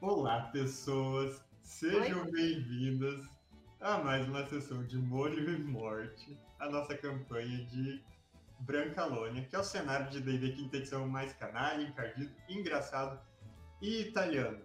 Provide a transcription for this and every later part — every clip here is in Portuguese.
Olá, pessoas! Sejam bem-vindas a mais uma sessão de Molho e Morte, a nossa campanha de Brancalônia, que é o cenário de D&D quinta edição mais canalha, encardido, engraçado e italiano.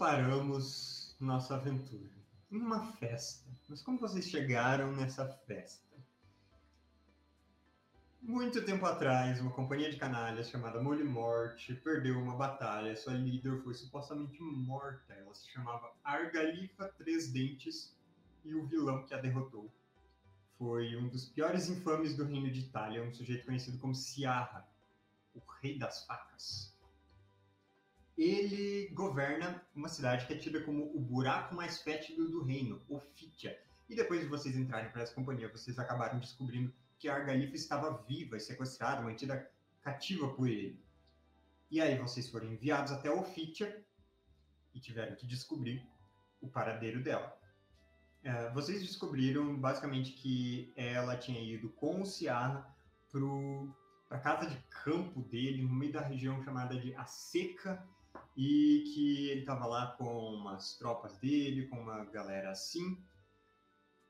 Paramos nossa aventura? Em uma festa. Mas como vocês chegaram nessa festa? Muito tempo atrás, uma companhia de canalhas chamada Molly Morte perdeu uma batalha. Sua líder foi supostamente morta. Ela se chamava Argalifa Três Dentes e o vilão que a derrotou foi um dos piores infames do reino de Itália, um sujeito conhecido como Ciarra, o rei das facas ele governa uma cidade que é tida como o buraco mais fétido do reino, Ofitia. E depois de vocês entrarem para essa companhia, vocês acabaram descobrindo que a Argalifa estava viva e sequestrada, mantida cativa por ele. E aí vocês foram enviados até Ofitia e tiveram que descobrir o paradeiro dela. É, vocês descobriram basicamente que ela tinha ido com o Ciarra para a casa de campo dele, no meio da região chamada de A Seca, e que ele estava lá com umas tropas dele, com uma galera assim,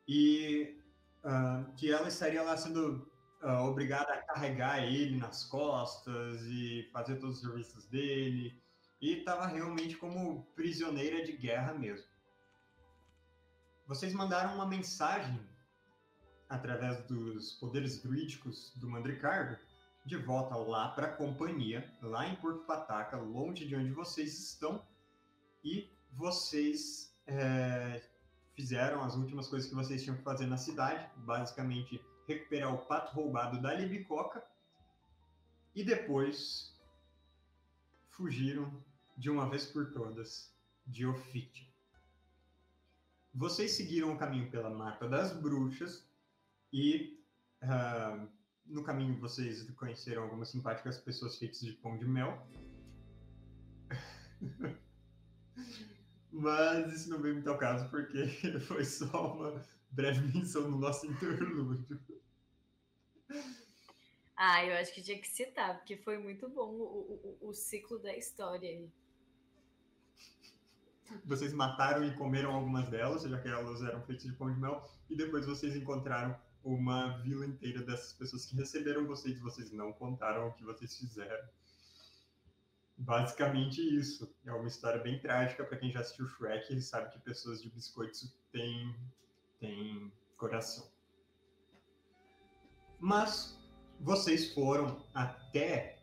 e uh, que ela estaria lá sendo uh, obrigada a carregar ele nas costas e fazer todos os serviços dele, e estava realmente como prisioneira de guerra mesmo. Vocês mandaram uma mensagem através dos poderes druídicos do Mandricardo de volta lá para a companhia, lá em Porto Pataca, longe de onde vocês estão, e vocês é, fizeram as últimas coisas que vocês tinham que fazer na cidade, basicamente recuperar o pato roubado da Libicoca, e depois fugiram de uma vez por todas de Ofitia. Vocês seguiram o caminho pela Mata das Bruxas e uh, no caminho vocês conheceram algumas simpáticas pessoas feitas de pão de mel. Mas isso não veio muito ao caso, porque foi só uma breve menção no nosso interlúdio. Ah, eu acho que tinha que citar, porque foi muito bom o, o, o ciclo da história aí. Vocês mataram e comeram algumas delas, já que elas eram feitas de pão de mel, e depois vocês encontraram uma vila inteira dessas pessoas que receberam vocês e vocês não contaram o que vocês fizeram. Basicamente isso. É uma história bem trágica para quem já assistiu Shrek e sabe que pessoas de biscoitos têm, têm coração. Mas vocês foram até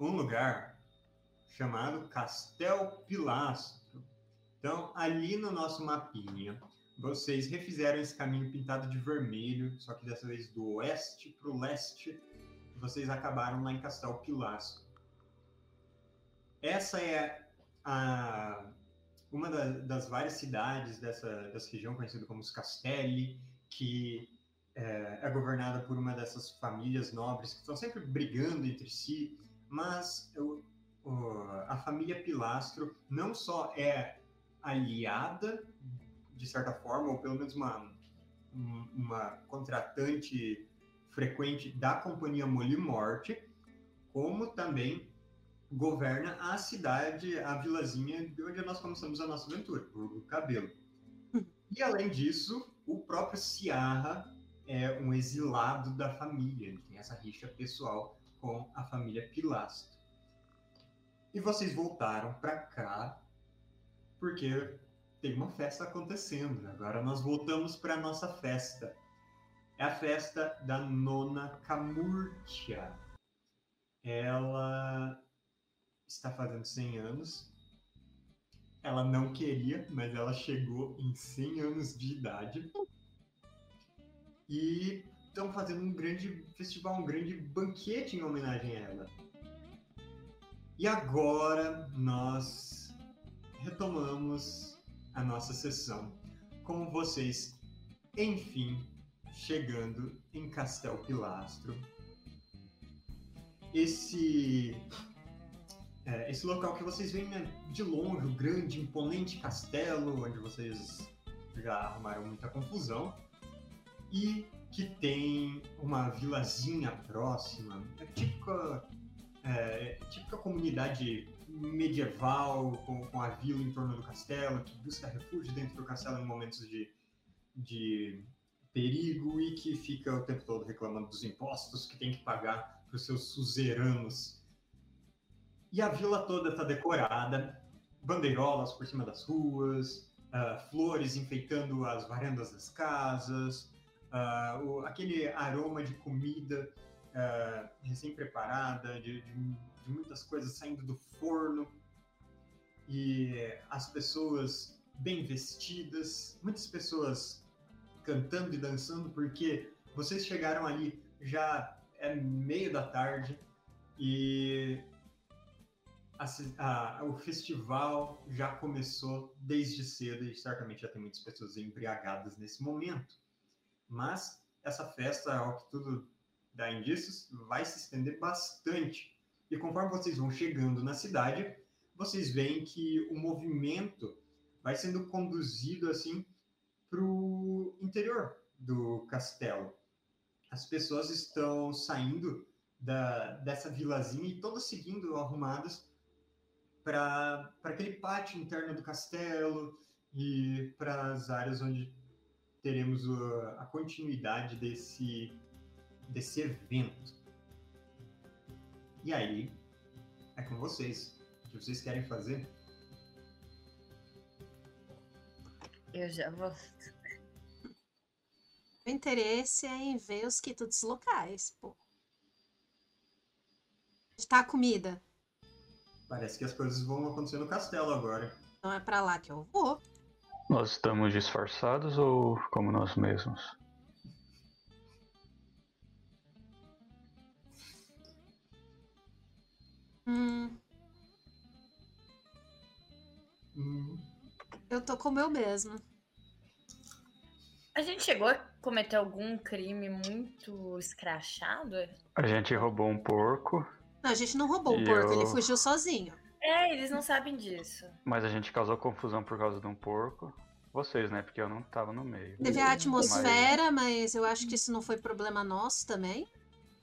um lugar chamado Castel Pilastro. Então, ali no nosso mapinha, vocês refizeram esse caminho pintado de vermelho, só que dessa vez do oeste para o leste. Vocês acabaram lá em Castel Pilasco. Essa é a, uma da, das várias cidades dessa, dessa região, conhecida como os Castelli, que é, é, governada por uma dessas famílias nobres que estão sempre brigando entre si, mas a família Pilastro não só é aliada de certa forma, ou pelo menos uma, uma contratante frequente da companhia Molimorte, como também governa a cidade, a vilazinha de onde nós começamos a nossa aventura, o Cabelo. E além disso, o próprio Ciarra é um exilado da família, ele tem essa rixa pessoal com a família Pilastro. E vocês voltaram para cá porque tem uma festa acontecendo. Agora nós voltamos para a nossa festa. É a festa da nona Camurtia. Ela está fazendo 100 anos. Ela não queria, mas ela chegou em 100 anos de idade. e estão fazendo um grande festival, um grande banquete em homenagem a ela. E agora nós retomamos a nossa sessão com vocês, enfim, chegando em Castel Pilastro. Esse é, esse local que vocês veem né, de longe, o grande, imponente castelo, onde vocês já arrumaram muita confusão, e que tem uma vilazinha próxima, é típica, é, típica comunidade medieval com, com, a vila em torno do castelo, que busca refúgio dentro do castelo em momentos de, de perigo e que fica o tempo todo reclamando dos impostos que tem que pagar para os seus suzeranos. E a vila toda está decorada, bandeirolas por cima das ruas, uh, flores enfeitando as varandas das casas, uh, o, aquele aroma de comida uh, recém-preparada, de, de, de muitas coisas saindo do forno, e as pessoas bem vestidas, muitas pessoas cantando e dançando, porque vocês chegaram ali já é meio da tarde e a, a, o festival já começou desde cedo e certamente já tem muitas pessoas embriagadas nesse momento. Mas essa festa, ao que tudo dá indícios, vai se estender bastante. E conforme vocês vão chegando na cidade, vocês veem que o movimento vai sendo conduzido assim para o interior do castelo. As pessoas estão saindo da, dessa vilazinha e todas seguindo arrumadas para aquele pátio interno do castelo e para as áreas onde teremos a continuidade desse, desse evento. E aí, é com vocês. O que vocês querem fazer? Eu já vou. O interesse é em ver os quitutes locais, pô. Está a comida. Parece que as coisas vão acontecer no castelo agora. Então é para lá que eu vou. Nós estamos disfarçados ou como nós mesmos? Hum. Hum. Eu tô como eu mesmo. A gente chegou a cometer algum crime muito escrachado? A gente roubou um porco. Não, a gente não roubou o porco, eu... ele fugiu sozinho. É, eles não sabem disso. Mas a gente causou confusão por causa de um porco. Vocês, né? Porque eu não tava no meio. Teve a atmosfera, mas... mas eu acho que isso não foi problema nosso também.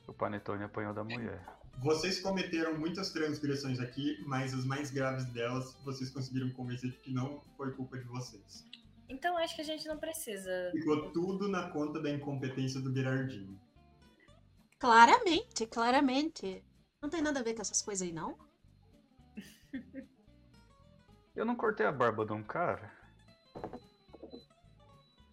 O Panetone apanhou da mulher. Vocês cometeram muitas transgressões aqui, mas as mais graves delas vocês conseguiram convencer de que não foi culpa de vocês. Então acho que a gente não precisa. Ficou tudo na conta da incompetência do Berardinho. Claramente, claramente. Não tem nada a ver com essas coisas aí, não? Eu não cortei a barba de um cara.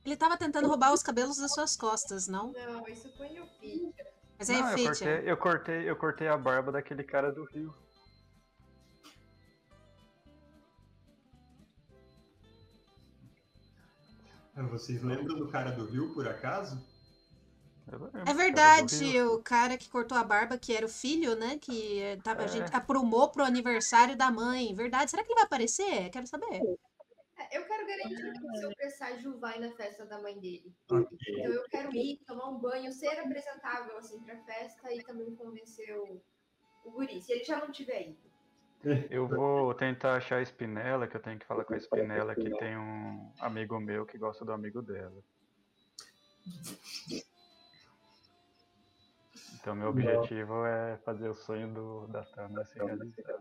Ele tava tentando roubar os cabelos das suas costas, não? Não, isso foi no Feature. Mas é não, eu cortei, eu cortei, eu cortei a barba daquele cara do Rio. Vocês lembram do cara do Rio, por acaso? É verdade, o cara que cortou a barba, que era o filho, né? Que tava, é. a gente aprumou pro aniversário da mãe. Verdade. Será que ele vai aparecer? Quero saber. Quero garantir que o seu presságio vai na festa da mãe dele. Okay. Então eu quero ir, tomar um banho, ser apresentável assim pra festa e também convencer o, o guri, se ele já não tiver ido. Eu vou tentar achar a Espinela, que eu tenho que falar com a Espinela, que tem um amigo meu que gosta do amigo dela. Então, meu objetivo é fazer o sonho do, da Tana se realizar.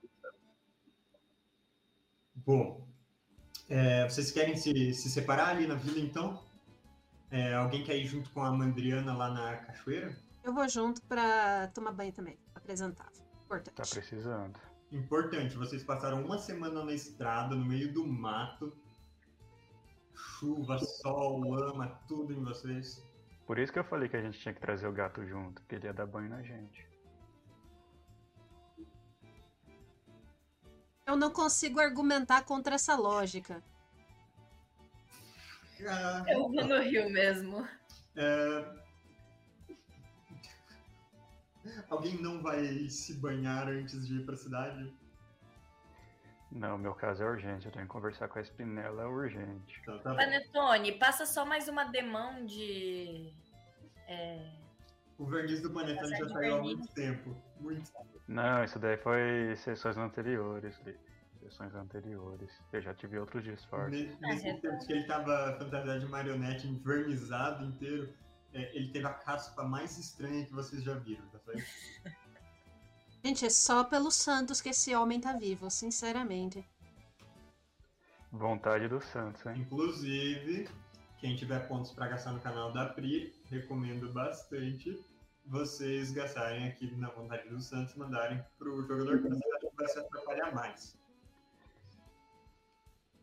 Bom, é, vocês querem se, se separar ali na vila, então? É, alguém quer ir junto com a Mandriana lá na cachoeira? Eu vou junto para tomar banho também, apresentável. Importante. Tá precisando. Importante, vocês passaram uma semana na estrada, no meio do mato. Chuva, sol, lama, tudo em vocês. Por isso que eu falei que a gente tinha que trazer o gato junto, porque ele ia dar banho na gente. Eu não consigo argumentar contra essa lógica. Ah. Eu vou no Rio mesmo. É... Alguém não vai se banhar antes de ir para a cidade? Não, meu caso é urgente. Eu tenho que conversar com a Spinella, é urgente. Então tá Panetone, passa só mais uma demão de. É o verniz do Panetone já saiu há muito tempo. Muito Não, isso daí foi sessões anteriores. Sessões anteriores. Eu já tive outros disfarces. Nesse, ah, tempo que ele tava fantasiado de marionete envernizado inteiro, é, ele teve a caspa mais estranha que vocês já viram, tá certo? Gente, é só pelo Santos que esse homem tá vivo, sinceramente. Vontade do Santos, hein? Inclusive, quem tiver pontos para gastar no canal da Pri, recomendo bastante vocês gastarem aqui na vontade do Santos, mandarem pro jogador que você vai se atrapalhar mais.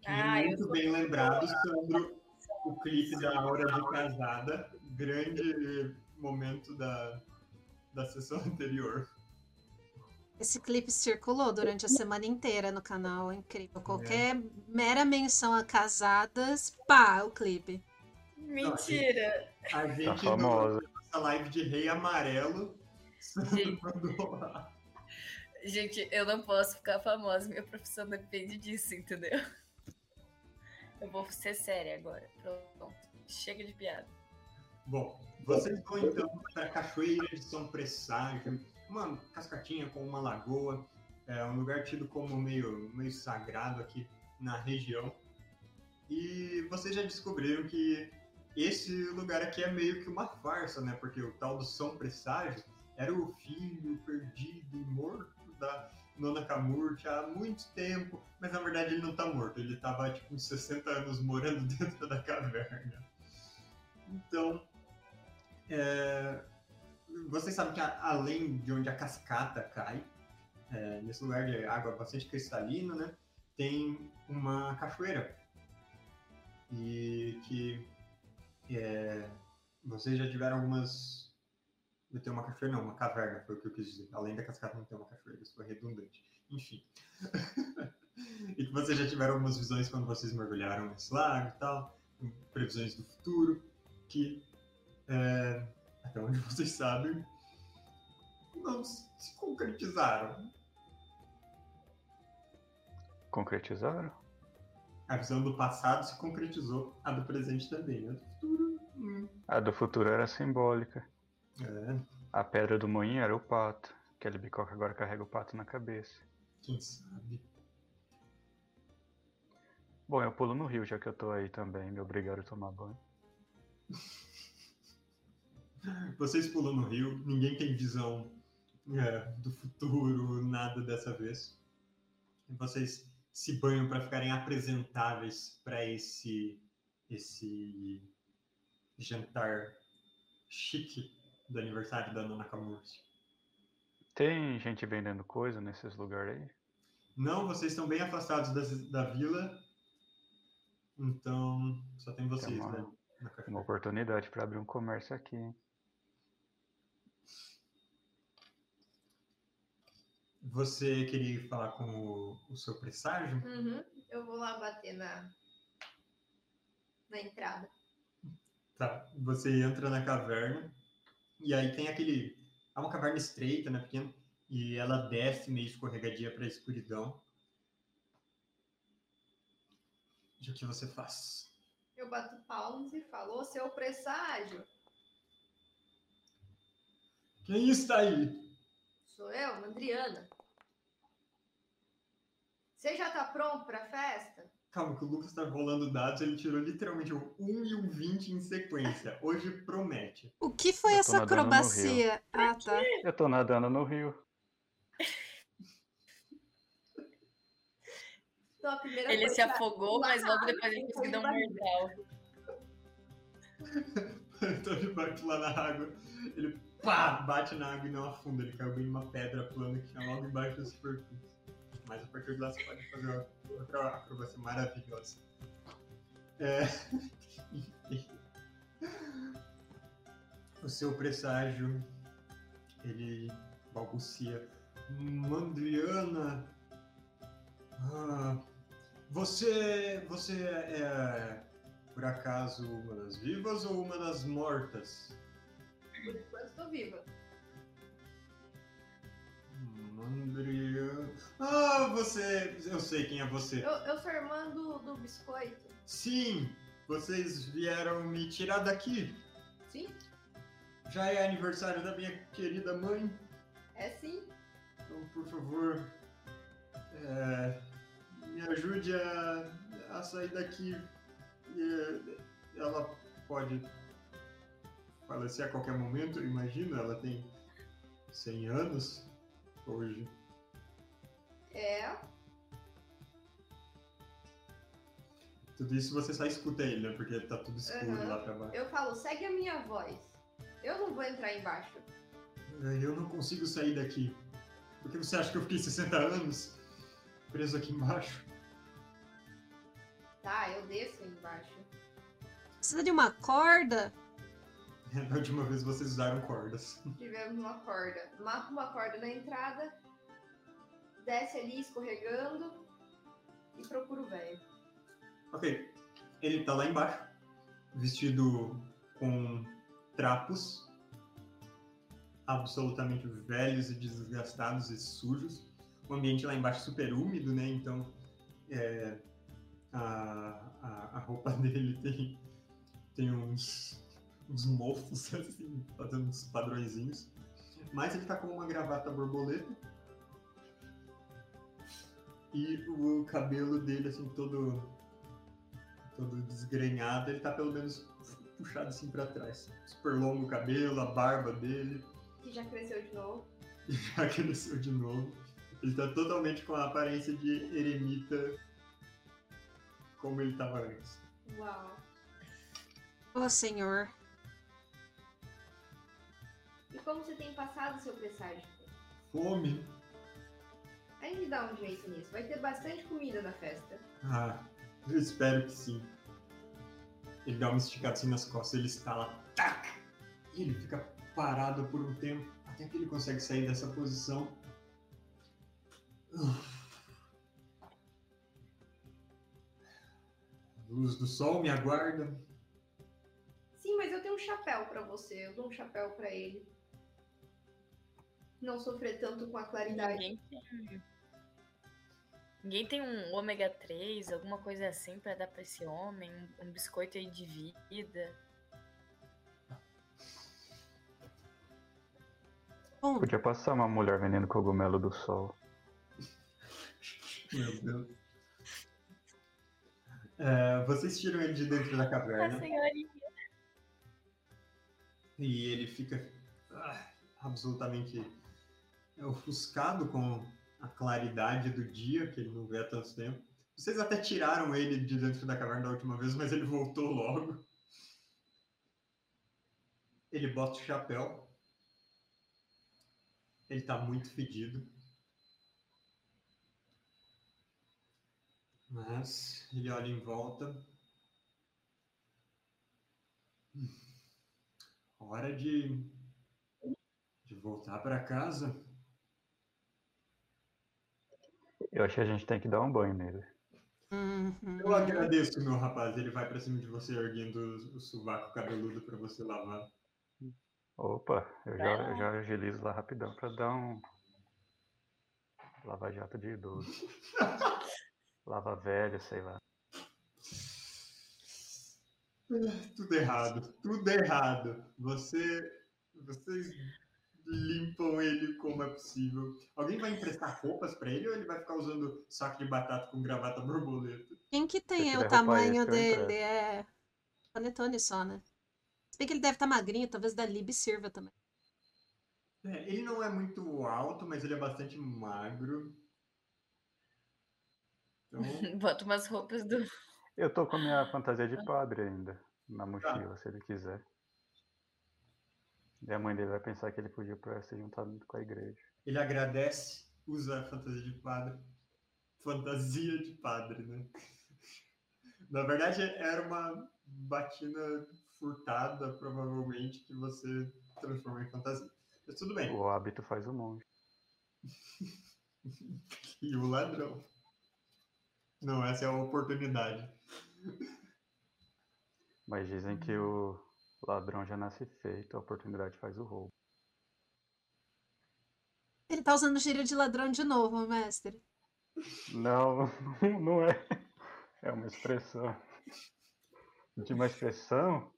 Ah, muito bem lembrado, Sandro, o clipe da Hora de Casada, grande momento da, da sessão anterior. Esse clipe circulou durante a semana inteira no canal, é incrível. Qualquer é. mera menção a casadas, pá, o clipe. Mentira! A gente, a gente tá no, nossa live de Rei Amarelo gente, gente, eu não posso ficar famosa, minha profissão depende disso, entendeu? Eu vou ser séria agora. Pronto. Chega de piada. Bom, vocês vão então para a Cachoeira de São Presságio uma cascatinha com uma lagoa, é um lugar tido como meio, meio sagrado aqui na região. E vocês já descobriram que esse lugar aqui é meio que uma farsa, né? Porque o tal do São Presságio era o filho perdido e morto da Nona Camurti há muito tempo, mas na verdade ele não tá morto, ele tava tipo uns 60 anos morando dentro da caverna. Então, é, vocês sabem que além de onde a cascata cai, é, nesse lugar de água bastante cristalina, né, tem uma cachoeira. E que é, vocês já tiveram algumas. Não tem uma cachoeira, não, uma caverna, foi o que eu quis dizer. Além da cascata não tem uma cachoeira, isso foi redundante. Enfim. e que vocês já tiveram algumas visões quando vocês mergulharam nesse lago e tal, previsões do futuro, que é, até onde vocês sabem, não se concretizaram. Concretizaram? A visão do passado se concretizou, a do presente também. A do futuro. Hum. A do futuro era simbólica. É. A pedra do moinho era o pato. Aquele bicoca agora carrega o pato na cabeça. Quem sabe? Bom, eu pulo no rio já que eu tô aí também. Me obrigaram a tomar banho. Vocês pulam no rio, ninguém tem visão é, do futuro, nada dessa vez. Vocês se banham para ficarem apresentáveis para esse esse jantar chique do aniversário da Nona Camurci. Tem gente vendendo coisa nesses lugares aí? Não, vocês estão bem afastados da, da vila, então só tem vocês, tem uma, né? Uma oportunidade para abrir um comércio aqui. Hein? Você queria falar com o, o seu presságio? Uhum. Eu vou lá bater na, na entrada. Tá. Você entra na caverna e aí tem aquele. É uma caverna estreita, né, pequena, e ela desce meio escorregadia para a escuridão. E o que você faz? Eu bato palmas e falo: seu presságio. Quem está aí? Sou eu, Mandriana. Você já tá pronto pra festa? Calma, que o Lucas tá rolando dados, ele tirou literalmente um 1 e um 20 em sequência. Hoje promete. O que foi essa acrobacia? Ah, tá. Eu tô nadando no rio. ele se afogou, mas logo depois ele conseguiu dar um mortal. então ele vai pular na água. Ele pá, bate na água e não afunda. Ele caiu bem numa pedra plana que tinha logo embaixo da superfície. Mas a partir de lá você pode fazer outra acrobacia maravilhosa. É... o seu presságio, ele balbucia. Mandriana, ah, você, você é, por acaso, uma das vivas ou uma das mortas? Por enquanto estou viva. Andrea. Ah, você. Eu sei quem é você. Eu, eu sou irmã do, do biscoito. Sim, vocês vieram me tirar daqui. Sim? Já é aniversário da minha querida mãe. É sim. Então, por favor, é, me ajude a, a sair daqui. Ela pode falecer a qualquer momento, eu imagino. Ela tem 100 anos hoje. É. Tudo isso você só escuta ele, né? Porque tá tudo escuro Uhum. lá pra baixo. Eu falo, segue a minha voz. Eu não vou entrar embaixo. É, Eu não consigo sair daqui. Por que você acha que eu fiquei 60 anos preso aqui embaixo? Tá, eu desço embaixo. Precisa de uma corda? Na última vez vocês usaram cordas. Tivemos uma corda. Marca uma corda na entrada. Desce ali escorregando. E procura o velho. Ok. Ele tá lá embaixo, vestido com trapos, absolutamente velhos e desgastados e sujos. O ambiente lá embaixo é super úmido, né? Então é, a, a, a roupa dele tem, tem uns, uns mofos, assim, fazendo uns padrõezinhos. Mas ele tá com uma gravata borboleta. E o cabelo dele, assim, todo todo desgrenhado, ele tá pelo menos puxado assim pra trás. Super longo o cabelo, a barba dele, Que já cresceu de novo. e já cresceu de novo. Ele tá totalmente com a aparência de eremita como ele tava antes. Uau. Ô, senhor. E como você tem passado seu presságio? Fome? A gente dá um jeito nisso. Vai ter bastante comida na festa. Ah, eu espero que sim. Ele dá uma esticada assim nas costas, ele estala, tac! E ele fica parado por um tempo, até que ele consegue sair dessa posição. A luz do sol me aguarda. Sim, mas eu tenho um chapéu pra você. Eu dou um chapéu pra ele. Não sofrer tanto com a claridade. Ninguém tem. Ninguém tem um ômega 3, alguma coisa assim pra dar pra esse homem? Um, um biscoito aí de vida? Bom, Podia passar uma mulher vendendo cogumelo do sol. Meu Deus. É, vocês tiram ele de dentro da A caverna. senhorinha. E ele fica ah, absolutamente ofuscado com a claridade do dia, que ele não vê há tanto tempo. Vocês até tiraram ele de dentro da caverna da última vez, mas ele voltou logo. Ele bota o chapéu. Ele tá muito fedido. Mas ele olha em volta. Hora de, de voltar para casa. Eu acho que a gente tem que dar um banho nele. uhum. Eu agradeço, meu rapaz. Ele vai para cima de você erguendo o, o sovaco cabeludo para você lavar. Opa, eu já, eu já agilizo lá rapidão pra dar um. Lava jato de idoso. Lava velho, sei lá. Tudo errado, tudo errado. Você, vocês limpam ele como é possível. Alguém vai emprestar roupas para ele ou ele vai ficar usando saco de batata com gravata borboleta? Quem que tem tiver o tamanho dele? É. Panetone só, né? Se bem que ele deve estar magrinho, talvez da Lib sirva também. É, ele não é muito alto, mas ele é bastante magro. Então, Bota umas roupas do. Eu tô com a minha fantasia de padre ainda na mochila, se ele quiser. E a mãe dele vai pensar que ele podia pra ser juntado com a igreja. ele agradece, usa a fantasia de padre. Fantasia de padre, né? Na verdade, era uma batina furtada, provavelmente, que você transformou em fantasia. Mas tudo bem. O hábito faz o monge. E o ladrão. Não, essa é a oportunidade. Mas dizem que o ladrão já nasce feito, a oportunidade faz o roubo. Ele tá usando gíria de ladrão de novo, mestre. Não, não é. É uma expressão. De uma expressão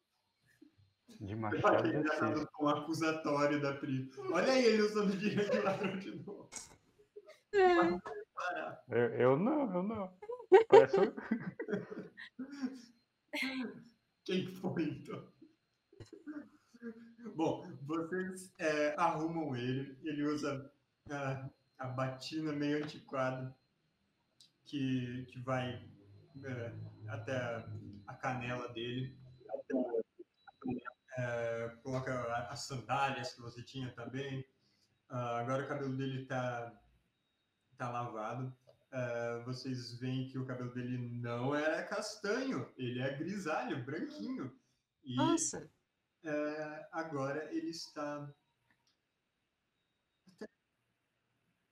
de machado de Assis. Com acusatório da Pri. Olha aí ele usando gíria de ladrão de novo. É. Eu, eu não, eu não. Parece... Quem foi, então? Bom, vocês é, arrumam ele, ele usa a, a batina meio antiquada que, que vai é, até a, a, canela dele. É, coloca as sandálias que você tinha também. Uh, agora o cabelo dele está tá lavado. Uh, vocês veem que o cabelo dele não é castanho, ele é grisalho, branquinho. E, Nossa! Uh, agora ele está.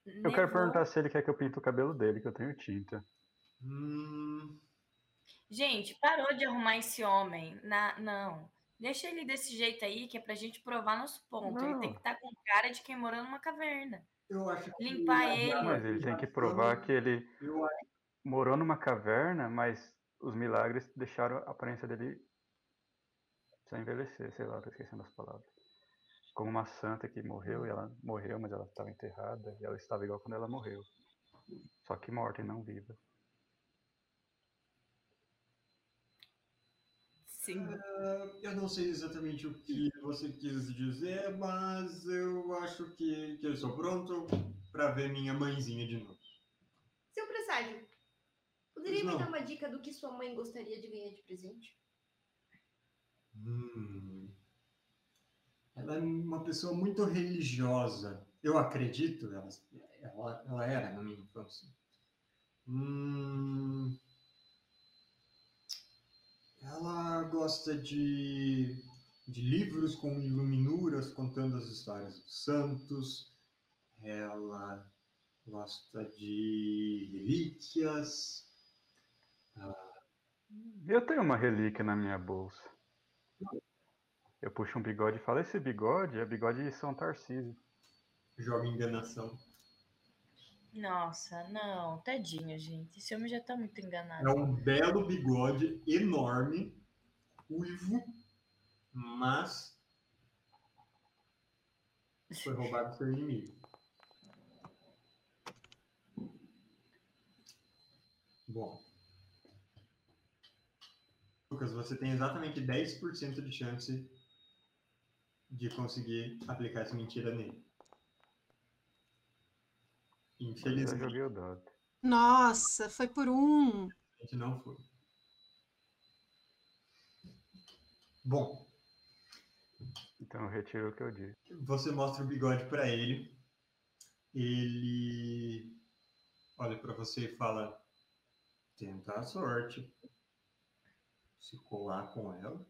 Eu quero perguntar se ele quer que eu pinte o cabelo dele, que eu tenho tinta. Hum... Gente, parou de arrumar esse homem. Na... Não. Deixa ele desse jeito aí, que é pra gente provar nosso ponto. Não. Ele tem que estar tá com cara de quem morou numa caverna. Eu acho que Limpar ele. Mas ele tem que provar que ele morou numa caverna, mas os milagres deixaram a aparência dele sem envelhecer, sei lá, tô esquecendo as palavras. Como uma santa que morreu e ela morreu, mas ela estava enterrada e ela estava igual quando ela morreu. Só que morta e não viva. Sim. Uh, eu não sei exatamente o que você quis dizer, mas eu acho que, que eu estou pronto para ver minha mãezinha de novo. Seu presságio, poderia me dar uma dica do que sua mãe gostaria de ganhar de presente? Hum. Ela é uma pessoa muito religiosa. Eu acredito, ela, ela, ela era na minha infância. Hum. Ela gosta de, de livros com iluminuras contando as histórias dos santos. Ela gosta de relíquias. Eu tenho uma relíquia na minha bolsa. Eu puxo um bigode e falo: esse bigode é bigode de São Tarcísio. Joga enganação. Nossa, não, tadinho, gente. Esse homem já tá muito enganado. É um belo bigode enorme, uivo, mas foi roubado do seu inimigo. Bom. Lucas, você tem exatamente 10% de chance de conseguir aplicar essa mentira nele. Infelizmente. Eu joguei o dado. Nossa, foi por um. A gente não foi. Bom. Então retiro o que eu disse. Você mostra o bigode para ele. Ele olha para você e fala: Tenta a sorte. Se colar com ela.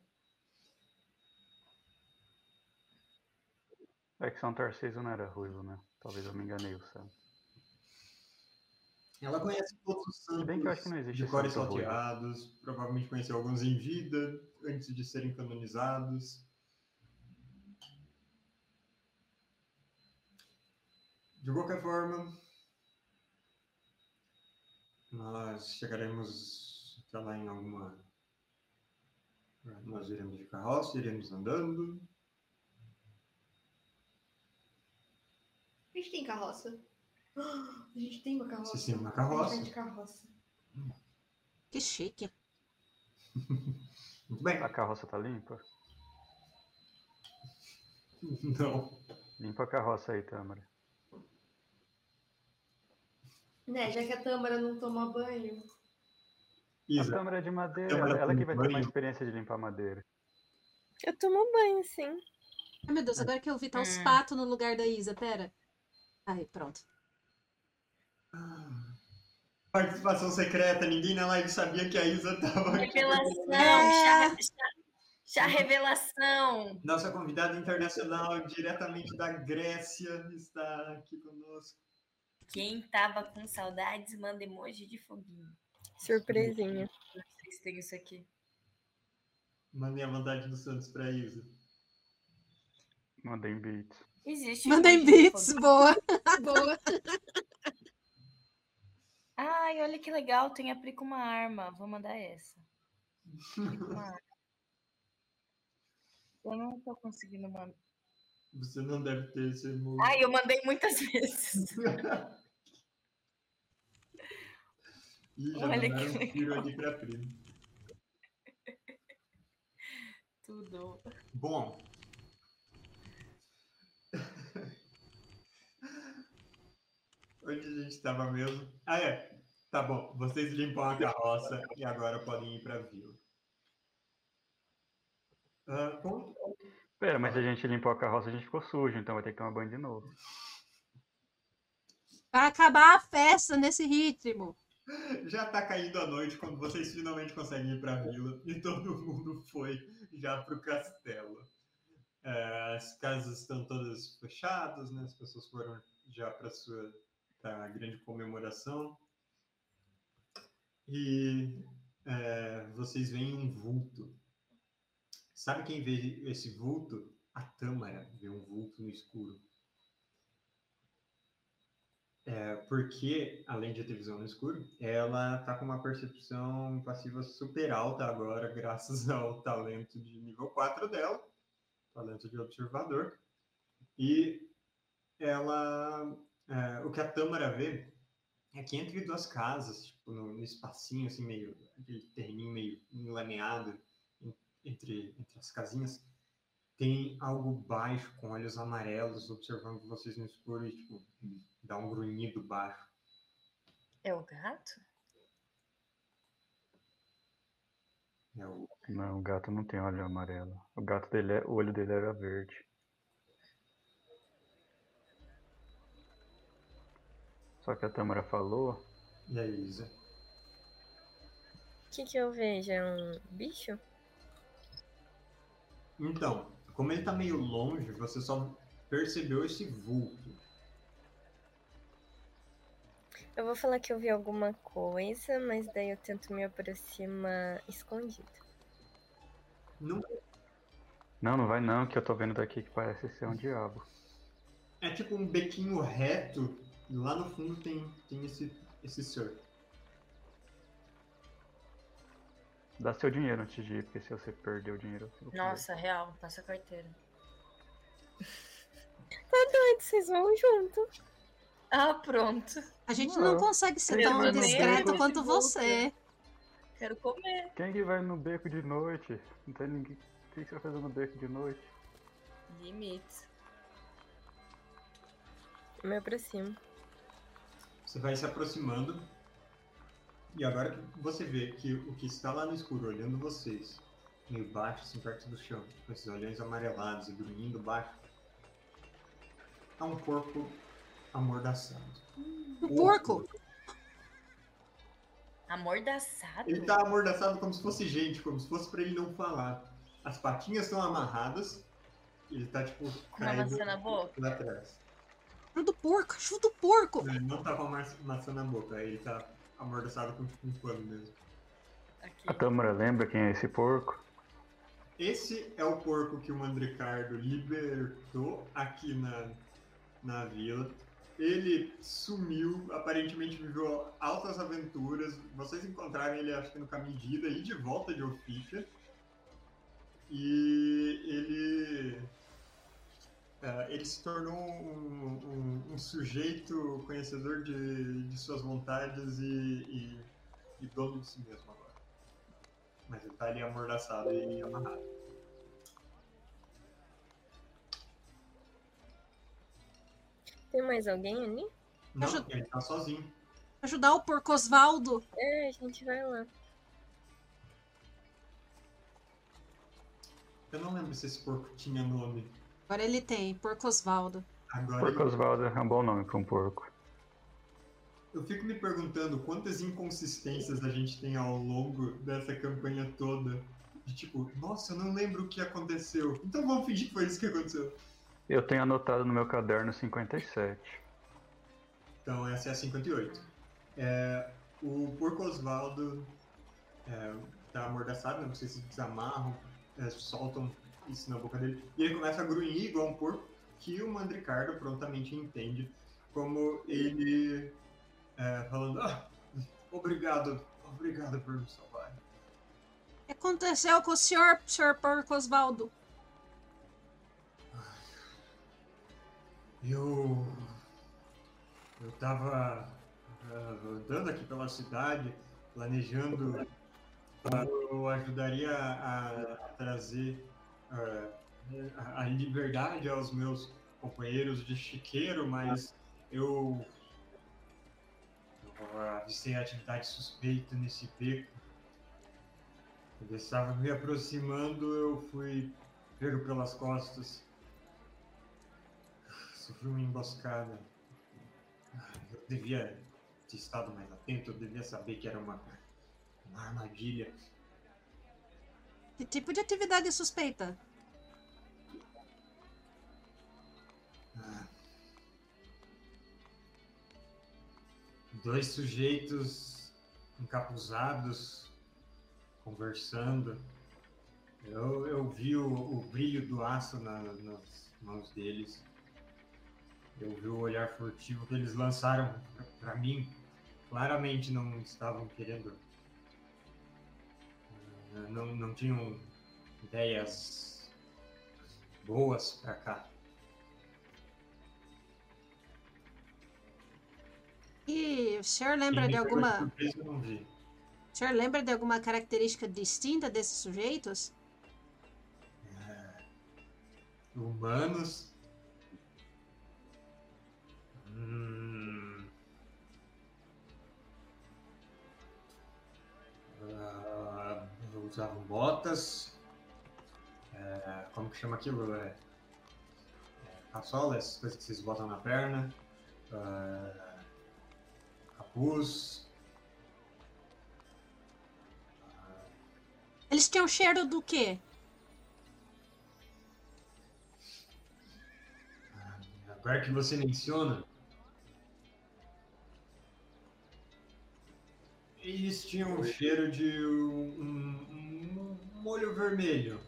É que São Tarcísio não era ruivo, né? Talvez eu me enganei o santo. Ela conhece todos os santos Bem que eu acho que não existe de cores salteados, provavelmente conheceu alguns em vida, antes de serem canonizados. De qualquer forma, nós chegaremos até lá em alguma. Nós iremos de carroça, iremos andando. Gente tem carroça. A gente tem uma carroça. Vocês têm uma carroça. de carroça. Que chique. Muito bem. A carroça tá limpa? Não. Limpa a carroça aí, Tâmara. Né, já que a Tâmara não toma banho. Isa. A Tâmara é de madeira. Tâmara Ela que vai banho. ter mais experiência de limpar madeira. Eu tomo banho, sim. Ai, meu Deus, agora que eu vi, tá os hum. patos no lugar da Isa, pera. Aí, pronto. Participação secreta, ninguém na live sabia que a Isa tava Revelação, é... chá, chá, chá revelação. Nossa convidada internacional, diretamente da Grécia, está aqui conosco. Quem tava com saudades, manda emoji de foguinho. Surpresinha. Vocês têm isso aqui. Mandem a vontade dos Santos para Isa. Mandem beats. Existe. Mandem beats, boa. boa. Ai, olha que legal, tem a Pri com uma arma. Vou mandar essa. Eu não tô conseguindo mandar. Você não deve ter esse emoji. Ai, eu mandei muitas vezes. Ih, já Olha que tiro ali pra Pri. Tudo. Bom. Onde a gente estava mesmo? Ah, é. Tá bom. Vocês limpam a carroça e agora podem ir para a vila. Uh, Pera, mas se a gente limpou a carroça, a gente ficou sujo, então vai ter que tomar banho de novo. Para acabar a festa nesse ritmo. Já tá caindo a noite quando vocês finalmente conseguem ir para a vila e todo mundo foi já pro castelo. É, as casas estão todas fechadas, né? As pessoas foram já para sua pra grande comemoração. E é, vocês veem um vulto. Sabe quem vê esse vulto? A Tâmara vê um vulto no escuro. É, porque, além de ter visão no escuro, ela tá com uma percepção passiva super alta agora, graças ao talento de nível 4 dela, talento de observador. E ela, é, o que a Tâmara vê é que entre duas casas, tipo, no, no espacinho, assim, meio, aquele terreninho meio enlameado entre, entre as casinhas, tem algo baixo, com olhos amarelos, observando vocês no escuro e, tipo, dá um grunhido baixo. É o gato? É o... Não, o gato não tem olho amarelo. O gato dele, é, o olho dele era verde. Só que a Tamara falou. E aí, Isa? O que, que eu vejo? É um bicho? Então, como ele tá meio longe, você só percebeu esse vulto. Eu vou falar que eu vi alguma coisa, mas daí eu tento me aproximar escondido. Não. Não, não vai não, que eu tô vendo daqui que parece ser um diabo. É tipo um bequinho reto, e lá no fundo tem, tem esse, esse ser. Dá seu dinheiro antes de ir, porque se você perder o dinheiro. Nossa, real, passa a carteira. tá doido, vocês vão junto. Ah, pronto. A gente não, não consegue ser tão discreto quanto você. Quero comer. Quem que vai no beco de noite? Não tem ninguém. O que você vai fazer no beco de noite? Limites. Me aproximo. Você vai se aproximando. E agora que você vê que o que está lá no escuro, olhando vocês, meio baixo, assim, perto do chão, com esses olhões amarelados e dormindo baixo, é um corpo amordaçado. Um porco? Amordaçado? Ele tá amordaçado como se fosse gente, como se fosse para ele não falar. As patinhas estão amarradas, ele tá tipo. Com uma maçã na boca? Lá atrás. Ajuda o porco, ajuda o porco! Não, ele não tá com a maçã na boca, ele tá amordaçado com um pano mesmo. Aqui. A Tâmara lembra quem é esse porco? Esse é o porco que o Mandricardo libertou aqui na, na vila. Ele sumiu, aparentemente viveu altas aventuras. Vocês encontraram ele, acho que no caminho de ida e de volta de Ofícia. E ele. Uh, ele se tornou um, um, um, sujeito conhecedor de, de suas vontades e, e, e, dono de si mesmo agora. Mas ele tá ali amordaçado e amarrado. Tem mais alguém ali? Não, Ajud... ele tá sozinho. Ajudar o porco Osvaldo. É, a gente vai lá. Eu não lembro se esse porco tinha nome. Agora ele tem, Porco Osvaldo. Agora porco ele... Osvaldo é um bom nome para um porco. Eu fico me perguntando quantas inconsistências a gente tem ao longo dessa campanha toda. De tipo, nossa, eu não lembro o que aconteceu. Então vamos fingir que foi isso que aconteceu. Eu tenho anotado no meu caderno 57. Então essa é a 58. É, o Porco Osvaldo é, tá amordaçado, né? vocês se desamarram, é, soltam isso na boca dele. E ele começa a grunhir igual um porco, que o Mandricardo prontamente entende como ele é, falando: ah, obrigado, obrigado por me salvar. O que aconteceu com o senhor, senhor Porco Osvaldo? Eu. Eu tava uh, andando aqui pela cidade, planejando eu ajudaria a, a trazer a, a liberdade aos meus companheiros de chiqueiro, mas eu, eu avistei atividade suspeita nesse beco. Quando eu estava me aproximando, eu fui pego pelas costas. Sofri uma emboscada. Eu devia ter estado mais atento, eu devia saber que era uma uma armadilha. Que tipo de atividade suspeita? Dois sujeitos encapuzados conversando. Eu, eu vi o, o brilho do aço na, nas mãos deles. Eu vi o olhar furtivo que eles lançaram para mim. Claramente não estavam querendo não, não tinham ideias boas para cá. E o senhor lembra de alguma. O senhor lembra de alguma característica distinta desses sujeitos? É... Humanos. Hum... usavam botas, é, como que chama aquilo? É, é, caçolas, coisas que vocês botam na perna, é, capuz. Eles tinham cheiro do quê? Agora que você menciona, Eles tinham um cheiro de um molho vermelho.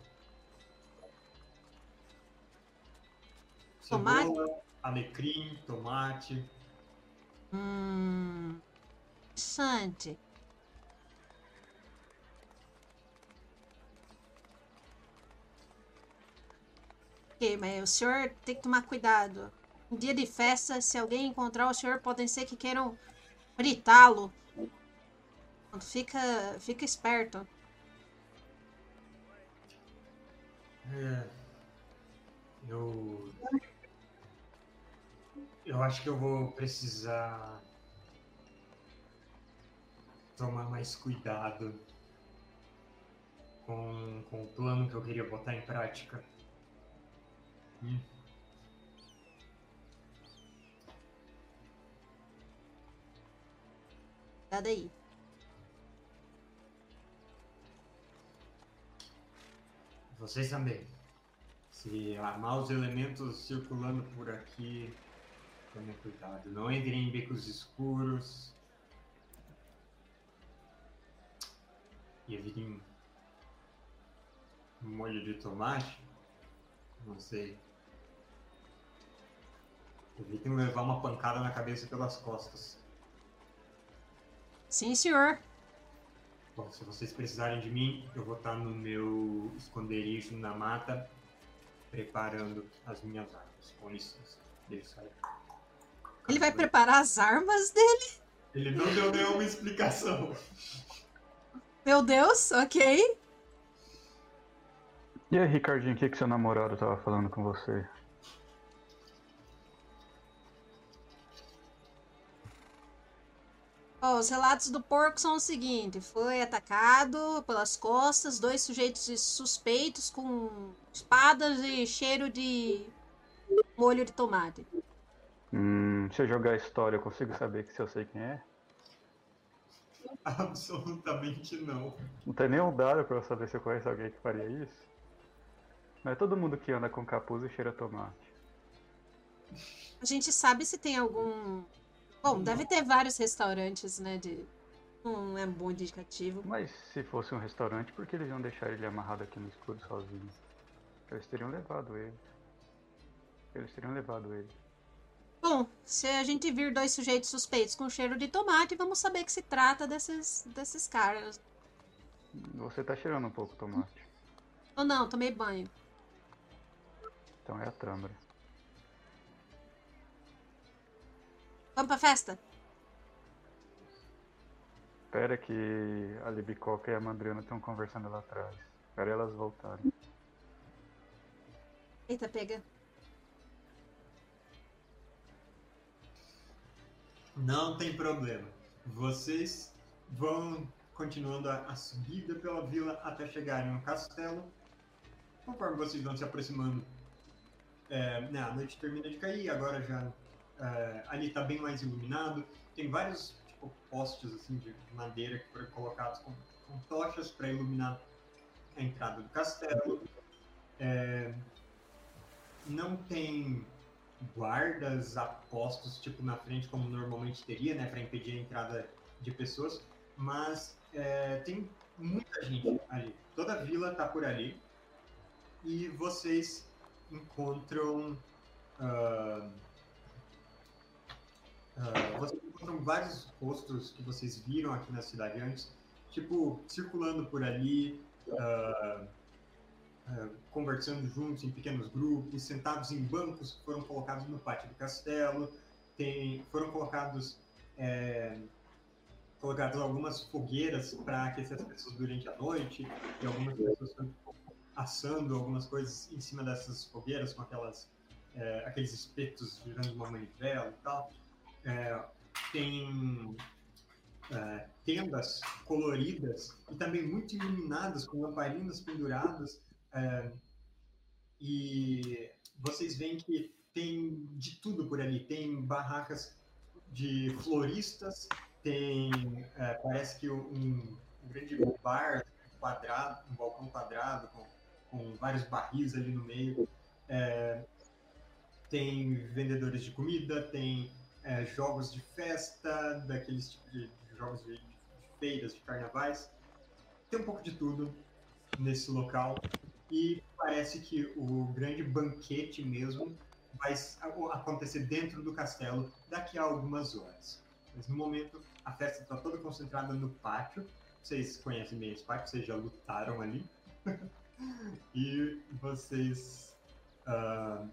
Tomate? Cebola, alecrim, tomate. Hum. Interessante. Ok, mas o senhor tem que tomar cuidado. Um dia de festa, se alguém encontrar o senhor, podem ser que queiram fritá-lo. Fica, fica esperto. É, eu. Eu acho que eu vou precisar tomar mais cuidado com, com o plano que eu queria botar em prática. Hum. Cuidado aí. Vocês também. Se há maus elementos circulando por aqui, tomem cuidado. Não entrem em becos escuros. E evitem molho de tomate. Não sei. Evitem levar uma pancada na cabeça pelas costas. Sim, senhor. Bom, se vocês precisarem de mim, eu vou estar no meu esconderijo na mata, preparando as minhas armas. Com licença. Ele sai. Ele vai preparar as armas dele? Ele não deu nenhuma explicação. Meu Deus, ok. E aí, Ricardinho, o que, que seu namorado tava falando com você? Oh, os relatos do porco são o seguinte: foi atacado pelas costas, dois sujeitos suspeitos com espadas e cheiro de molho de tomate. Hum, se eu jogar a história, eu consigo saber que se eu sei quem é? Absolutamente não. Não tem nenhum dado pra eu saber se eu conheço alguém que faria isso? Não é todo mundo que anda com capuz e cheira tomate. A gente sabe se tem algum Bom, deve ter vários restaurantes, né? De... Não é um bom indicativo. Mas se fosse um restaurante, por que eles iam deixar ele amarrado aqui no escuro sozinho? Eles teriam levado ele. Eles teriam levado ele. Bom, se a gente vir dois sujeitos suspeitos com cheiro de tomate, vamos saber que se trata desses, desses caras. Você tá cheirando um pouco tomate. Ou não, tomei banho. Então é a Tâmara. Vamos pra festa? Espera que a Libicoca e a Mandriana estão conversando lá atrás. Espera elas voltarem. Eita, pega. Não tem problema. Vocês vão continuando a, a subida pela vila até chegarem no castelo. Conforme vocês vão se aproximando, é, né, a noite termina de cair, agora já é, ali está bem mais iluminado. Tem vários tipo, postes assim, de, de madeira que foram colocados com, com tochas para iluminar a entrada do castelo. É, não tem guardas apostos tipo na frente como normalmente teria, né, para impedir a entrada de pessoas, mas é, tem muita gente ali. Toda a vila está por ali e vocês encontram uh, uh, vocês encontram vários rostos que vocês viram aqui na cidade antes, tipo circulando por ali. Uh, Uh, conversando juntos em pequenos grupos, sentados em bancos que foram colocados no pátio do castelo, tem, foram colocados é, colocadas algumas fogueiras para aquecer as pessoas durante a noite, e algumas pessoas estão assando algumas coisas em cima dessas fogueiras com aquelas é, aqueles espetos girando uma manivela e tal. É, tem é, tendas coloridas e também muito iluminadas com lamparinas penduradas é, e vocês veem que tem de tudo por ali. Tem barracas de floristas, tem, é, parece que um, um, grande bar quadrado, um balcão quadrado com, com vários barris ali no meio. É, tem vendedores de comida, tem é, jogos de festa, daqueles tipos de, de jogos de, de feiras, de carnavais. Tem um pouco de tudo nesse local e parece que o grande banquete mesmo vai acontecer dentro do castelo daqui a algumas horas. Mas no momento a festa está toda concentrada no pátio. Vocês conhecem bem esse pátio, vocês já lutaram ali. e vocês uh,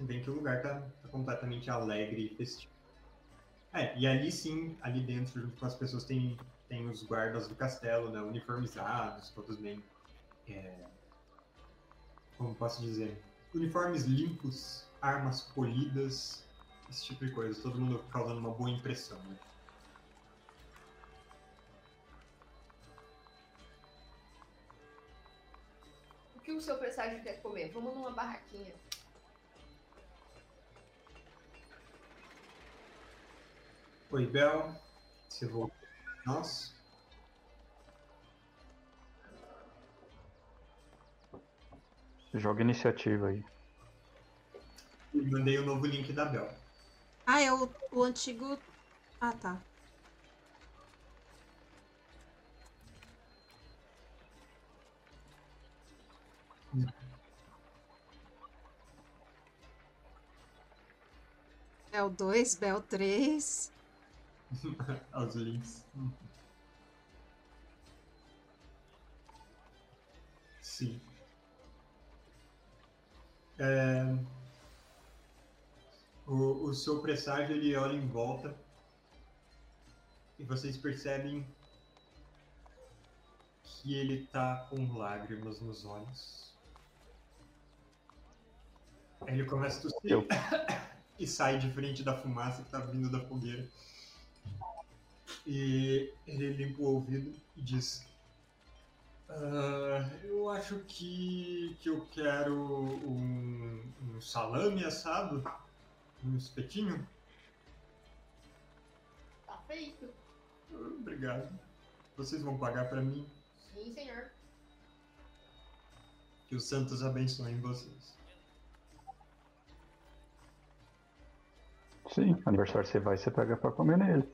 veem que o lugar está tá completamente alegre e festivo. É, e ali sim, ali dentro, junto com as pessoas, tem, tem os guardas do castelo, né, uniformizados, todos bem é, como posso dizer, uniformes limpos, armas polidas, esse tipo de coisa. Todo mundo causando uma boa impressão. Né? O que o seu presságio quer comer? Vamos numa barraquinha. Oi, Bel. Você voltou? Nossa. Joga iniciativa aí. Mandei o novo link da Bel. Ah, é o, o antigo. Ah, tá. Bel 2, Bel 3. Os links. Sim. É, o, o seu presságio ele olha em volta e vocês percebem que ele tá com lágrimas nos olhos. Aí ele começa a tossir Eu... e sai de frente da fumaça que tá vindo da fogueira. E ele limpa o ouvido e diz: Uh, eu acho que, que eu quero um, um salame assado, um espetinho. Tá feito. Obrigado. Vocês vão pagar para mim? Sim, senhor. Que os santos abençoem vocês. Sim, aniversário você vai, você pega para comer nele.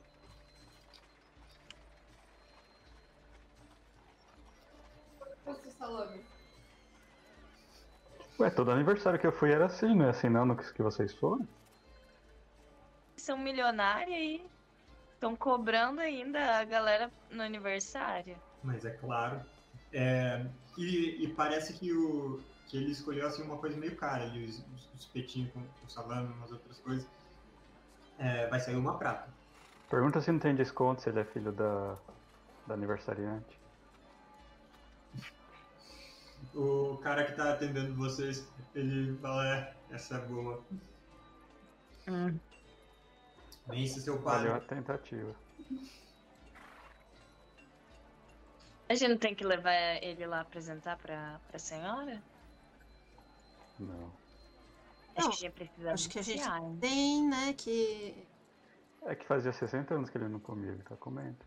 Todo aniversário que eu fui era assim, não é assim não no que vocês foram? São milionários e estão cobrando ainda a galera no aniversário. Mas é claro. É, e, e, parece que, o, que ele escolheu assim, uma coisa meio cara ali, os, os petinhos com, com salame, umas outras coisas. É, vai sair uma prata. Pergunta se não tem desconto se ele é filho da, da aniversariante. O cara que tá atendendo vocês, ele fala, é, essa é boa. Hum. Vence seu pai. Valeu a tentativa. A gente não tem que levar ele lá apresentar pra, pra senhora? Não. Acho não, que a gente precisa Acho que a gente tem, né, que... É que fazia 60 anos que ele não comia, ele tá comendo.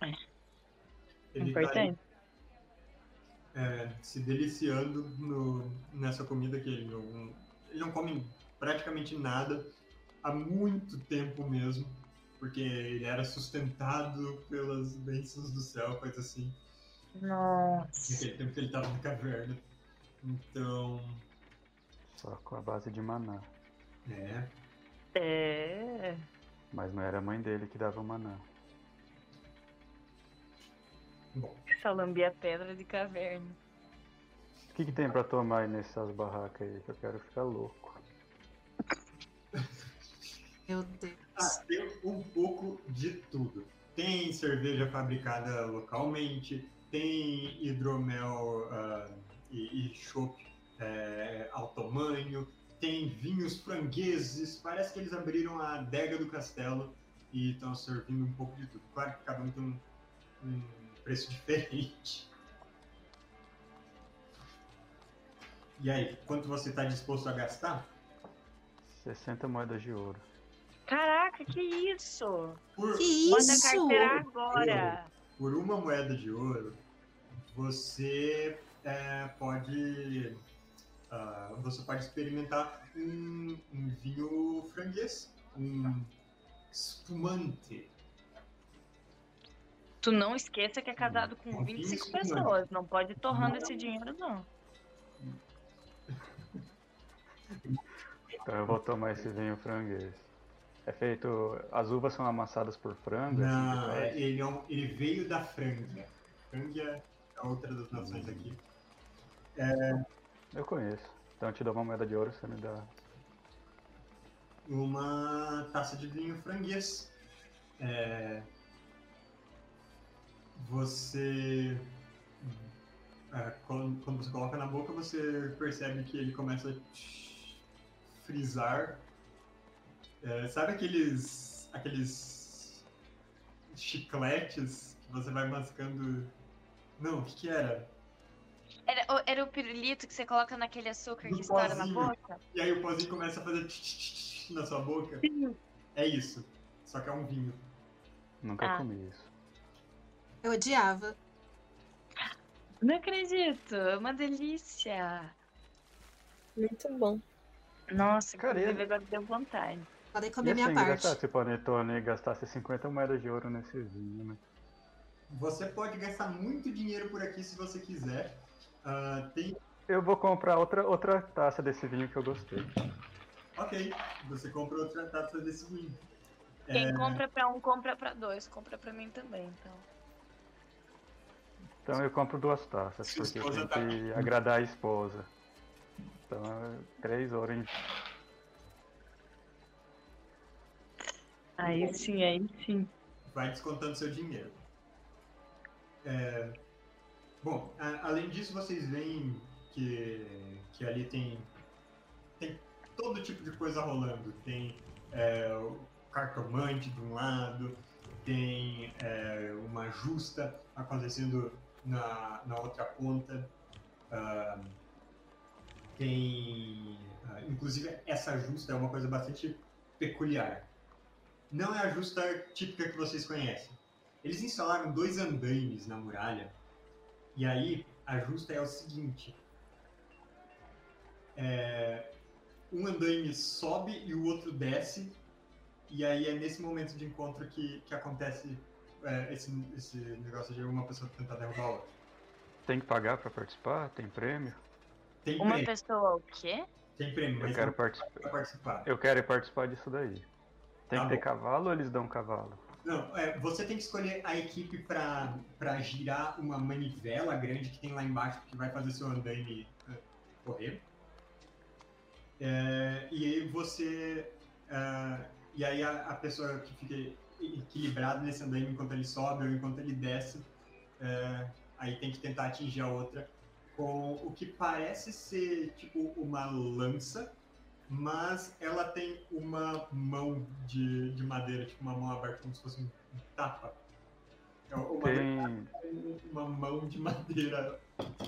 É. Ele Importante. Tá é, se deliciando no, nessa comida que ele não, ele não come praticamente nada há muito tempo mesmo, porque ele era sustentado pelas bênçãos do céu, coisa assim. Nossa. Naquele tempo que ele estava na caverna. Então. Só com a base de maná. É. É. Mas não era a mãe dele que dava o maná. Bom. Só lambia pedra de caverna. O que, que tem pra tomar aí nessas barracas aí? Que eu quero ficar louco. Meu Deus. Ah, tem um pouco de tudo. Tem cerveja fabricada localmente, tem hidromel uh, e, e chopp é, ao tamanho, tem vinhos frangueses. Parece que eles abriram a adega do castelo e estão servindo um pouco de tudo. Claro que cada um tem um, um preço diferente. E aí, quanto você está disposto a gastar? 60 moedas de ouro. Caraca, que isso? Por, que Manda isso? carteira agora. Por uma moeda de ouro, você é, pode uh, você pode experimentar um, um vinho franguês, um espumante. Tu não esqueça que é casado com um 25 pessoas. Não pode ir torrando esse dinheiro, não. Então eu vou tomar esse vinho franguês. É feito. As uvas são amassadas por frango? Assim, Não, assim, ele, é um, ele veio da Frangia. Frangia é outra das nações aqui. É... Eu conheço. Então eu te dou uma moeda de ouro, você me dá. Uma taça de vinho franguês. É... Você. É, quando, quando você coloca na boca, você percebe que ele começa a frisar é, sabe aqueles. aqueles. chicletes que você vai mascando. Não, o que, que era? Era, era o pirulito que você coloca naquele açúcar Do que estoura na boca? E aí o pozinho começa a fazer na sua boca? É isso. Só que é um vinho. Nunca ah. comi isso. Eu odiava. Não acredito, é uma delícia. Muito bom. Nossa, Cara, inclusive agora deu vontade. Podem comer minha parte. se o Panetone gastasse 50 moedas de ouro nesse vinho, né? Você pode gastar muito dinheiro por aqui se você quiser. Uh, tem... Eu vou comprar outra, outra taça desse vinho que eu gostei. Ok, você compra outra taça desse vinho. Quem é... compra pra um, compra pra dois. Compra pra mim também, então. Então eu compro duas taças, porque eu tenho tá... que agradar a esposa. Então, três ouro em Aí sim, aí sim. Vai descontando seu dinheiro. É... Bom, a, além disso, vocês veem que, que ali tem, tem todo tipo de coisa rolando. Tem é, o cartomante de um lado, tem é, uma justa acontecendo na, na outra ponta. Uh, tem. Uh, inclusive, essa justa é uma coisa bastante peculiar não é a justa típica que vocês conhecem. Eles instalaram dois andaimes na muralha, e aí a justa é o seguinte: é, um andaime sobe e o outro desce, e aí é nesse momento de encontro que, que acontece é, esse, esse negócio de uma pessoa tentar derrubar a outra. Tem que pagar para participar? Tem prêmio? Tem Uma prêmio. pessoa o quê? Tem prêmio, Eu mas quero não participar. pra participar. Eu quero participar disso daí. Tem Tá que ter bom. cavalo ou eles dão cavalo? Não, é, você tem que escolher a equipe pra, pra girar uma manivela grande que tem lá embaixo que vai fazer seu andaime é, correr. É, e aí você. é, e aí a, a pessoa que fica equilibrada nesse andaime enquanto ele sobe ou enquanto ele desce, é, aí tem que tentar atingir a outra com o que parece ser tipo uma lança, mas ela tem uma mão de, de madeira, tipo uma mão aberta, como se fosse um tapa. É uma, Tem. uma mão de madeira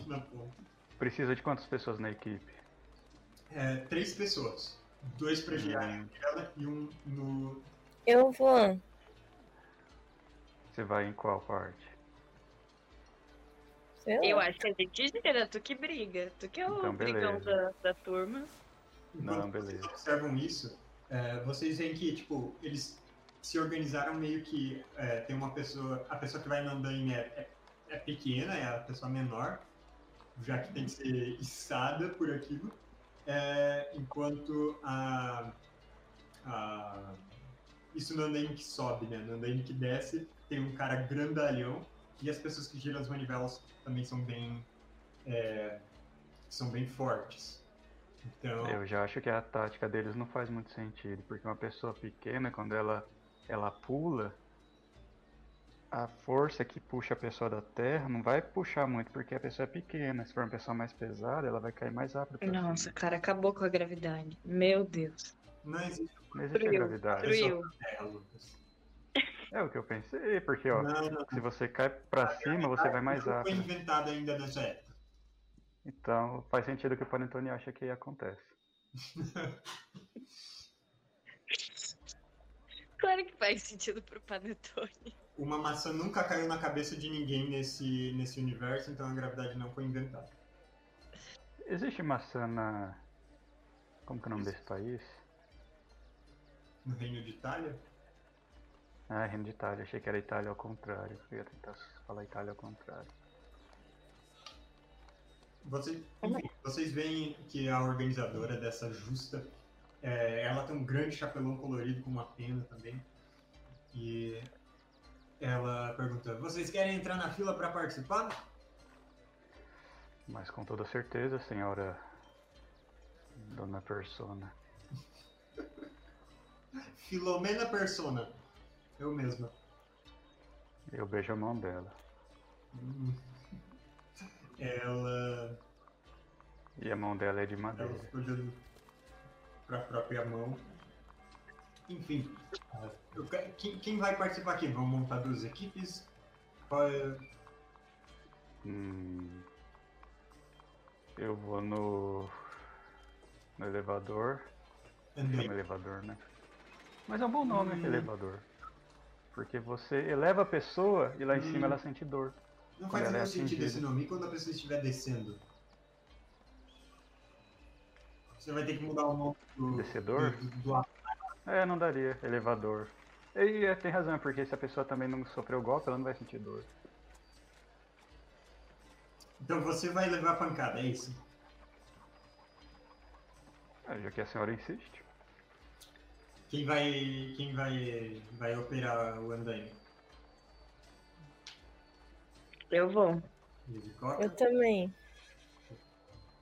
na ponta. Precisa de quantas pessoas na equipe? É, três pessoas. Dois pra girarem Hum, ela e um no. Eu vou. Você vai em qual parte? Eu acho que a gente gira, tu que briga. Tu que é o Então, brigão da, da turma. Não, beleza. vocês observam isso, é, vocês veem que, tipo, eles se organizaram meio que. é, tem uma pessoa. A pessoa que vai no andaime é, é, é pequena, é a pessoa menor, já que tem que ser içada por aquilo. é, enquanto a, a- Isso no andaime que sobe, né? No andaime que desce, tem um cara grandalhão. E as pessoas que giram as manivelas também são bem. é, são bem fortes. Então. Eu já acho que a tática deles não faz muito sentido, porque uma pessoa pequena, quando ela, ela pula, a força que puxa a pessoa da terra não vai puxar muito, porque a pessoa é pequena. Se for uma pessoa mais pesada, ela vai cair mais rápido Nossa, cima. cara, acabou com a gravidade. Meu Deus. Não existe Não existe a gravidade. destruiu. É o que eu pensei, porque ó, Não, não. se você cai pra cima, você vai mais Não foi rápido. inventado ainda nessa época. Então faz sentido que o Panetone acha que acontece. Claro que faz sentido pro Panetone. Uma maçã nunca caiu na cabeça de ninguém nesse, nesse universo, então a gravidade não foi inventada. Existe maçã na. Como que é o nome desse país? No Reino de Itália, Ah, Reino de Itália. Achei que era Itália ao contrário. Eu ia tentar falar Itália ao contrário. vocês, enfim, vocês veem que a organizadora dessa justa, é, ela tem um grande chapelão colorido com uma pena também. E ela pergunta: Vocês querem entrar na fila para participar? Mas com toda certeza, senhora Dona Persona. Filomena Persona. Eu mesma. Eu beijo a mão dela. Hum. Ela. E a mão dela é de Ela madeira. ficou olhando pra própria mão. Enfim, eu que- quem, quem vai participar aqui? Vamos montar duas equipes? Qual é- Hum, eu vou no. no elevador. Andei. Chama elevador, né? Mas é um bom nome, Hum. elevador. Porque você eleva a pessoa e lá em Hum. cima ela sente dor. Não faz é nenhum sentido atingida. esse nome. E quando a pessoa estiver descendo? Você vai ter que mudar o nome do. Descedor? Do, do, do- É, não daria, elevador. E é, tem razão, porque se a pessoa também não sofreu golpe, ela não vai sentir dor. Então você vai levar pancada, é isso? É, já que a senhora insiste. Quem vai. Quem vai. vai operar o andaime? Eu vou. Eu também.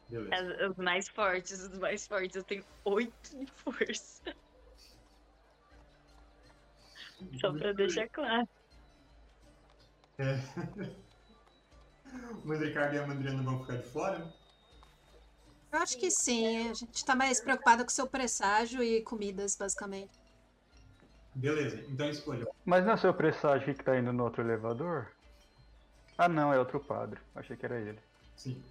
Beleza. As, os mais fortes, os mais fortes. Eu tenho oito de força. Só pra deixar claro. É. O Mandricardo e a Mandriana vão ficar de fora? Eu acho que sim. A gente tá mais preocupado com seu presságio e comidas, basicamente. Beleza, então escolha. Mas não é o seu presságio que tá indo no outro elevador? Ah não, é outro padre. Achei que era ele. Sim.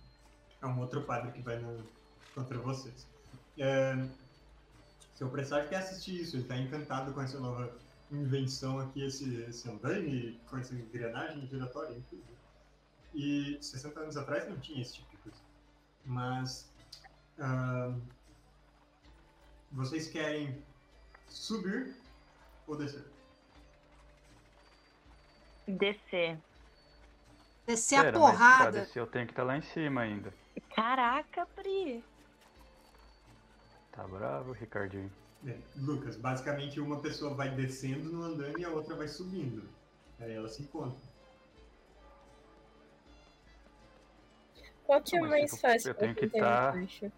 É um outro padre que vai no- contra vocês. É, Seu presságio quer assistir isso, ele tá encantado com essa nova invenção aqui, esse, esse andaime, com essa engrenagem giratória, inclusive. E 60 anos atrás não tinha esse tipo de coisa. Mas. Ah, vocês querem subir ou descer? Descer. Descer a Pera, mas pra porrada. descer eu tenho que estar lá em cima ainda. Caraca, Pri. Tá bravo, Ricardinho. É, Lucas, basicamente uma pessoa vai descendo no andame e a outra vai subindo. Aí elas se encontram. Qual que é mais tipo, fácil eu pra tenho que fazer tá-?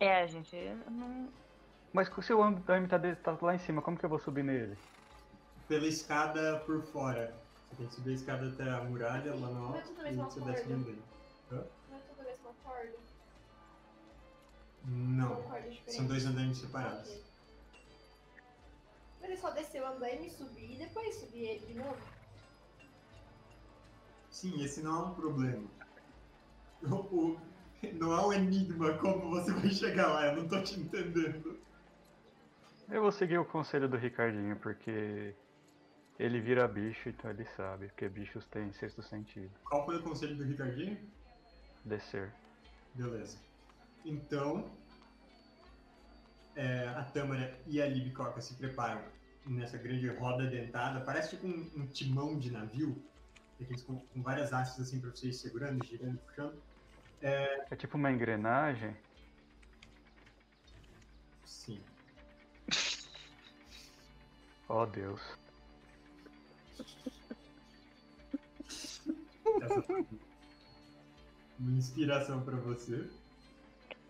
É, gente não. Mas se o andame tá, de- tá lá em cima, como que eu vou subir nele? Pela escada por fora. Você tem que subir a escada até a muralha lá no Não é alto tudo e você desce no andame. Não é tudo a mesma corda? Não, São dois andames separados. Ok. Ele só desceu o andaime, subir e depois subir ele de novo. Sim, esse não é um problema. O- não é um enigma como você vai chegar lá, eu não tô te entendendo. Eu vou seguir o conselho do Ricardinho, porque ele vira bicho, então ele sabe, porque bichos têm sexto sentido. Qual foi o conselho do Ricardinho? Descer. Beleza. Então, é, a Tâmara e a Libicoca se preparam nessa grande roda dentada. Parece tipo um, um timão de navio, aqueles com, com várias hastes assim para vocês segurando, girando, puxando. É tipo uma engrenagem. Sim. Oh Deus. Essa foi uma inspiração para você.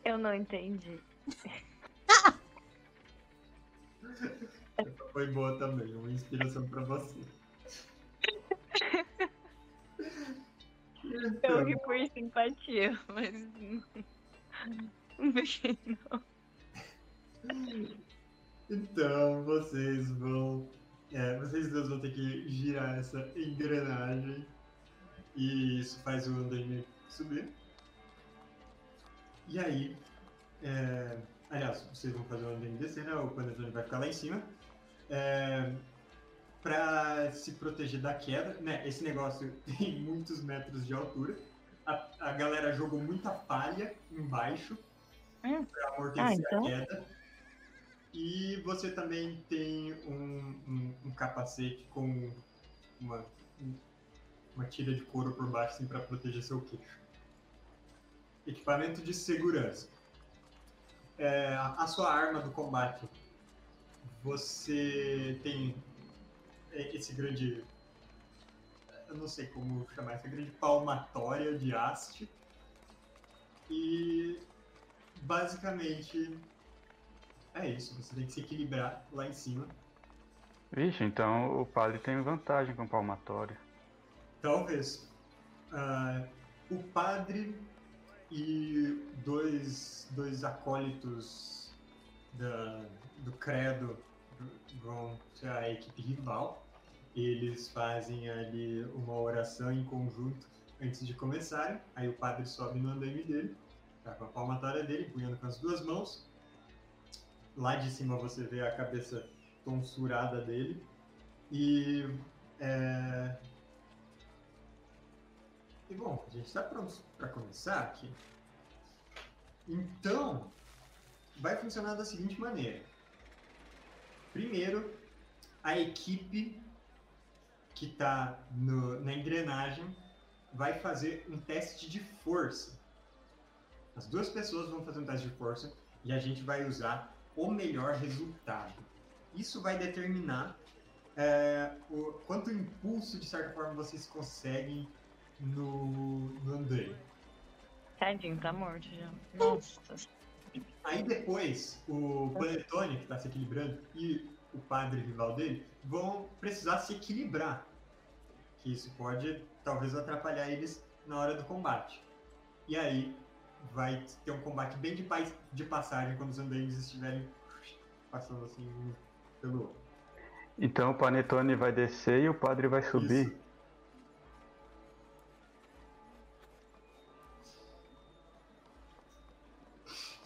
Eu não entendi. Essa foi boa também, uma inspiração para você. Eu ri por simpatia, mas. Não não. Então vocês vão. é, vocês dois vão ter que girar essa engrenagem. E isso faz o andaime subir. E aí. é, aliás, vocês vão fazer o andaime descer, né? O panetone vai ficar lá em cima. É, para se proteger da queda, né? Esse negócio tem muitos metros de altura. A, a galera jogou muita palha embaixo Hum. para amortecer Ah, então. a queda. E você também tem um, um- um capacete com uma, uma tira de couro por baixo assim, para proteger seu queixo. Equipamento de segurança. É, a sua arma do combate. Você tem é, esse grande. Eu não sei como chamar, essa grande palmatória de haste. E basicamente é isso. Você tem que se equilibrar lá em cima. Vixe, então o padre tem vantagem com palmatória. Talvez. Ah, o padre e dois, dois acólitos da, do credo vão ser a equipe rival. Eles fazem ali uma oração em conjunto antes de começarem. Aí o padre sobe no andaime dele, tá com a palmatória dele, punhando com as duas mãos. Lá de cima você vê a cabeça tonsurada dele. E é, e bom, a gente está pronto para começar aqui. Então, vai funcionar da seguinte maneira. Primeiro, a equipe que está na engrenagem vai fazer um teste de força. As duas pessoas vão fazer um teste de força e a gente vai usar o melhor resultado. Isso vai determinar é, o quanto impulso, de certa forma, vocês conseguem no, no andaime. Tadinho, tá morto já. Nossa. Aí depois, o Panetone, que tá se equilibrando, e o padre rival dele vão precisar se equilibrar. Que isso pode, talvez, atrapalhar eles na hora do combate. E aí vai ter um combate bem de, paz, de passagem quando os andaimes estiverem passando assim pelo. Então o panetone vai descer e o padre vai subir. Isso.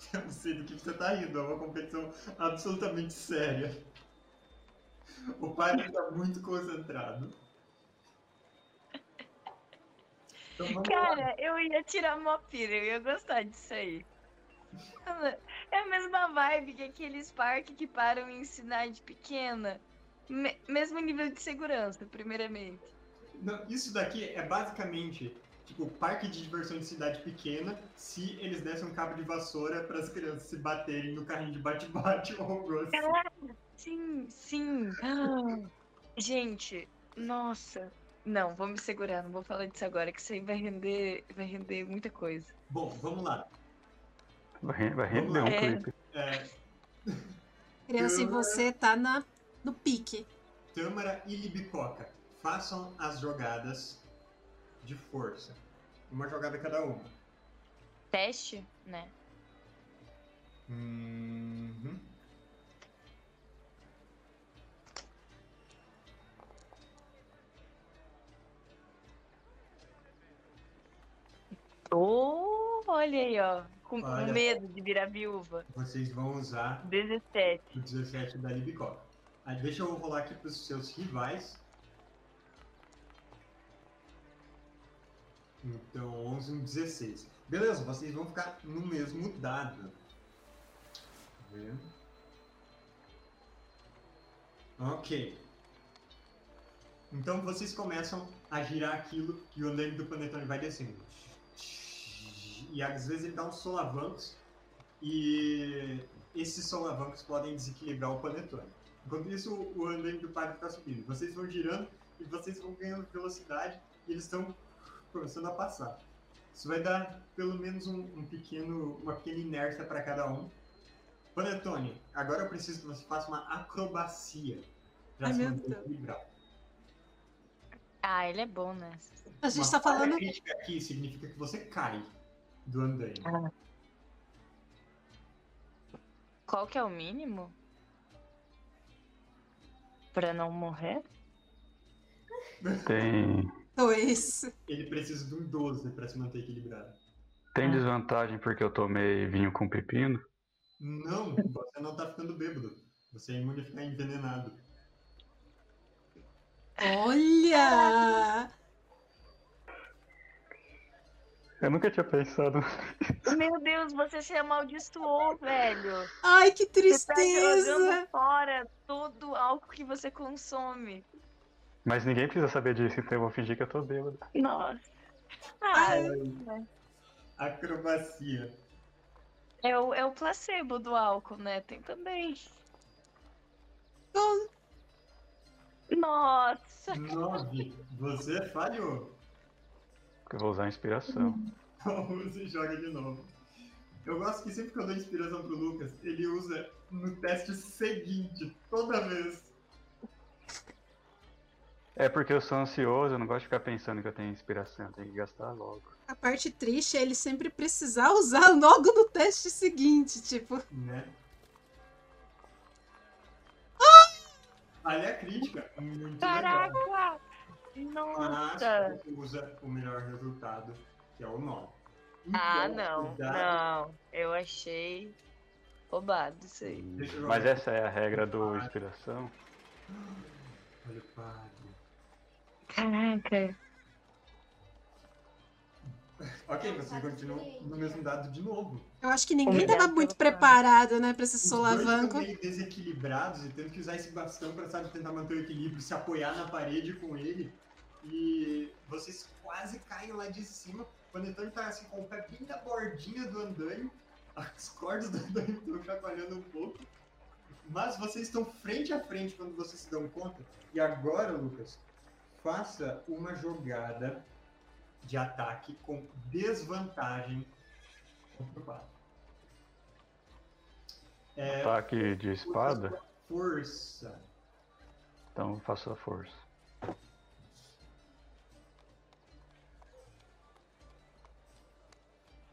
Eu não sei do que você tá rindo, é uma competição absolutamente séria. O padre tá muito concentrado. Então vamos lá. Cara, eu ia tirar uma pira, eu ia gostar disso aí. É a mesma vibe que aqueles parques que param em cidade pequena. Me- mesmo nível de segurança, primeiramente. Não, isso daqui é basicamente tipo, parque de diversão de cidade pequena se eles dessem um cabo de vassoura para as crianças se baterem no carrinho de bate-bate ou algo assim. Sim, sim. Ah, gente, nossa. Não, vou me segurar, não vou falar disso agora, que isso aí vai render, vai render muita coisa. Bom, vamos lá. Vai, render lá. um É. clipe. É, Criança, e você tá na, no pique. Tâmara e Libicoca, façam as jogadas de força. Uma jogada cada uma. Teste, né? Uhum. Oh, olha aí, ó. Com, com Olha. medo de virar viúva. Vocês vão usar 17. o 17 da Libicoca. Aí deixa eu rolar aqui para os seus rivais. Então, 11 e um 16. Beleza, vocês vão ficar no mesmo dado. Tá vendo? Ok. Então vocês começam a girar aquilo e o andaime do panetone vai descendo. E às vezes ele dá uns solavancos e esses solavancos podem desequilibrar o panetone. Enquanto isso, o andaime do padre está subindo. Vocês vão girando e vocês vão ganhando velocidade e eles estão começando a passar. Isso vai dar pelo menos um, um pequeno, uma pequena inércia para cada um. Panetone, agora eu preciso que você faça uma acrobacia para se manter equilibrado. Ah, ele é bom nessa. A gente Uma tá falha falando. crítica aqui significa que você cai do andaime. Qual que é o mínimo? Pra não morrer? Tem, Dois. Ele precisa de um 12 para se manter equilibrado. tem desvantagem porque eu tomei vinho com pepino? Não, você não tá ficando bêbado. Você é imune a ficar envenenado. Olha! Eu nunca tinha pensado. Meu Deus, você se amaldiçoou, velho. Ai, que Você tá tristeza! jogando fora todo o álcool que você consome. Mas ninguém precisa saber disso, então eu vou fingir que eu tô bêbado. Nossa. Ah, Acrobacia. é o, é o placebo do álcool, né? Tem também. Nossa. 9. Você falhou. Eu vou usar a inspiração. Então use e joga de novo. Eu gosto que sempre que eu dou inspiração pro Lucas, ele usa no teste seguinte, toda vez. É porque eu sou ansioso, eu não gosto de ficar pensando que eu tenho inspiração, eu tenho que gastar logo. A parte triste é ele sempre precisar usar logo no teste seguinte, tipo. Né? Ali é a crítica. Muito legal. Caraca! Mas Nossa! você usa o melhor resultado, que é o 9. Ah, Então, não, cuidado. não. Eu achei roubado isso aí. Mas essa é a regra do inspiração? Olha o padre. Caraca. Ok, vocês continuam no mesmo dado de novo. Eu acho que ninguém Obrigada tava muito preparado, né, pra esse Os dois solavanco. estão meio desequilibrados e tendo que usar esse bastão pra sabe, tentar manter o equilíbrio, se apoiar na parede com ele. E vocês quase caem lá de cima. O Panetone tá assim com o pé bem na bordinha do andaime. As cordas do andaime estão chacoalhando um pouco. Mas vocês estão frente a frente quando vocês se dão conta. E agora, Lucas, faça uma jogada de ataque com desvantagem contra o padre. É, Ataque de espada? Força. Então eu faço a força.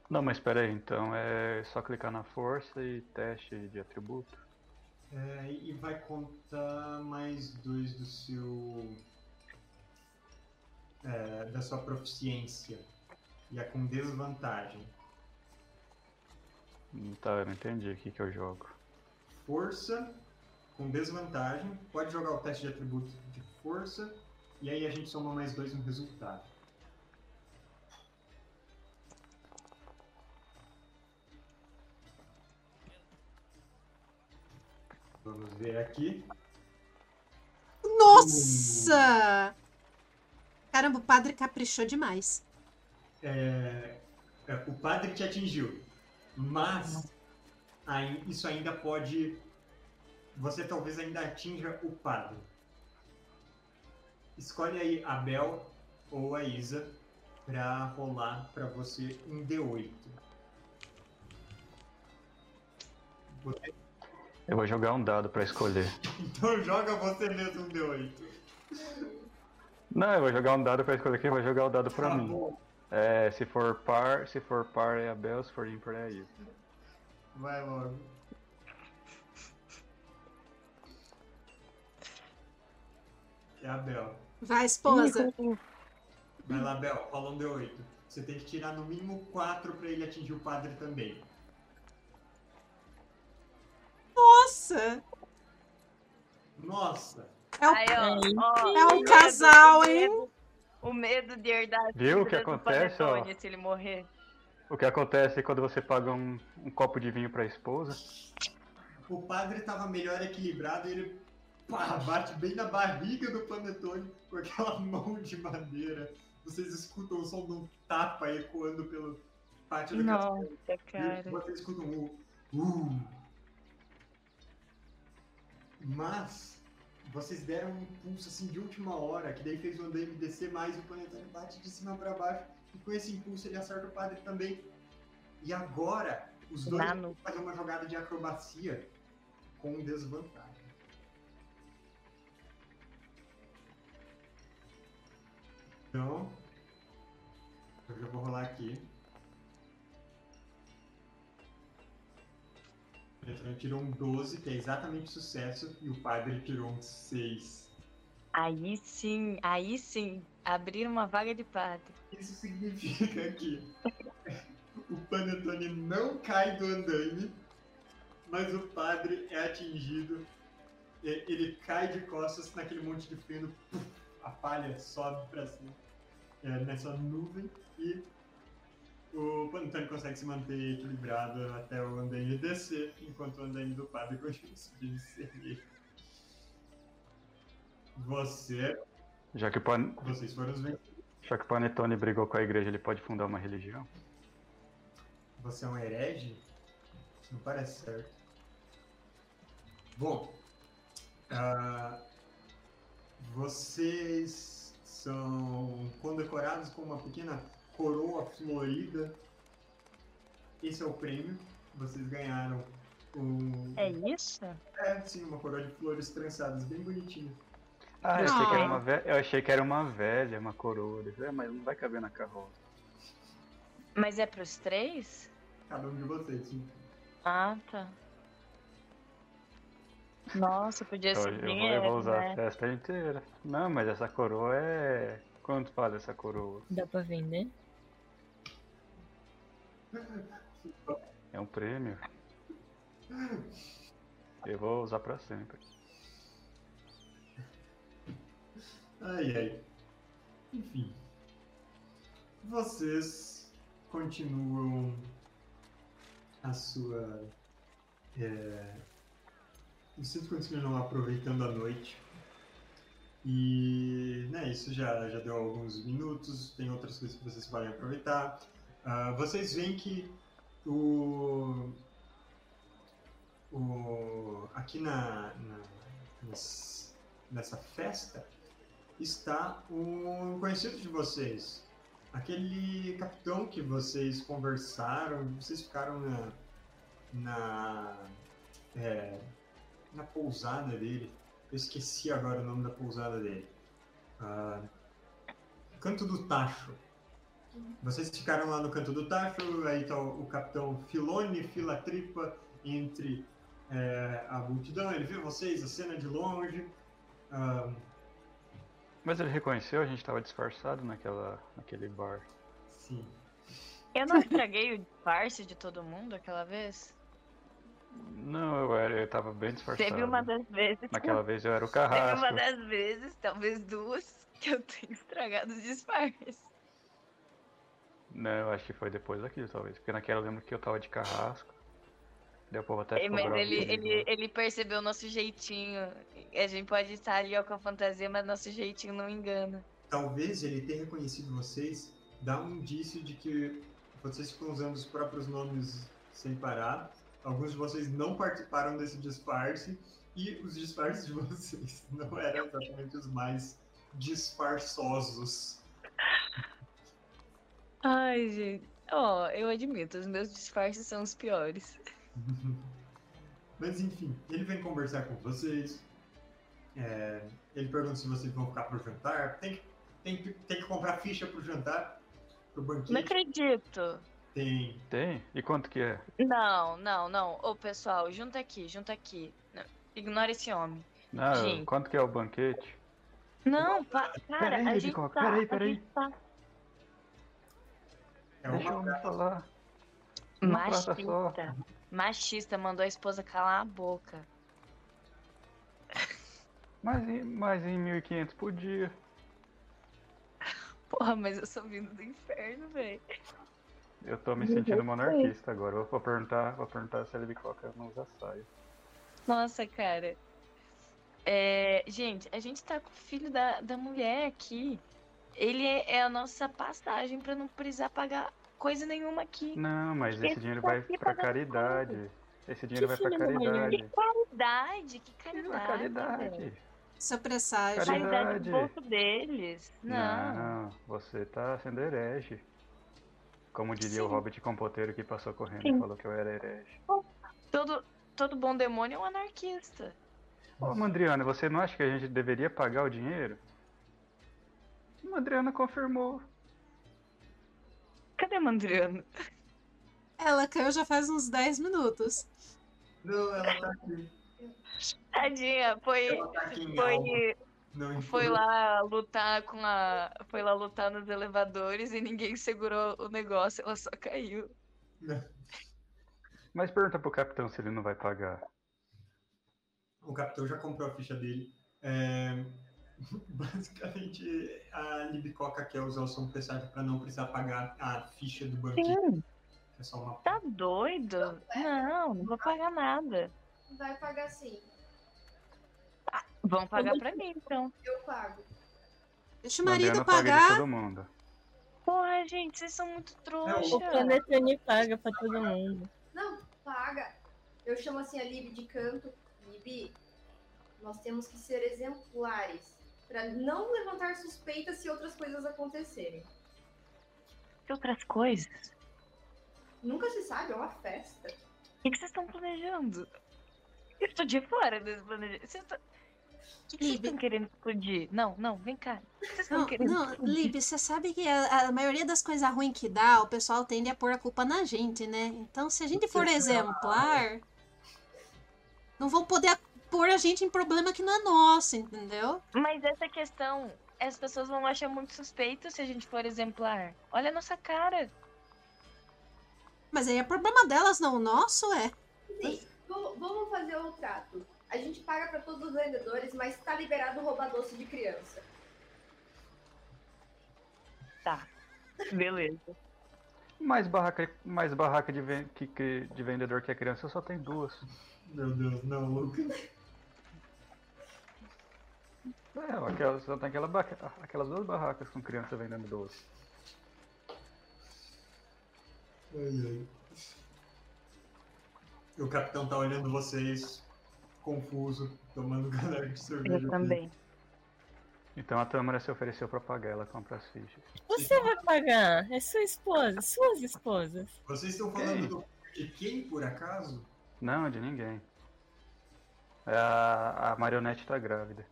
Não, mas espera aí, então é só clicar na força e teste de atributo. É, e vai contar mais dois do seu. é, da sua proficiência. E é com desvantagem. Hum, Tá, eu não entendi aqui que eu jogo. Força com desvantagem. Pode jogar o teste de atributo de força. E aí a gente soma mais dois no resultado. Vamos ver aqui. Nossa! Caramba, o padre caprichou demais. é, é, o padre te atingiu, mas aí, isso ainda pode. Você talvez ainda atinja o padre. Escolhe aí a Bel ou a Isa pra rolar pra você um D8. Você- Eu vou jogar um dado pra escolher. Então joga você mesmo um D8. Não, eu vou jogar um dado pra escolher quem vai jogar o dado pra Tá mim. bom. É, se for par, se for par é a Bel, se for ímpar é a Isa. Vai logo. É a Bel. Vai, esposa. Vai lá, Bel, rola um D8. Você tem que tirar no mínimo 4 pra ele atingir o padre também. Nossa! Nossa! É o Aí, ó, ó, É um o medo, casal, o hein? medo- O medo de herdar Viu o que acontece, ó? Se ele morrer. O que acontece quando você paga um, um copo de vinho pra esposa? O padre tava melhor equilibrado e ele pá, bate bem na barriga do Panetone com aquela mão de madeira. Vocês escutam o som de um tapa ecoando pelo pátio do castelo. Nossa, cara. E vocês escutam o uh. Mas vocês deram um impulso assim de última hora, que daí fez o andaime descer mais e o Panetone bate de cima pra baixo. E com esse impulso ele acerta o padre também. E agora os dois Nano. vão fazer uma jogada de acrobacia com desvantagem. Então, eu já vou rolar aqui. Petrone tirou um 12, que é exatamente sucesso, e o padre tirou um 6. Aí sim, aí sim. Abrir uma vaga de padre. Isso significa que o Panetone não cai do andaime, mas o padre é atingido. Ele cai de costas naquele monte de feno, a palha sobe pra cima é, nessa nuvem e o Panetone consegue se manter equilibrado até o andaime descer, enquanto o andaime do padre continua subindo se erguer. Você, Já que, o Pan... vocês foram os. Já que o Panetone brigou com a igreja, ele pode fundar uma religião? Você é um herege? Isso não parece certo. Bom, ah, vocês são condecorados com uma pequena coroa florida. Esse é o prêmio. Vocês ganharam um. É isso? É, sim, uma coroa de flores trançadas, bem bonitinha. Ah, eu achei, que era Ah. uma velha, eu achei que era uma velha, uma coroa. "É, mas não vai caber na carroça. Mas é pros três? Cada um de vocês, sim. Ah, tá. Nossa, podia ser eu vou, eu dinheiro, vou usar né? a festa inteira. Não, mas essa coroa é. Quanto vale essa coroa? Dá pra vender? É um prêmio. Eu vou usar pra sempre. Ai, ai. Enfim. Vocês continuam a sua. É, vocês continuam aproveitando a noite. E né, isso já, já deu alguns minutos, tem outras coisas que vocês podem aproveitar. Ah, vocês veem que o, o aqui na, na- nessa festa está um conhecido de vocês. Aquele capitão que vocês conversaram, vocês ficaram na, na, é, na pousada dele. Eu esqueci agora o nome da pousada dele. Ah, Canto do Tacho. Vocês ficaram lá no Canto do Tacho, aí tá o, o capitão Filone Filatripa entre é, a multidão. Ele viu vocês, a cena de longe. Ah, Mas ele reconheceu, a gente tava disfarçado naquela, naquele bar. sim. Eu não estraguei o disfarce de todo mundo aquela vez? Não, eu, era, eu tava bem disfarçado. Teve uma das vezes. Naquela vez eu era o Teve carrasco. uma das vezes, talvez duas, que eu tenho estragado os disfarces. Não, eu acho que foi depois daquilo, talvez. Porque naquela eu lembro que eu tava de carrasco. Daí o povo até É, ficou Mas bravo ele, comigo. ele, ele percebeu o nosso jeitinho. A gente pode estar ali ó, com a fantasia, mas nosso jeitinho não engana. Talvez ele tenha reconhecido vocês dá um indício de que vocês ficam usando os próprios nomes sem parar. Alguns de vocês não participaram desse disfarce e os disfarces de vocês não eram exatamente os mais disfarçosos. Ai, gente. Ó, eu admito, os meus disfarces são os piores. Mas enfim, ele vem conversar com vocês. É, ele pergunta se vocês vão ficar pro jantar. Tem que, tem que, tem que comprar ficha pro jantar, pro banquete. Não acredito. Tem. Tem? E quanto que é? Não, não, não. Ô, pessoal, junta aqui, junta aqui. Não, Ignora esse homem. Não, Gente. quanto que é o banquete? Não, pa- cara, Peraí, a gente tá, peraí, a peraí. gente tá É Deixa eu prata. falar. Uma machista. Machista, mandou a esposa calar a boca. Mas em, mas em 1.500 por dia. Porra, mas eu sou vindo do inferno, velho. Eu tô me sentindo monarquista agora. Eu vou perguntar, vou perguntar se a Lady Coca não usa saia. Nossa, cara. É, gente, a gente tá com o filho da, da mulher aqui. Ele é, é a nossa passagem pra não precisar pagar coisa nenhuma aqui. Não, mas Porque esse dinheiro tá vai pra pagando caridade. Esse dinheiro vai pra filho da mulher? caridade. Caridade, que caridade. caridade. velho. Seu presságio. Caridade. Caridade do bolso deles. Não. Não, você tá sendo herege. Como diria o Sim. Hobbit Compoteiro que passou correndo Sim. e falou que eu era herege. Todo, todo bom demônio é um anarquista. Ô, Mandriana, você não acha que a gente deveria pagar o dinheiro? Mandriana confirmou. Cadê a Mandriana? Ela caiu já faz uns 10 minutos. Não, ela tá aqui. Tadinha, foi, tá aqui foi, Não foi lá lutar com a. Foi lá lutar nos elevadores e ninguém segurou o negócio, ela só caiu. Mas pergunta pro capitão se ele não vai pagar. O capitão já comprou a ficha dele. É, Basicamente, a Libicoca quer usar o som presságio para não precisar pagar a ficha do banquete. Sim, É só uma. tá doido? Não, não vou pagar nada. Vai pagar sim. Vão pagar pra mim, então. Eu pago. Deixa o marido Mandriana paga de pagar. todo mundo. Porra, gente, vocês são muito trouxa. O Panetone paga pra todo mundo. Não, paga. Eu chamo assim a Lib de canto. Lib, nós temos que ser exemplares para não levantar suspeitas se outras coisas acontecerem. Que outras coisas? Nunca se sabe, é uma festa. O que que vocês estão planejando? Eu tô de fora desse planejamento. Vocês tão- O que que vocês estão querendo explodir? Não, não, vem cá. O que vocês estão Não, querendo não, explodir? Lib, você sabe que a, a maioria das coisas ruins que dá, o pessoal tende a pôr a culpa na gente, né? Então, se a gente for exemplar, não vão poder pôr a gente em problema que não é nosso, entendeu? Mas essa questão, as pessoas vão achar muito suspeito se a gente for exemplar. Olha a nossa cara. Mas aí é problema delas, não o nosso, é. Sim, vamos fazer o trato. A gente paga para todos os vendedores, mas tá liberado roubar doce de criança. Tá. Beleza. Mais barraca, mais barraca de, ven- que, que- de vendedor que a criança só tem duas. Meu Deus, não, Lucas. É, aquelas, só tem aquela, aquelas duas barracas com criança vendendo doce. Ai, ai. O capitão tá olhando vocês, confuso, tomando galera de cerveja. Eu também. Então a Tâmara se ofereceu pra pagar, ela compra as fichas. Você vai pagar. É sua esposa, suas esposas. Vocês estão falando do- de quem, por acaso? Não, de ninguém. A, a marionete tá grávida.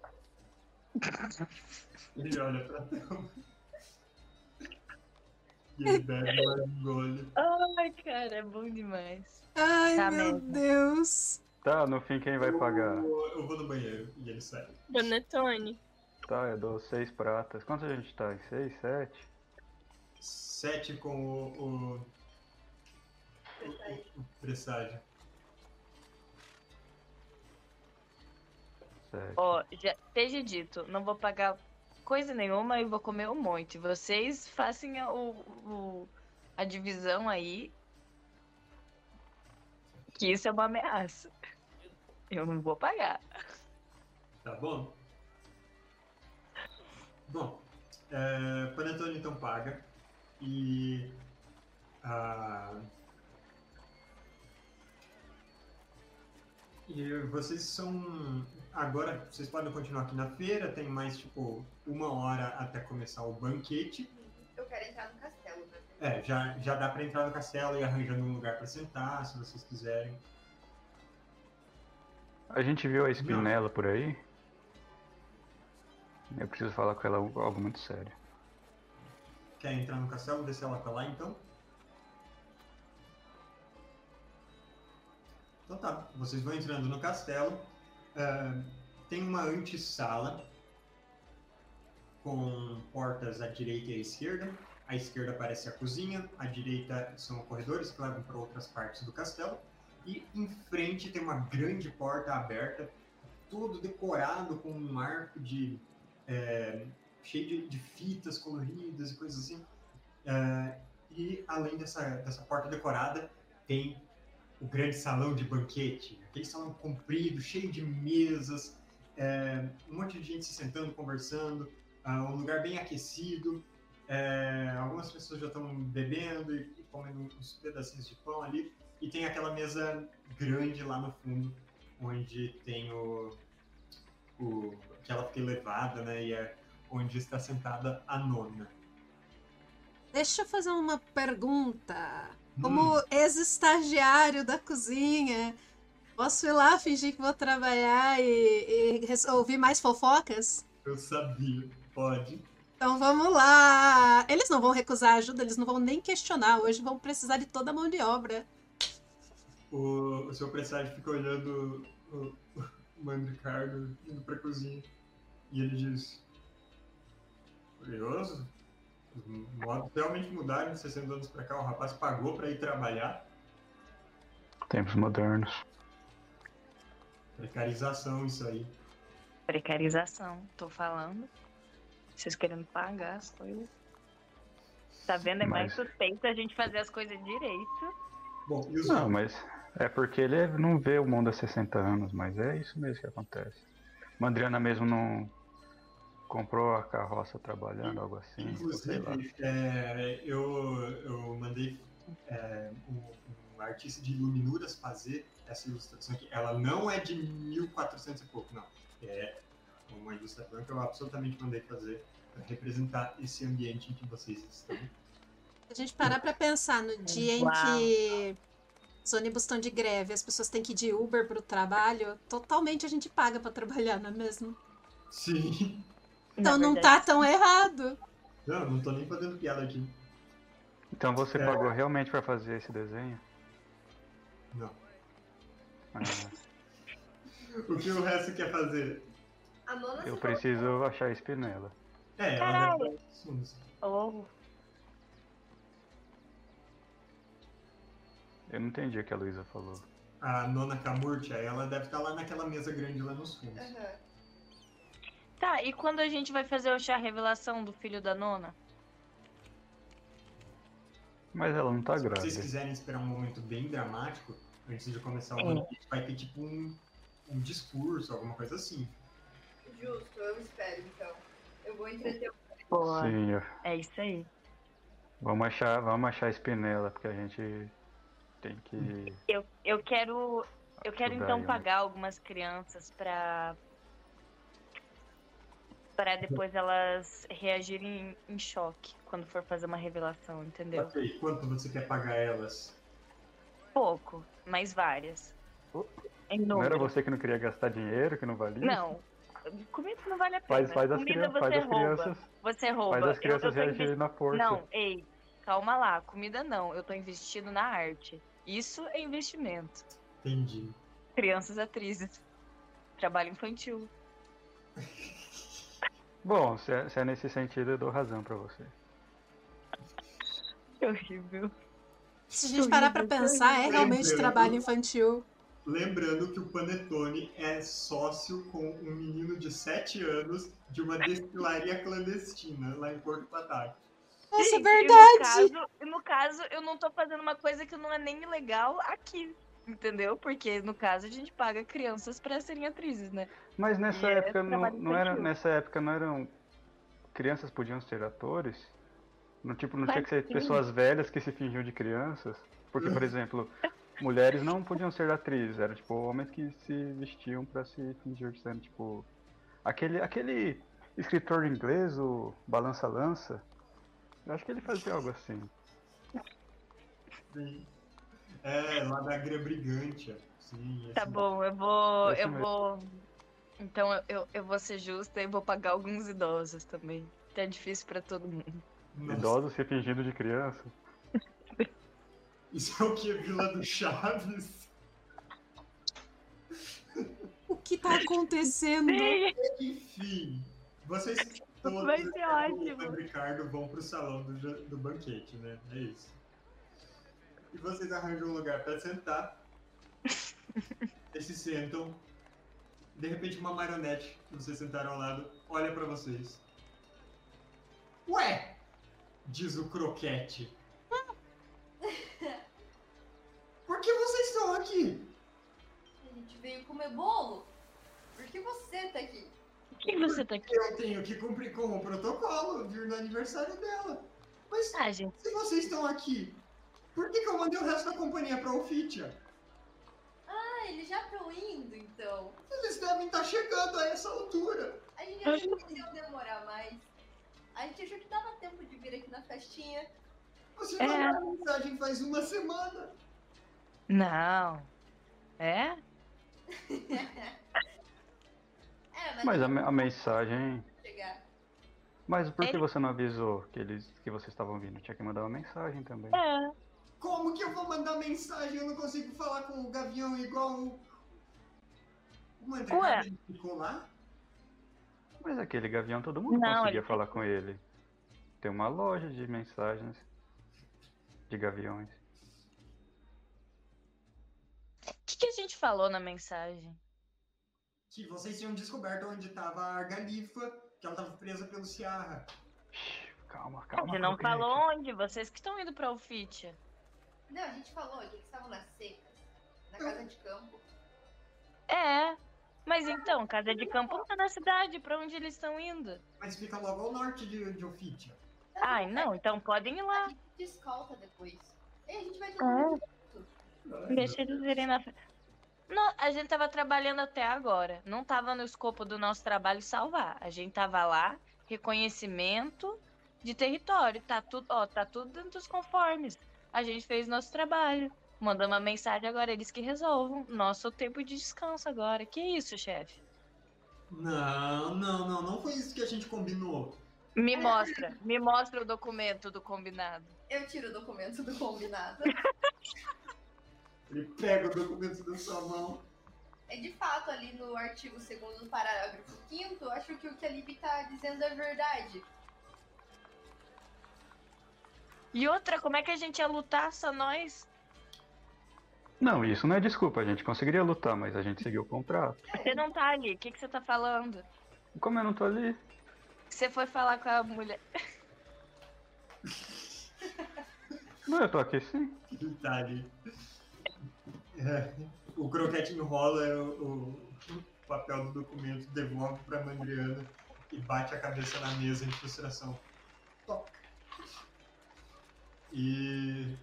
Ele olha pra Thelma. E ele bebe mais um gole. Ai, cara, é bom demais. Ai, Tá meu mesmo. Deus. Tá, no fim quem vai pagar? Eu, eu vou no banheiro e ele sai. Panetone. Tá, eu dou seis pratas. Quantos a gente tá? Em seis, sete? Sete com o, o, o, o presságio. Sete. Ó, já esteja dito, não vou pagar coisa nenhuma e vou comer um monte. Vocês façam a, o, o- a divisão aí. Que isso é uma ameaça. Eu não vou pagar. Tá bom? Bom, é, Panetone então paga. e ah, e vocês são agora vocês podem continuar aqui na feira tem mais tipo uma hora até começar o banquete Eu quero entrar no castelo, né? é já já dá para entrar no castelo e arranjando um lugar para sentar se vocês quiserem A gente viu a Spinella por aí? Eu preciso falar com ela algo algo muito sério. Quer entrar no castelo, descer ela pra lá então? Então tá, vocês vão entrando no castelo. Ah, tem uma antessala com portas à direita e à esquerda. À esquerda parece a cozinha, à direita são corredores que levam para outras partes do castelo. E em frente tem uma grande porta aberta, todo decorado com um arco de é, cheio de, de fitas coloridas e coisas assim. É, e além dessa, dessa porta decorada, tem o grande salão de banquete, aquele salão comprido, cheio de mesas, é, um monte de gente se sentando, conversando, ah, um lugar bem aquecido. é, algumas pessoas já estão bebendo e, e comendo uns pedacinhos de pão ali. E tem aquela mesa grande lá no fundo, onde tem o, o que ela fica elevada, né? E é onde está sentada a nona. Deixa eu fazer uma pergunta. Como ex-estagiário da cozinha, posso ir lá fingir que vou trabalhar e, e ouvir mais fofocas? Eu sabia, pode. Então vamos lá! Eles não vão recusar ajuda, eles não vão nem questionar. Hoje vão precisar de toda a mão de obra. O, o seu presságio fica olhando o, o Mandricardo indo pra cozinha. E ele diz: Curioso? Os modos realmente mudaram de 60 anos pra cá. O rapaz pagou pra ir trabalhar. Tempos modernos. Precarização, isso aí. Precarização, tô falando. Vocês querendo pagar as coisas. Tá vendo? É mais Mas- suspeito a gente fazer as coisas direito. Bom, e os Não, mas é porque ele não vê o mundo há 60 anos, mas é isso mesmo que acontece. Mandriana mesmo não comprou a carroça trabalhando, algo assim, ou sei lá. Inclusive, é, eu, eu mandei é, um, um artista de iluminuras fazer essa ilustração aqui. Ela não é de 1400 e pouco, não. É uma ilustração que eu absolutamente mandei fazer para representar esse ambiente em que vocês estão. Se a gente parar pra pensar no dia em Uau. que os ônibus estão de greve, as pessoas têm que ir de Uber pro trabalho, totalmente a gente paga pra trabalhar, não é mesmo? Sim. Então não tá tão errado. Não, não tô nem fazendo piada aqui. Então você É. pagou realmente pra fazer esse desenho? Não. Ah, O que o resto quer fazer? A nona eu preciso achar a espinela. É, ela Caralho. deve estar assuntos. Oh, Eu não entendi o que a Luísa falou. A nona Camurtia, ela deve estar lá naquela mesa grande lá nos fundos. falou. Tá, e quando a gente vai fazer o chá revelação do filho da nona? Mas ela não tá Se vocês grávida. quiserem esperar um momento bem dramático, antes de começar o banquete, vai ter tipo um, um discurso, alguma coisa assim. Justo, eu espero então. Eu vou entreter o. Sim, eu- É isso aí. vamos achar, vamos achar a espinela, porque a gente tem que. Eu, eu quero. Eu quero Ajudar então aí, né? pagar algumas crianças pra. Pra depois elas reagirem em, choque quando for fazer uma revelação, entendeu? Ok, quanto você quer pagar elas? Pouco, mas várias. Em Não era você que não queria gastar dinheiro, que não valia? Não. Comida não vale a pena. Faz, faz, as, Comida você faz as rouba. crianças. Você rouba. Faz as Eu- crianças eu reagirem investi- na força. Não, ei, calma lá. Comida não. Eu tô investindo na arte. Isso é investimento. Entendi. Crianças atrizes. Trabalho infantil. Bom, se é, se é nesse sentido, eu dou razão pra você. Que horrível. Se a gente parar pra pensar, é realmente Lembrando- trabalho infantil. Lembrando que o Panetone é sócio com um menino de 7 anos de uma destilaria clandestina lá em Porto Pataca. Nossa, Gente, verdade! E no, caso, e no caso, eu não tô fazendo uma coisa que não é nem ilegal aqui. Entendeu? Porque, no caso, a gente paga crianças pra serem atrizes, né? Mas nessa E é época não, não era. Nessa época não eram. Crianças podiam ser atores? Não, tipo, não tinha que ser pessoas velhas que se fingiam de crianças. Porque, por exemplo, mulheres não podiam ser atrizes, eram tipo homens que se vestiam pra se fingir de ser, tipo. Aquele, aquele escritor inglês, o Balança Lança, eu acho que ele fazia algo assim. É, lá da Agria Brigante. Sim, Tá bom, eu vou. Eu mesmo. vou. Então eu- eu, vou ser justa e vou pagar alguns idosos também. Tá difícil pra todo mundo. Nossa, Idosos se fingindo de criança. Isso é o que? Vila do Chaves? O que tá acontecendo? Enfim, vocês todos, Vai ser ótimo. o Ricardo, vão pro salão do, do banquete, né? É isso. E vocês arranjam um lugar pra sentar. Eles se sentam. De repente, uma marionete que vocês sentaram ao lado olha pra vocês. Ué! Diz o croquete. Por que vocês estão aqui? A gente veio comer bolo. Por que você tá aqui? Por que você tá aqui? Eu tenho que cumprir com o protocolo, vir no aniversário dela. Mas Ah, gente. se vocês estão aqui, por que, que eu mandei o resto da companhia pra Ofitia? Ah, eles já estão indo, então. Eles devem estar chegando a essa altura. A gente achou que iam demorar mais. A gente achou que dava tempo de vir aqui na festinha. Você É. mandou a mensagem faz uma semana. Não. É? É, mas, Mas a, me- a mensagem. chegar. Mas por que Ele- você não avisou que eles que vocês estavam vindo? Tinha que mandar uma mensagem também. É. Como que eu vou mandar mensagem? Eu não consigo falar com o Gavião igual o. O André Ué. Ficou lá? Mas aquele gavião todo mundo Não, conseguia ele- falar com ele. Tem uma loja de mensagens de gaviões. O que, que a gente falou na mensagem? Que vocês tinham descoberto onde estava a Galifa, que ela estava presa pelo Ciarra. Calma, A calma. gente não falou onde? Vocês que estão indo pra Ufitia. Não, a gente falou aqui que estavam nas secas. Na casa de campo. É. Mas então, casa de campo não tá na cidade. Pra onde eles estão indo? Mas fica logo ao norte de, de Ofitia. Ai, não. Então podem ir lá. A gente te escolta depois. E a gente vai todo Ah. mundo junto. Deixa eles irem na frente. Não, a gente tava trabalhando até agora. Não tava no escopo do nosso trabalho salvar. A gente tava lá, reconhecimento de território. Tá tudo, ó, tá tudo dentro dos conformes. A gente fez nosso trabalho. Mandamos uma mensagem agora, eles que resolvam. Nosso tempo de descanso agora. Que isso, chefe? Não, não, não, não foi isso que a gente combinou. Me mostra, me mostra o documento do combinado. Eu tiro o documento do combinado. Ele pega o documento da sua mão. É de fato ali no artigo 2 do parágrafo 5 acho que o que a Lib tá dizendo é verdade. E outra, como é que a gente ia lutar só nós? Não, isso não é desculpa. A gente conseguiria lutar, mas a gente seguiu o contrato. Você não tá ali, o que, que você tá falando? Como eu não tô ali? Você foi falar com a mulher. Não, eu tô aqui sim. Ele tá ali. É, o croquete enrola o, o papel do documento, devolve pra Mandriana e bate a cabeça na mesa em frustração. Toca. E.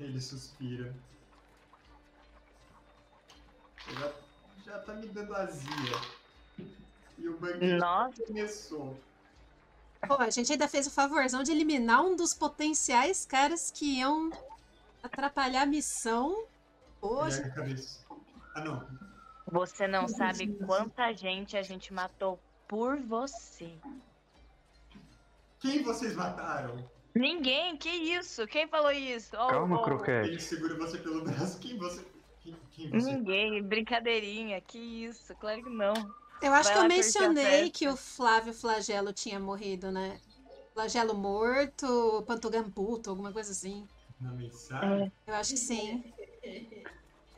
Ele suspira. Já, já tá me dando azia. E o banquete Nossa. começou. Pô, a gente ainda fez o favorzão de eliminar um dos potenciais caras que iam atrapalhar a missão. Hoje. Ah, não. Você não sabe quanta gente a gente matou por você. Quem vocês mataram? Ninguém, que isso? Quem falou isso? Ó, Calma, Ele croquete. segura você pelo braço. Quem você. Quem, quem você. Ninguém, brincadeirinha, que isso? Claro que não. Eu acho Vai que eu mencionei que o Flávio Flagelo tinha morrido, né? Flagelo morto, Pantogamputo, alguma coisa assim. Na mensagem? Eu acho que sim.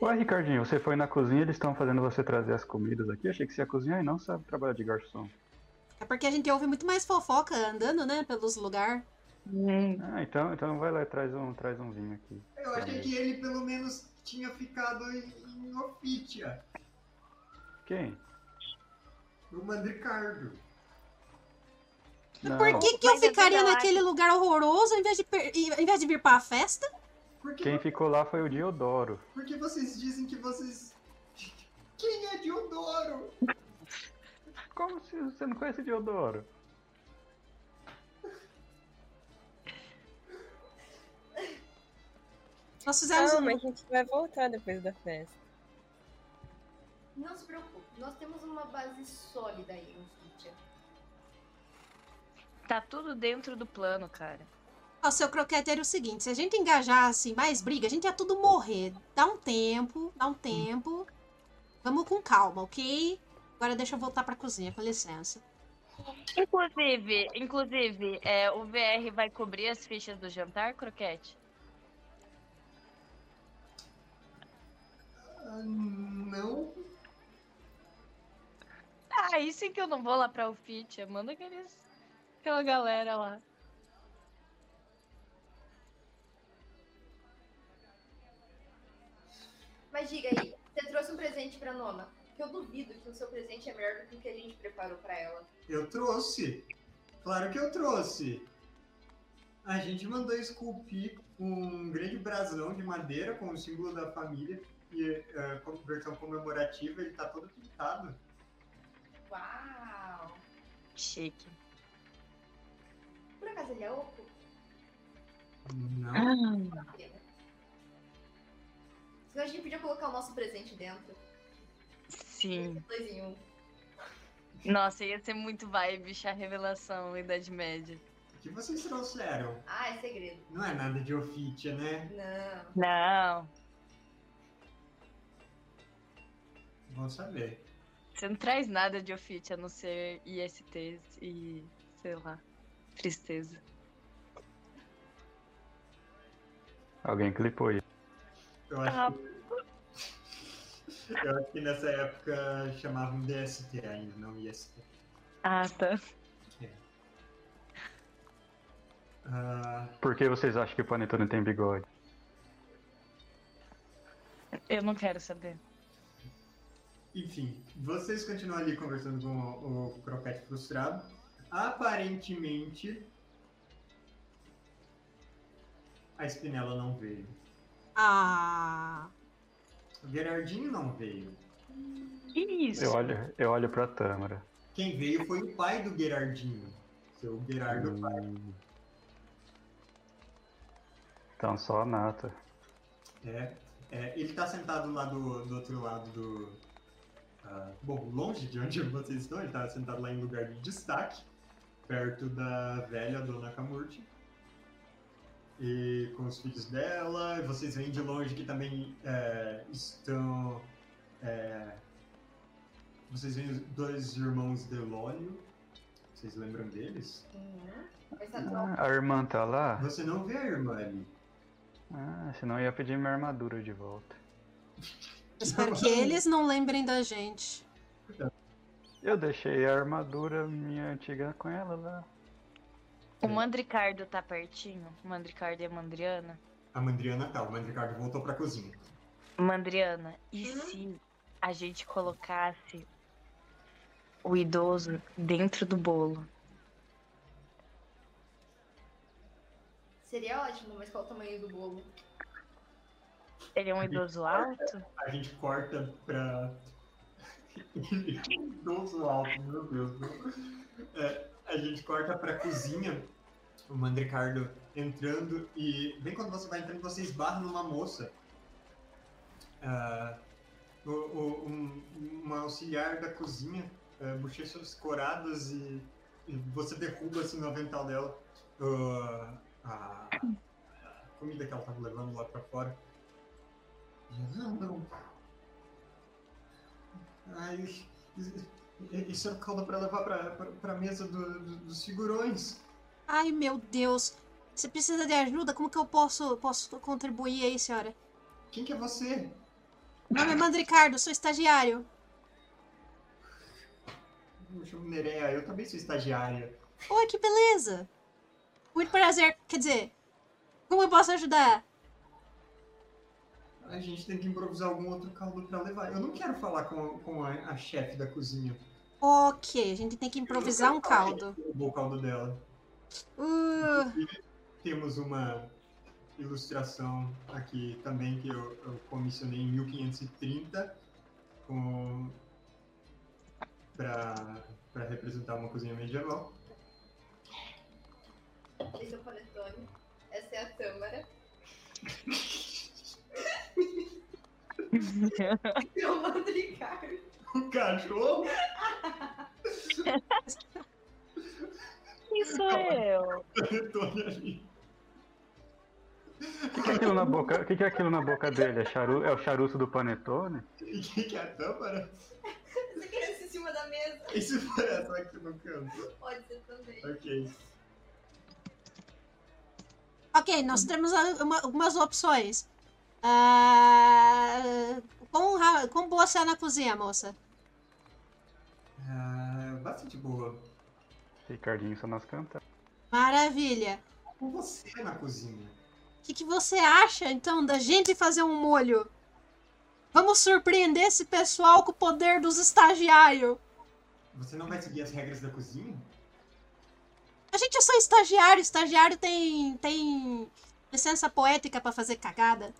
Ué, Ricardinho, você foi na cozinha e eles estão fazendo você trazer as comidas aqui? Achei que você ia cozinhar e não sabe trabalhar de garçom. É porque a gente ouve muito mais fofoca andando, né, pelos lugares. Hum, Ah, então, então vai lá e traz um, traz um vinho aqui. Eu achei que ele pelo menos tinha ficado em, em Ofitia. Quem? O Mandricardo. Não. Por que, que eu é ficaria naquele lugar horroroso em vez de, em vez de vir pra festa? Porque, Quem ficou lá foi o Diodoro. porque vocês dizem que vocês. Quem é Diodoro? Como se você não conhece o Diodoro? Nós fizemos Calma, um... a gente vai voltar depois da festa. Não se preocupe, nós temos uma base sólida aí no Fitia. Tá tudo dentro do plano, cara. Ó, seu croquete era o seguinte, se a gente engajar assim, mais briga, a gente ia tudo morrer. Dá um tempo, dá um tempo. Vamos com calma, ok? Agora deixa eu voltar pra cozinha, com licença. Inclusive, inclusive, é, o VR vai cobrir as fichas do jantar, Croquete? Ah, não. Ah, aí sim que eu não vou lá pra Ufitia. Manda aqueles, aquela galera lá. Mas diga aí, você trouxe um presente pra Nona? Que eu duvido que o seu presente é melhor do que o que a gente preparou pra ela. Eu trouxe. Claro que eu trouxe. A gente mandou esculpir um grande brasão de madeira com o símbolo da família e eh, com versão comemorativa, ele tá todo pintado. Uau! Chique. Por acaso ele é oco? Não. Ah. Senão a gente podia colocar o nosso presente dentro. Sim. Dois em um. Nossa, ia ser muito vibe, chá revelação, Idade Média. O que vocês trouxeram? Ah, é segredo. Não é nada de ofitia, né? Não. Não, Vão saber. você não traz nada de ofício a não ser ISTs e, sei lá, tristeza. Alguém clipou isso. Eu acho, Ah. que... Eu acho que nessa época chamavam DST ainda, não IST. Ah, tá. Ah, Por que vocês acham que o Panetone tem bigode? Eu não quero saber. enfim, vocês continuam ali conversando com o, o Croquete Frustrado. Aparentemente, a Espinela não veio. Ah. O Gerardinho não veio. Que isso? Eu olho, eu olho pra Tâmara. Quem veio foi o pai do Gerardinho. Seu Gerardo pai. Hum. Então só a nata. É, é, ele tá sentado lá do, do outro lado do. ah, bom, longe de onde vocês estão, ele tá sentado lá em lugar de destaque, perto da velha dona Camurti. E com os filhos dela, vocês veem de longe que também é, estão. é, vocês veem os dois irmãos Delólio. Vocês lembram deles? Uhum. A irmã tá lá? Você não vê a irmã ali. Ah, senão eu ia pedir minha armadura de volta. Espero que eles não lembrem da gente. Eu deixei a armadura minha antiga com ela lá. O Mandricardo tá pertinho? O Mandricardo e a Mandriana? A Mandriana tá, o Mandricardo voltou pra cozinha. Mandriana, e Uhum. se a gente colocasse o idoso dentro do bolo? Seria ótimo, mas qual o tamanho do bolo? Ele é um idoso alto? A gente corta pra. Idoso alto, meu Deus. É, a gente corta pra cozinha, o Mandricardo entrando e bem quando você vai entrando, você esbarra numa moça. Ah, o- o- um- uma auxiliar da cozinha, é, bochechas coradas e, e você derruba assim no avental dela ah, a, a comida que ela tava levando lá pra fora. Ah, não. Ai, isso- é caldo pra levar pra, pra, pra mesa do- do- dos figurões. Ai, meu Deus. Você precisa de ajuda? Como que eu posso, posso contribuir aí, senhora? Quem que é você? Meu nome é Mandricardo, sou estagiário. Eu me chamo Nerea, eu também sou estagiária. Oi, que beleza. Muito prazer. Quer dizer, como eu posso ajudar? A gente tem que improvisar algum outro caldo pra levar. Eu não quero falar com, com a, a chefe da cozinha. Ok, a gente tem que improvisar um caldo. O caldo dela. Uh, Temos uma ilustração aqui também que eu, eu comissionei em 1530 com para representar uma cozinha medieval. Esse é o panetone. Essa é a tâmara. Eu mando Ricardo. O cachorro? Quem sou eu? Panetone ali. O que, que é aquilo na boca? O que, que é aquilo na boca dele? É, charu... é o charuto do panetone? E o que, que é a tâmara? Essa criança em cima da mesa. E se for essa aqui no canto? Pode ser também. Ok. ok, nós temos algumas opções. Ah, quão, ra- quão boa você é na cozinha, moça? Ah, bastante boa. Ricardinho só nós cantamos. Maravilha. Com você na cozinha. O que, que você acha, então, da gente fazer um molho? Vamos surpreender esse pessoal com o poder dos estagiários. Você não vai seguir as regras da cozinha? A gente é só estagiário. Estagiário tem, tem licença poética pra fazer cagada.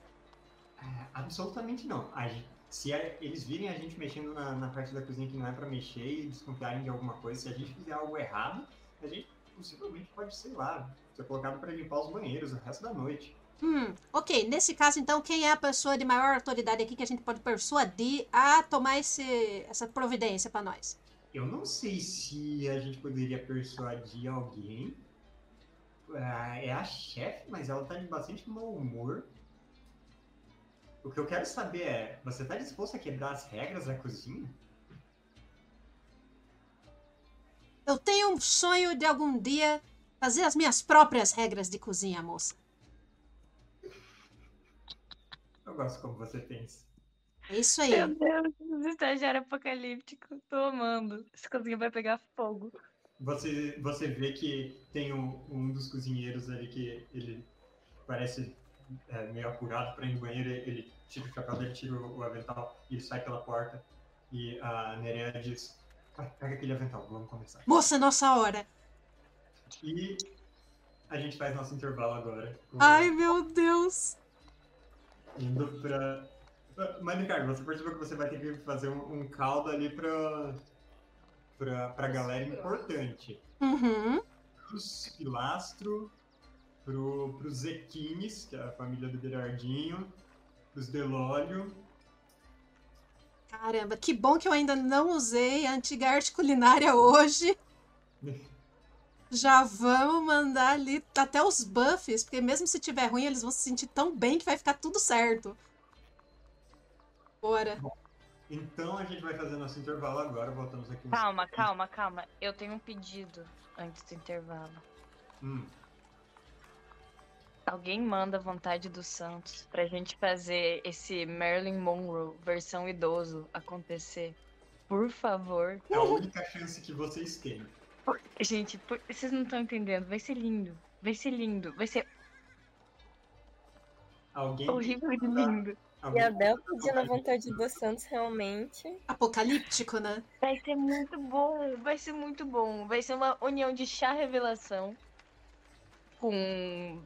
Absolutamente não. A gen- se a- eles virem a gente mexendo na, na parte da cozinha que não é pra mexer e desconfiarem de alguma coisa, se a gente fizer algo errado, a gente possivelmente pode, sei lá, ser colocado pra limpar os banheiros o resto da noite. Hum, ok. Nesse caso, então, quem é a pessoa de maior autoridade aqui que a gente pode persuadir a tomar esse, essa providência pra nós? Eu não sei se a gente poderia persuadir alguém. Ah, é a chefe, mas ela tá de bastante mau humor. O que eu quero saber é, você tá disposto a quebrar as regras da cozinha? Eu tenho um sonho de algum dia fazer as minhas próprias regras de cozinha, moça. Eu gosto como você pensa. É isso aí. Meu Deus, os estagiários apocalípticos. Tô amando. Essa cozinha vai pegar fogo. Você, você vê que tem um, um dos cozinheiros ali que ele parece é, meio apurado para ir no banheiro. Ele tira o chapéu dele, tira o, o avental e ele sai pela porta. E a Nerea diz: "Vai, pega aquele avental, vamos começar. Moça, é nossa hora. E a gente faz nosso intervalo agora. com- Ai, meu Deus. Indo pra. Mas, Ricardo, você percebeu que você vai ter que fazer um, um caldo ali pra. pra, pra galera importante. Uhum. Pros Pilastro, pro, pros Zequines, que é a família do Berardinho, pros Delólio. Caramba, que bom que eu ainda não usei a antiga arte culinária hoje. Já vamos mandar ali até os buffs, porque mesmo se tiver ruim, eles vão se sentir tão bem que vai ficar tudo certo. Bora. Então a gente vai fazer nosso intervalo agora. Voltamos aqui. Calma, calma, calma. Eu tenho um pedido antes do intervalo. Hum, Alguém manda Vontade dos Santos pra gente fazer esse Marilyn Monroe versão idoso acontecer. Por favor. é a única chance que vocês têm. Gente, por- vocês não estão entendendo. Vai ser lindo. Vai ser lindo. Vai ser Alguém. horrível de lindo. E a Del pedindo a vontade dos Santos realmente. Apocalíptico, né? Vai ser muito bom. Vai ser muito bom. Vai ser uma união de chá revelação com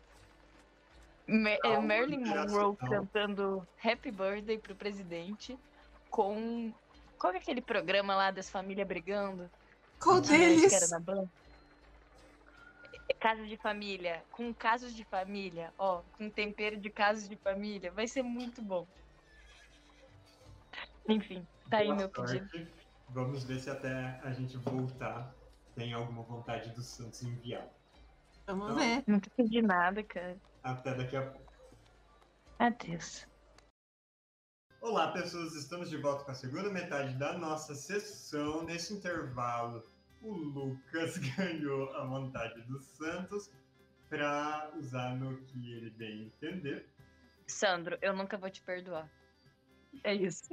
Eh, Calma, Marilyn Monroe operacional. cantando Happy Birthday pro presidente com. Qual é aquele programa lá das famílias brigando? Qual que era deles? na Band. Casos de família, com casos de família, ó, com tempero de casos de família, vai ser muito bom. Enfim, tá aí Boa meu pedido. sorte. Vamos ver se até a gente voltar tem alguma vontade do Santos enviar. Vamos Não. ver. Não pedi nada, cara. Até daqui a pouco. Adeus. Olá, pessoas. Estamos de volta com a segunda metade da nossa sessão. Nesse intervalo, o Lucas ganhou a vontade do Santos para usar no que ele bem entender. Sandro, eu nunca vou te perdoar. É isso.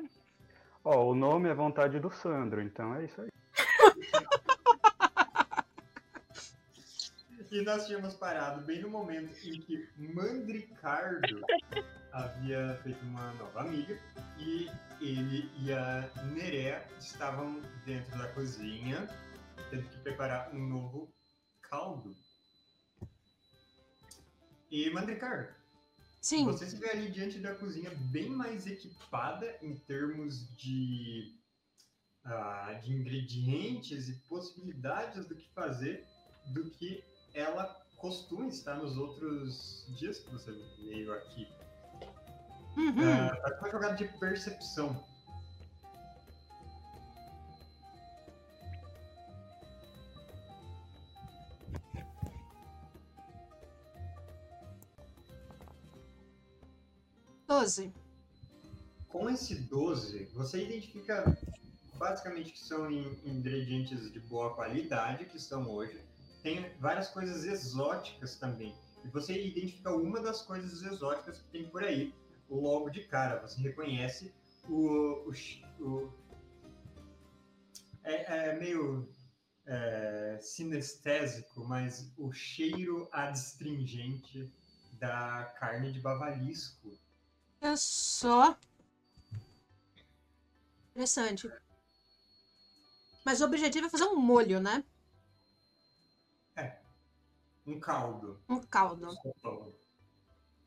Ó, o nome é vontade do Sandro, então é isso aí. E nós tínhamos parado bem no momento em que Mandricardo havia feito uma nova amiga e ele e a Nerea estavam dentro da cozinha tendo que preparar um novo caldo. E Mandricardo, Sim. você se vê ali diante da cozinha bem mais equipada em termos de, ah, de ingredientes e possibilidades do que fazer do que ela costuma estar nos outros dias que você veio aqui. Uhum. Faz uma jogada de percepção. Doze. Com esse 12, você identifica basicamente que são in- ingredientes de boa qualidade que estão hoje. Tem várias coisas exóticas também. E você identifica uma das coisas exóticas que tem por aí logo de cara. Você reconhece o. o, o- é, é meio é, sinestésico, mas o cheiro adstringente da carne de bavalisco. É só. Interessante. Mas o objetivo é fazer um molho, né? Um caldo. Um caldo. sopão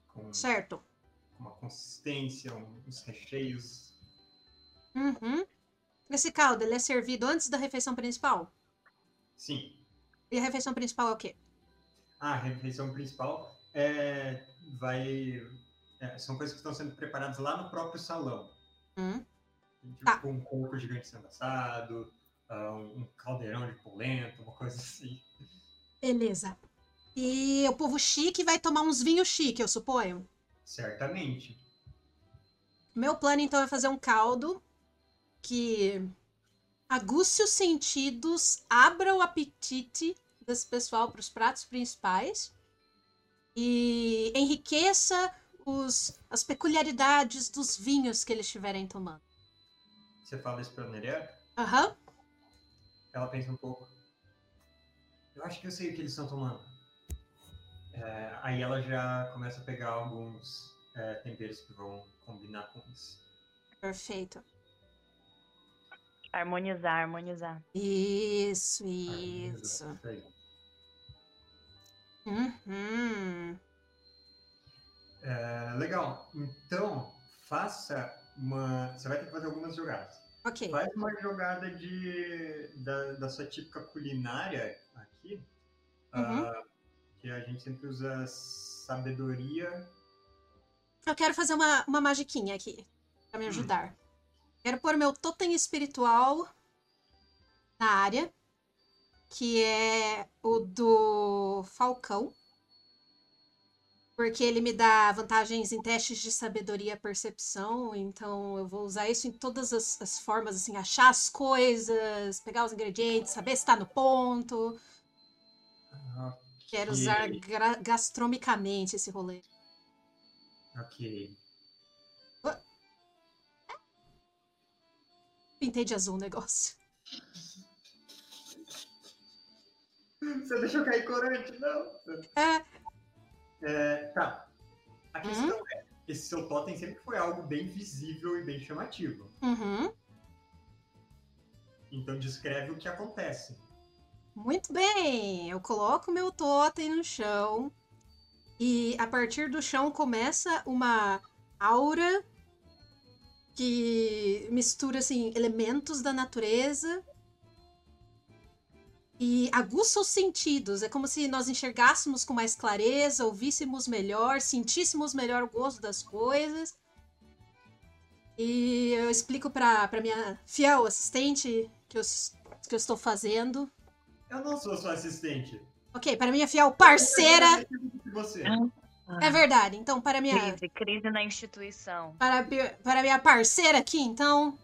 com Certo. uma consistência, uns recheios. Uhum. Esse caldo, ele é servido antes da refeição principal? Sim. E a refeição principal é o quê? Ah, a refeição principal é, vai, é, são coisas que estão sendo preparadas lá no próprio salão. Hum. Tipo Tá. um coco gigante sendo assado, ah, um caldeirão de polenta, uma coisa assim. Beleza. E o povo chique vai tomar uns vinhos chique, eu suponho. Certamente. Meu plano, então, é fazer um caldo que aguce os sentidos, abra o apetite desse pessoal para os pratos principais e enriqueça os, as peculiaridades dos vinhos que eles estiverem tomando. Você fala isso pra Nerea, Aham. ela pensa um pouco. Eu acho que eu sei o que eles estão tomando. É, aí ela já começa a pegar alguns é, temperos que vão combinar com isso. Perfeito. Harmonizar, harmonizar. Isso, isso. Uhum. É, legal. Então, faça uma. Você vai ter que fazer algumas jogadas. Ok. Faz uma jogada de da, da sua típica culinária aqui. Uhum. ah, que a gente sempre usa sabedoria. Eu quero fazer uma, uma magiquinha aqui pra me ajudar. Quero pôr meu totem espiritual na área, que é o do Falcão. Porque ele me dá vantagens em testes de sabedoria e percepção, então eu vou usar isso em todas as, as formas, assim, achar as coisas, pegar os ingredientes, saber se tá no ponto. Quero usar gra- gastromicamente esse rolê. ok. Pintei de azul o negócio. Você deixou cair corante? Não. É. É, tá. A questão é, esse seu totem sempre foi algo bem visível e bem chamativo. Uhum. Então descreve o que acontece. Muito bem, eu coloco meu totem no chão e a partir do chão começa uma aura que mistura assim elementos da natureza e aguça os sentidos. É como se nós enxergássemos com mais clareza, ouvíssemos melhor, sentíssemos melhor o gosto das coisas. E eu explico para minha fiel assistente que eu, que eu estou fazendo. Eu não sou sua assistente. Ok, para minha fiel parceira. E você? É verdade. Então, para minha, Crise, crise na instituição. para, para minha parceira aqui, então,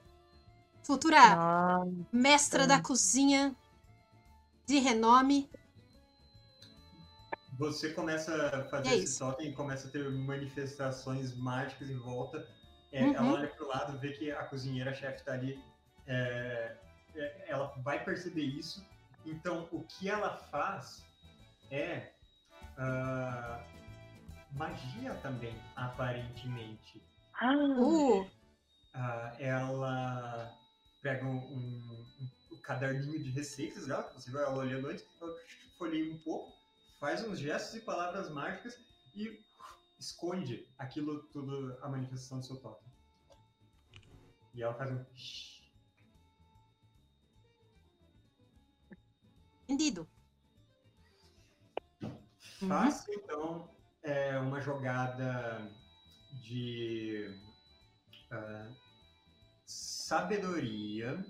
futura Ah, mestra da cozinha de renome. Você começa a fazer é esse isso. totem e começa a ter manifestações mágicas em volta. É, Uhum. Ela olha pro lado, vê que a cozinheira-chefe tá ali. é, é, ela vai perceber isso. Então, o que ela faz é uh, magia também, aparentemente. Ah, Uh, Uh, ela pega um, um- um caderninho de receitas dela, que você vai ela olhando antes, ela folheia um pouco, faz uns gestos e palavras mágicas e esconde aquilo tudo, a manifestação do seu totem. E ela faz um. Entendido. Uhum. Faça então é, uma jogada de ah, sabedoria,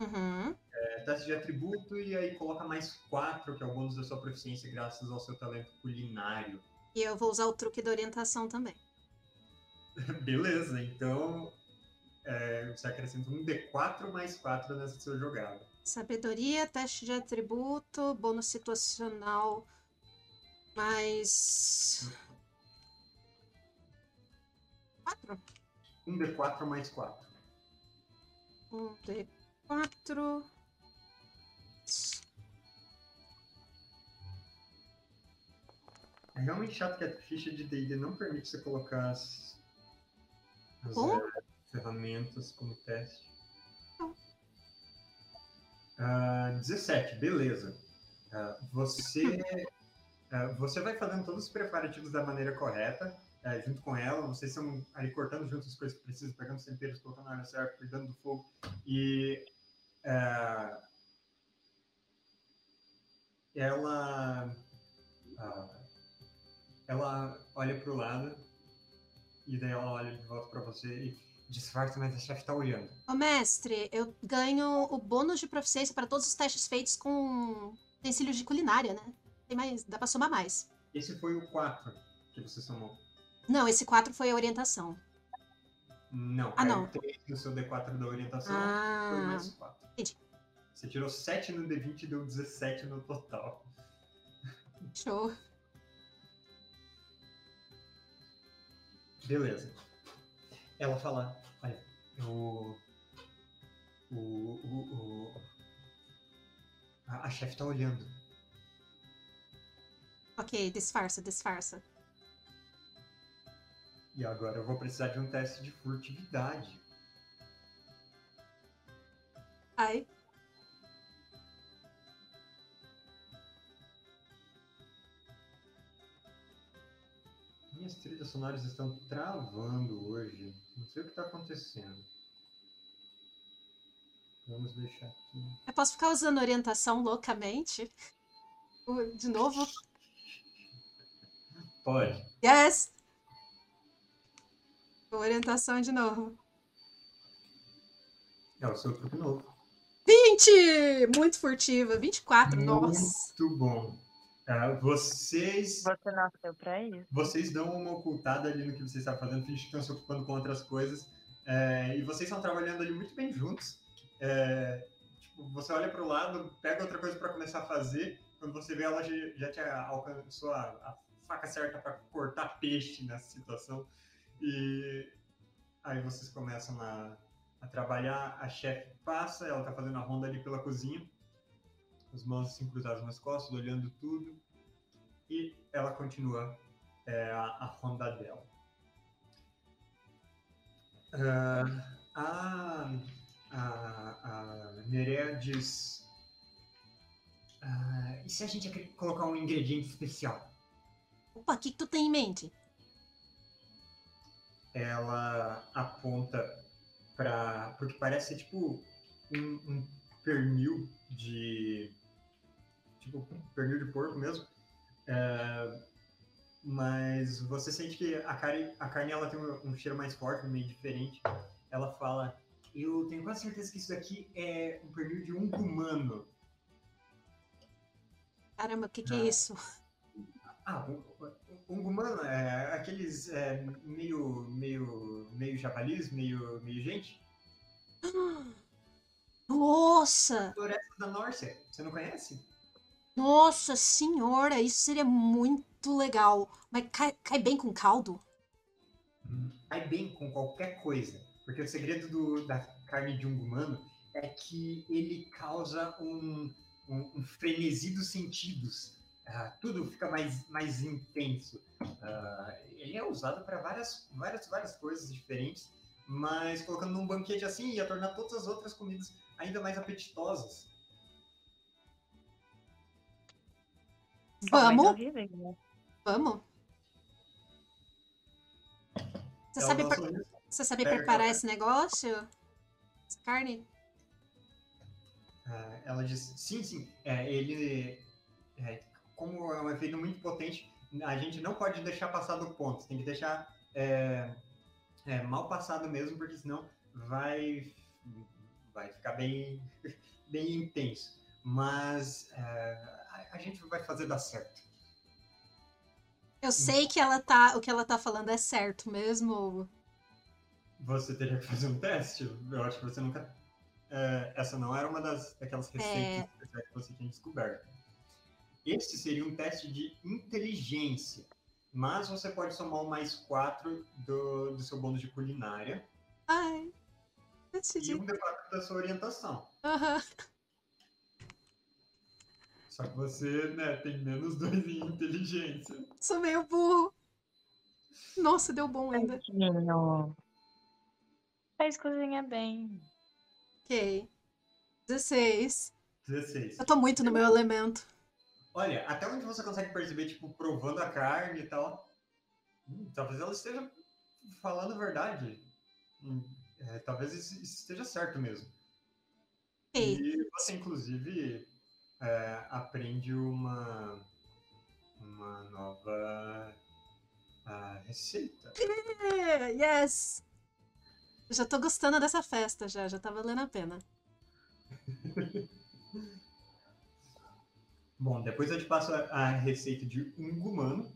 Uhum. é, teste de atributo, e aí coloca mais 4, que é o bônus da sua proficiência, graças ao seu talento culinário. E eu vou usar o truque da orientação também. Beleza, então é, você acrescenta um D4 mais 4 nessa sua jogada. Sabedoria, teste de atributo, bônus situacional, mais. Quatro? Um D4 mais 4. Um D4. É realmente chato que a ficha de D&D não permite você colocar as, as, ferramentas como teste. Não. Ah, 17, beleza. Ah, você, ah, você vai fazendo todos os preparativos da maneira correta, junto com ela. Vocês estão aí cortando junto as coisas que precisam, pegando os temperos, colocando na hora certa, cuidando do fogo. E ela ela olha pro lado e daí ela olha de volta pra você e disfarça, mas a chefe tá olhando. Ô, mestre, eu ganho o bônus de proficiência para todos os testes feitos com utensílios de culinária, né? Tem mais, dá pra somar mais. Esse foi o 4 que você somou. Não, esse 4 foi a orientação. Não, Ah, caiu não. 3 no seu D4 da orientação, foi Ah, mais 4. entendi. Você tirou 7 no D20 e deu 17 no total. show. Beleza. Ela fala, olha, o. O. o, o a, a chefe tá olhando. Ok, disfarça, disfarça. E agora eu vou precisar de um teste de furtividade. Ai. Minhas trilhas sonoras estão travando hoje. Não sei o que está acontecendo. Vamos deixar aqui. Eu posso ficar usando orientação loucamente? De novo? Pode. Yes! Orientação de novo. É o seu truque novo. 20! Muito furtiva. 24, nossa. Muito bom. Ah, vocês, você nasceu pra isso. vocês dão uma ocultada ali no que vocês estão fazendo, fingem que estão se ocupando com outras coisas. é, e vocês estão trabalhando ali muito bem juntos. É, tipo, você olha para o lado, pega outra coisa para começar a fazer. Quando você vê, ela já, já te alcançou a, a faca certa para cortar peixe nessa situação. E aí vocês começam a, a trabalhar. A chefe passa, ela tá fazendo a ronda ali pela cozinha. As mãos assim cruzadas nas costas, olhando tudo. E ela continua é, a, a ronda dela. Ah, a, a, a Nerea diz. ah, e se a gente colocar um ingrediente especial? Opa, o que, que tu tem em mente? ela aponta para porque parece tipo um, um pernil de tipo pernil de porco mesmo É, mas você sente que a carne a carne ela tem um, um cheiro mais forte meio diferente ela fala eu tenho quase certeza que isso daqui é um pernil de um humano Caramba, o que, que Ah. é isso? ah um, um humano é aqueles é, meio meio meio javalis meio meio gente Nossa! Floresta da Nórcia, você não conhece? Nossa senhora, isso seria muito legal. Mas cai, cai bem com caldo? Cai bem com qualquer coisa. Porque o segredo do- da carne de um humano é que ele causa um, um, um frenesi dos sentidos. uh, tudo fica mais, mais intenso. Uh, ele é usado para várias, várias, várias coisas diferentes, mas colocando num banquete assim ia tornar todas as outras comidas ainda mais apetitosas. Vamos? Vamos? Você Ela sabe, pre- você sabe Pega preparar esse negócio? Essa carne? Ah, ela diz, sim, sim, é, ele, é, como é um efeito muito potente, a gente não pode deixar passar do ponto, tem que deixar é, é, mal passado mesmo, porque senão vai, vai ficar bem, bem intenso. Mas é, a, gente vai fazer dar certo. Eu sei que ela tá, o que ela tá falando é certo mesmo. Você teria que fazer um teste? Eu acho que você nunca. é, essa não era uma das daquelas receitas É. que você tinha descoberto. Esse seria um teste de inteligência. Mas você pode somar o mais 4 do, do seu bônus de culinária Ai, e um D4 da sua orientação. Aham. Só que você né, tem menos 2 em inteligência. Sou meio burro. Nossa, deu bom ainda. Tadinho. Faz cozinha bem. Ok. 16. 16. Eu tô muito no meu elemento. Olha, até onde você consegue perceber, tipo, provando a carne e tal. hum, talvez ela esteja falando a verdade. Hum, é, talvez isso, esteja certo mesmo. E você, inclusive, é, aprende uma, uma nova ah, receita. Yes! Eu já tô gostando dessa festa já, já tá valendo a pena. Bom, depois eu te passo a, a receita de um humano,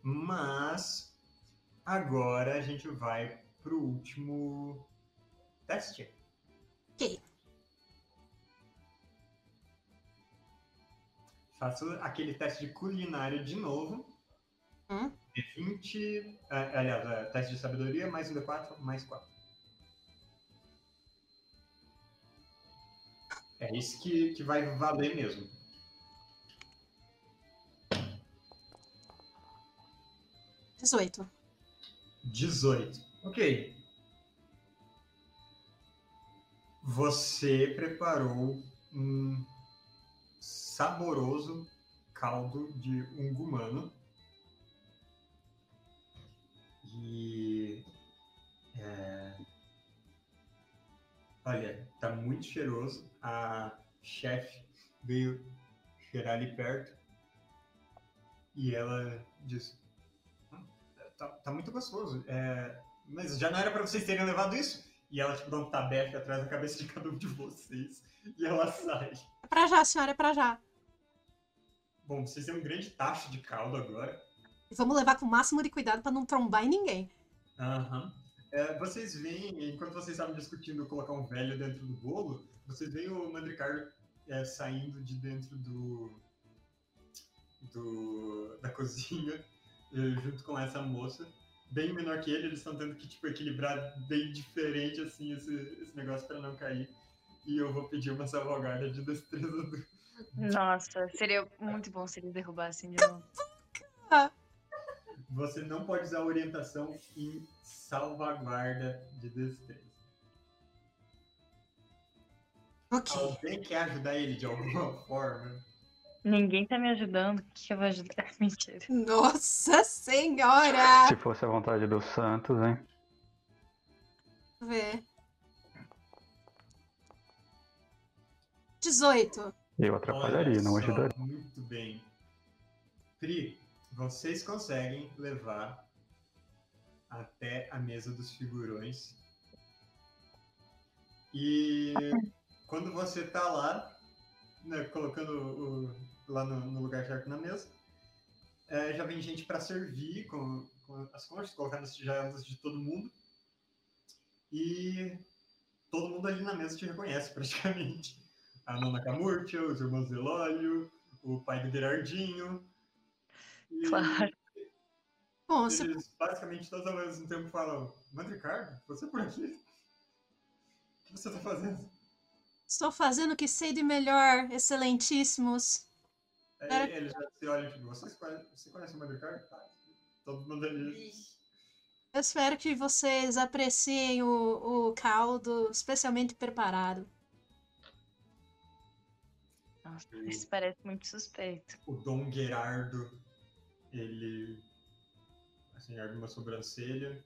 mas agora a gente vai pro último teste. Faço aquele teste de culinária de novo. Hum? De 20. ah, aliás, é, teste de sabedoria, mais um D4, mais 4. É isso que, que vai valer mesmo. Dezoito. 18. Ok. Você preparou um saboroso caldo de ungumano. E. é, Olha, tá muito cheiroso. A chefe veio cheirar ali perto. E ela disse: tá, tá muito gostoso. É, mas já não era pra vocês terem levado isso? E ela tipo, dá um tabefe atrás da cabeça de cada um de vocês. E ela sai. É pra já, senhora, é pra já. Bom, vocês têm um grande tacho de caldo agora. Vamos levar com o máximo de cuidado pra não trombar em ninguém. Aham. É, vocês veem, enquanto vocês estavam discutindo colocar um velho dentro do bolo, vocês veem o Mandricar é, saindo de dentro do, do da cozinha junto com essa moça. Bem menor que ele, eles estão tendo que tipo, equilibrar bem diferente assim esse, esse negócio para não cair. E eu vou pedir uma salvaguarda de destreza do, Nossa, seria muito bom se eles derrubassem de novo. Você não pode usar orientação em salvaguarda de destreza. Ok. Alguém quer ajudar ele de alguma forma? Ninguém tá me ajudando. O que eu vou ajudar? Mentira. Nossa senhora! Se fosse a vontade dos santos, hein? Deixa 18. Eu atrapalharia, Olha não só, ajudaria. Muito bem. Pri, vocês conseguem levar até a mesa dos figurões. E quando você tá lá, né, colocando o, lá no, no lugar certo na mesa, é, já vem gente para servir com, com as conchas, colocando as tigelas de todo mundo. E todo mundo ali na mesa te reconhece praticamente. A Nona Camurtia, os irmãos Elólio, o pai do Gerardinho. E Claro. Bom, se eles basicamente todos ao mesmo tempo falam, Mandricardo, você por aqui? O que você tá fazendo? estou fazendo o que sei de melhor, excelentíssimos. Aí ele já se olha, tipo, vocês conhecem, você conhece o Madrigal? Tá. Todo mundo ali. Eu espero que vocês apreciem o, o caldo especialmente preparado. Nossa, isso parece muito suspeito. O Dom Gerardo, ele assim, abre uma sobrancelha,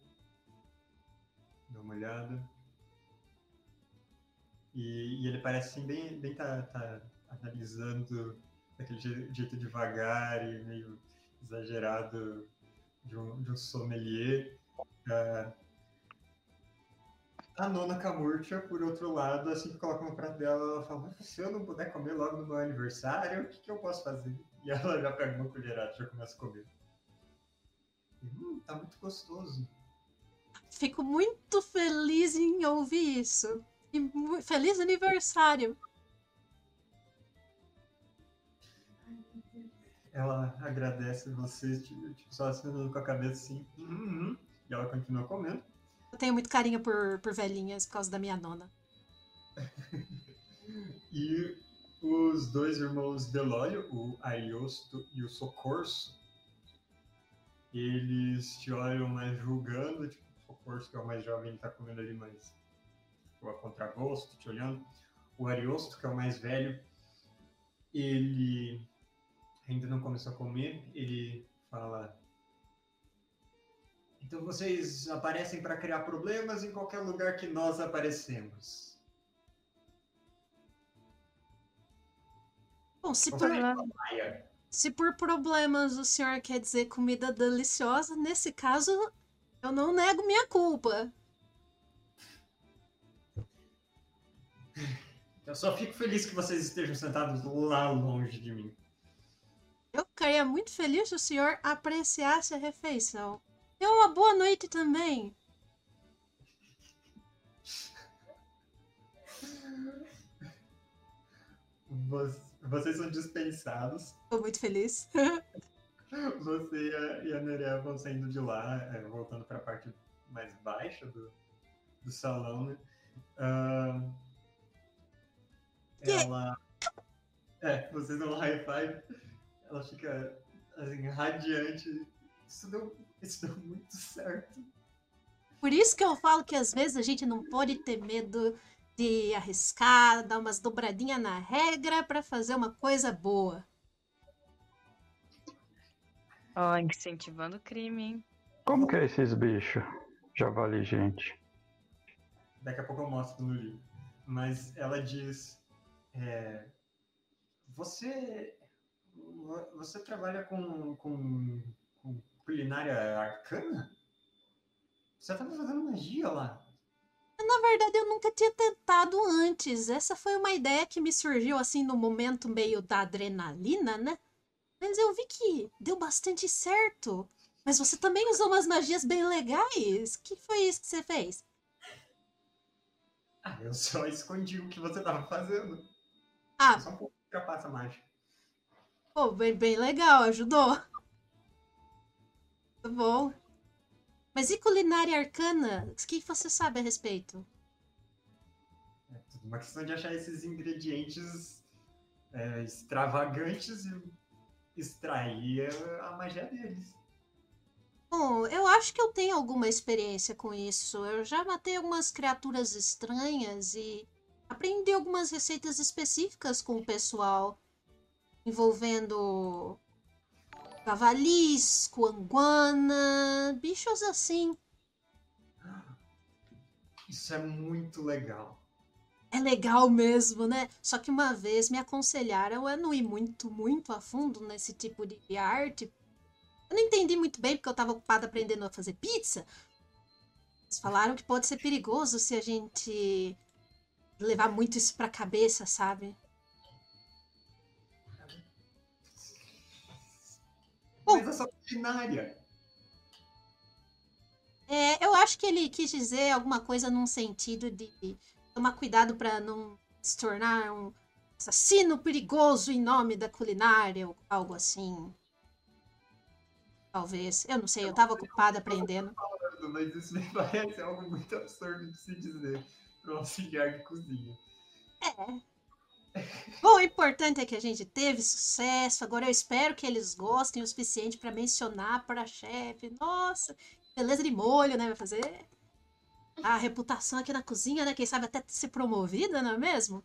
dá uma olhada. E, e ele parece assim, bem, bem tá, tá analisando daquele jeito devagar e meio exagerado de um, de um sommelier. Uh, a nona Camurcha, por outro lado, assim que coloca no prato dela, ela fala: se eu não puder comer logo no meu aniversário, o que, que eu posso fazer? E ela já pega uma colherada e já começa a comer. Hum, tá muito gostoso. Fico muito feliz em ouvir isso. E feliz aniversário! Ela agradece você, tipo, só acenando com a cabeça assim. Uhum. E ela continua comendo. Eu tenho muito carinho por, por velhinhas por causa da minha nona. e os dois irmãos Delório, o Ariosto e o Socorso, eles te olham mais julgando, tipo, o Socorso, que é o mais jovem, ele tá comendo ali mais tipo, a contragosto, te olhando. O Ariosto, que é o mais velho, ele ainda não começou a comer, ele fala: Então vocês aparecem para criar problemas em qualquer lugar que nós aparecemos. Bom, se por, se por problemas o senhor quer dizer comida deliciosa, nesse caso eu não nego minha culpa. Eu só fico feliz que vocês estejam sentados lá longe de mim. Eu ficaria muito feliz se o senhor apreciasse a refeição. E uma boa noite também. Vocês são dispensados. Estou muito feliz. Você e a Nerea vão saindo de lá, é, voltando para a parte mais baixa do, do salão, né? Uh, ela. É, vocês dão um high five ela fica assim, radiante. Isso deu, isso deu muito certo. Por isso que eu falo que às vezes a gente não pode ter medo de arriscar, dar umas dobradinhas na regra para fazer uma coisa boa. Ó, oh, incentivando o crime, hein? Como que é esses bichos? Javali, gente. Daqui a pouco eu mostro no livro. Mas ela diz: é, Você você trabalha com, com, com culinária arcana? Você estava fazendo magia lá. Na verdade, eu nunca tinha tentado antes. Essa foi uma ideia que me surgiu assim no momento meio da adrenalina, né? Mas eu vi que deu bastante certo. Mas você também usou umas magias bem legais. que foi isso que você fez? Ah, eu só escondi o que você estava fazendo. Ah. Só um pouco de trapaça mágica. Pô, bem, bem legal, ajudou. Muito bom. Mas e culinária arcana? O que você sabe a respeito? É tudo uma questão de achar esses ingredientes é, extravagantes e extrair a magia deles. Bom, eu acho que eu tenho alguma experiência com isso. Eu já matei algumas criaturas estranhas e aprendi algumas receitas específicas com o pessoal envolvendo cavalis, coanguana, bichos assim. Isso é muito legal. É legal mesmo, né? Só que uma vez me aconselharam a não ir muito, muito a fundo nesse tipo de arte. Eu não entendi muito bem porque eu estava ocupada aprendendo a fazer pizza. Eles falaram que pode ser perigoso se a gente levar muito isso pra cabeça, sabe? Mas essa culinária. É, eu acho que ele quis dizer alguma coisa num sentido de tomar cuidado para não se tornar um assassino perigoso em nome da culinária ou algo assim. Talvez. Eu não sei, eu estava ocupada aprendendo. Mas isso me parece algo muito absurdo de se dizer para um auxiliar de cozinha. É. Bom, o importante é que a gente teve sucesso. Agora eu espero que eles gostem o suficiente para mencionar para a chefe. Nossa, beleza de molho, né? Vai fazer a reputação aqui na cozinha, né? Quem sabe até ser promovida, não é mesmo?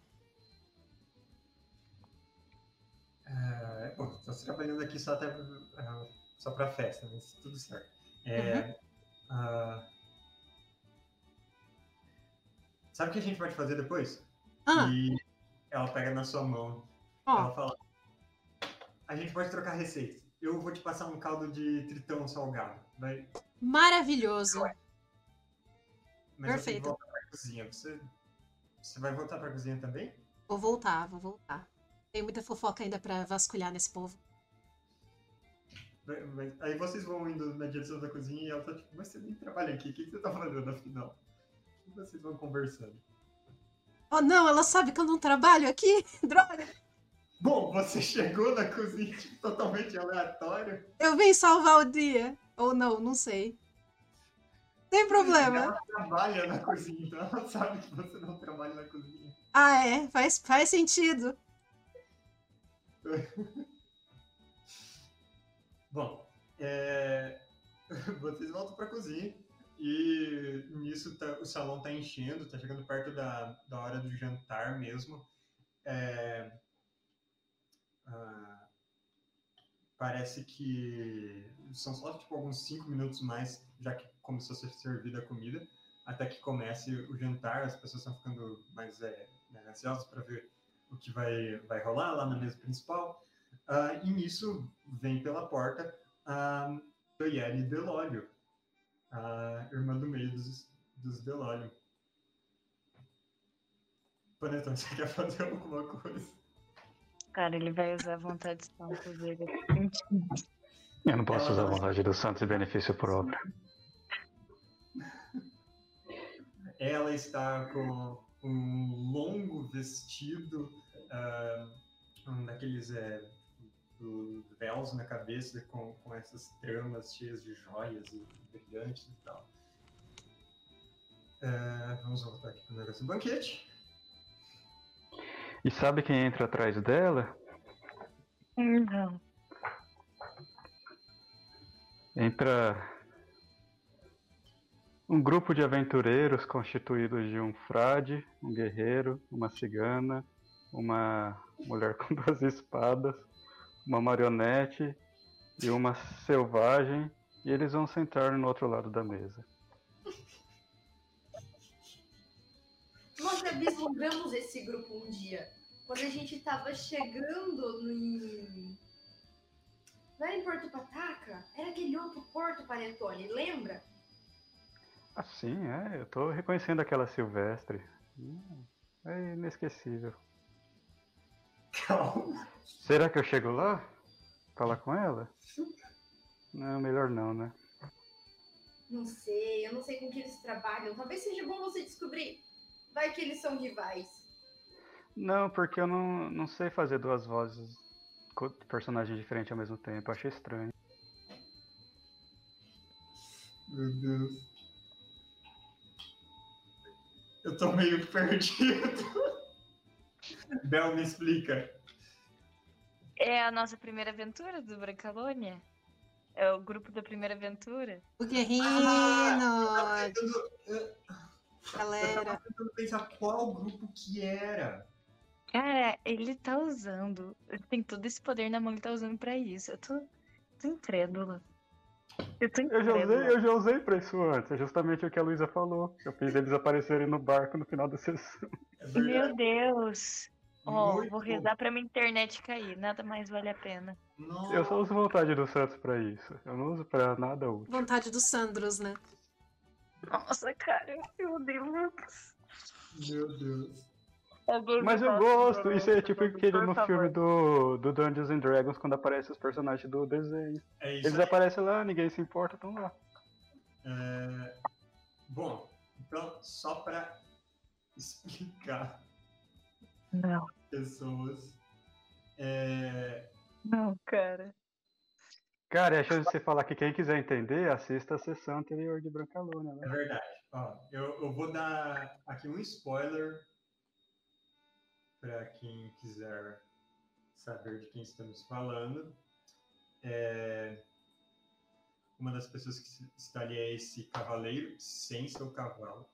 É, bom, estou trabalhando aqui só até uh, só para festa, mas tudo certo. É, uhum. uh, sabe o que a gente pode fazer depois? Ah. E ela pega na sua mão. Oh. Ela fala: A gente pode trocar receita. Eu vou te passar um caldo de tritão salgado. Vai... Maravilhoso. Mas Perfeito. Eu pra cozinha. Você, você vai voltar pra cozinha também? Vou voltar, vou voltar. Tem muita fofoca ainda pra vasculhar nesse povo. Aí vocês vão indo na direção da cozinha e ela tá tipo, mas você nem trabalha aqui, o que, você tá fazendo afinal? E vocês vão conversando. Oh não, ela sabe que eu não trabalho aqui? Droga! Bom, você chegou na cozinha totalmente aleatório. Eu vim salvar o dia. Ou não, não sei. Tem problema. Ela trabalha na cozinha, então ela sabe que você não trabalha na cozinha. Ah, é? Faz, faz sentido. Bom, é... vocês voltam para a cozinha e nisso tá, o salão está enchendo, está chegando perto da, da hora do jantar mesmo. É... Ah, parece que são só tipo, alguns cinco minutos mais, já que começou a ser servida a comida, até que comece o jantar. As pessoas estão ficando mais é, né, ansiosas para ver o que vai, vai rolar lá na mesa principal. Uh, e nisso vem pela porta a Doyeli Delólio, a irmã do meio dos, dos Delólio. Panetone, você quer fazer alguma coisa? Cara, ele vai usar a vontade de Santos dele. Eu não posso usar a vontade do Santos em benefício próprio. Ela está com um longo vestido, uh, um daqueles é, véus na cabeça com, com essas tramas cheias de joias e brilhantes e tal. Uh, vamos voltar aqui para o negócio do banquete. E sabe quem entra atrás dela? Não. Entra um grupo de aventureiros constituídos de um frade, um guerreiro, uma cigana, uma mulher com duas espadas, uma marionete e uma selvagem, e eles vão sentar no outro lado da mesa. Nós vislumbramos esse grupo um dia, quando a gente estava chegando em. Não era em Porto Pataca? Era aquele outro Porto Panetone, lembra? Ah, sim, é. Eu tô reconhecendo aquela Silvestre. Hum, é inesquecível. Calma. Será que eu chego lá? Falar com ela? Não, melhor não, né? Não sei, eu não sei com que eles trabalham. Talvez seja bom você descobrir. Vai que eles são rivais. Não, porque eu não, não sei fazer duas vozes com personagens diferentes ao mesmo tempo. Achei estranho. Meu Deus. Eu tô meio perdido. Bel, me explica. É a nossa primeira aventura do Brancalônia? É o grupo da primeira aventura? O Guerrino! Ah, Galera. Eu tava tentando pensar qual grupo que era. Cara, ele tá usando. Ele tem todo esse poder na mão, ele tá usando pra isso. Eu tô, tô incrédula. Eu, eu, já usei, eu já usei pra isso antes, é justamente o que a Luísa falou. Eu fiz eles aparecerem no barco no final da sessão. É Meu Deus! Ó, oh, vou rezar pra minha internet cair, nada mais vale a pena. Nossa. Eu só uso vontade do Santos pra isso. Eu não uso pra nada útil. Vontade dos Sandros, né? Nossa, cara, meu Deus. Meu Deus. Mas eu gosto, isso é tipo aquele no favor. filme do, do Dungeons and Dragons, quando aparecem os personagens do desenho. É Eles aí. aparecem lá, ninguém se importa, estão lá. É... Bom, então, só para explicar Não. pessoas. É... Não, cara. Cara, é a chance de você falar que quem quiser entender, assista a sessão anterior de Brancalônia. Né? É verdade. Ó, eu, eu vou dar aqui um spoiler para quem quiser saber de quem estamos falando. É, uma das pessoas que está ali é esse cavaleiro sem seu cavalo.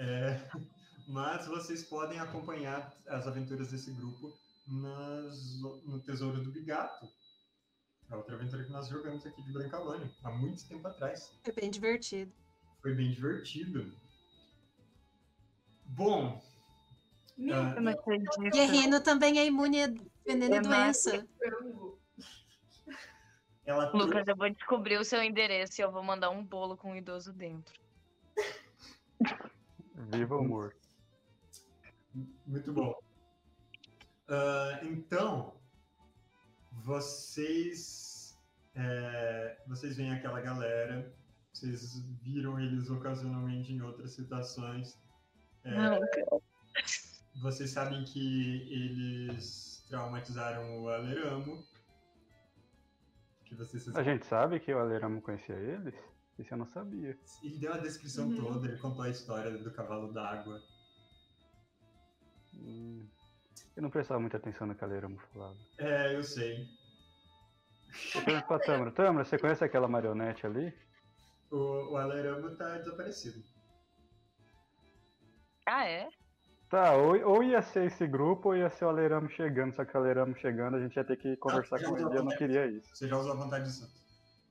É, mas vocês podem acompanhar as aventuras desse grupo nas, no Tesouro do Bigato. É outra aventura que nós jogamos aqui de Brancalônia, há muito tempo atrás. Foi bem divertido. Foi bem divertido. Bom. Meu Ah. Guerrino também é imune a veneno e É doença. ela Lucas, eu vou descobrir o seu endereço e eu vou mandar um bolo com um idoso dentro. Viva o humor. Muito bom. Ah, então, vocês é, vocês veem aquela galera, vocês viram eles ocasionalmente em outras situações. É, Não, vocês sabem que eles traumatizaram o Aleramo. Que vocês A gente sabe que o Aleramo conhecia eles? Isso eu não sabia. Ele deu a descrição Uhum. toda, ele contou a história do cavalo d'água. Hum, Eu não prestava muita atenção no que o Aleramo falava. É, eu sei. Eu pergunto pra Tâmara, Tâmara, você conhece aquela marionete ali? O, o Aleramo tá desaparecido. Ah, é? Tá, ou, ou ia ser esse grupo ou ia ser o Aleramo chegando, só que o Aleramo chegando a gente ia ter que conversar já com ele e eu não queria isso. Você já usou a vontade de santo.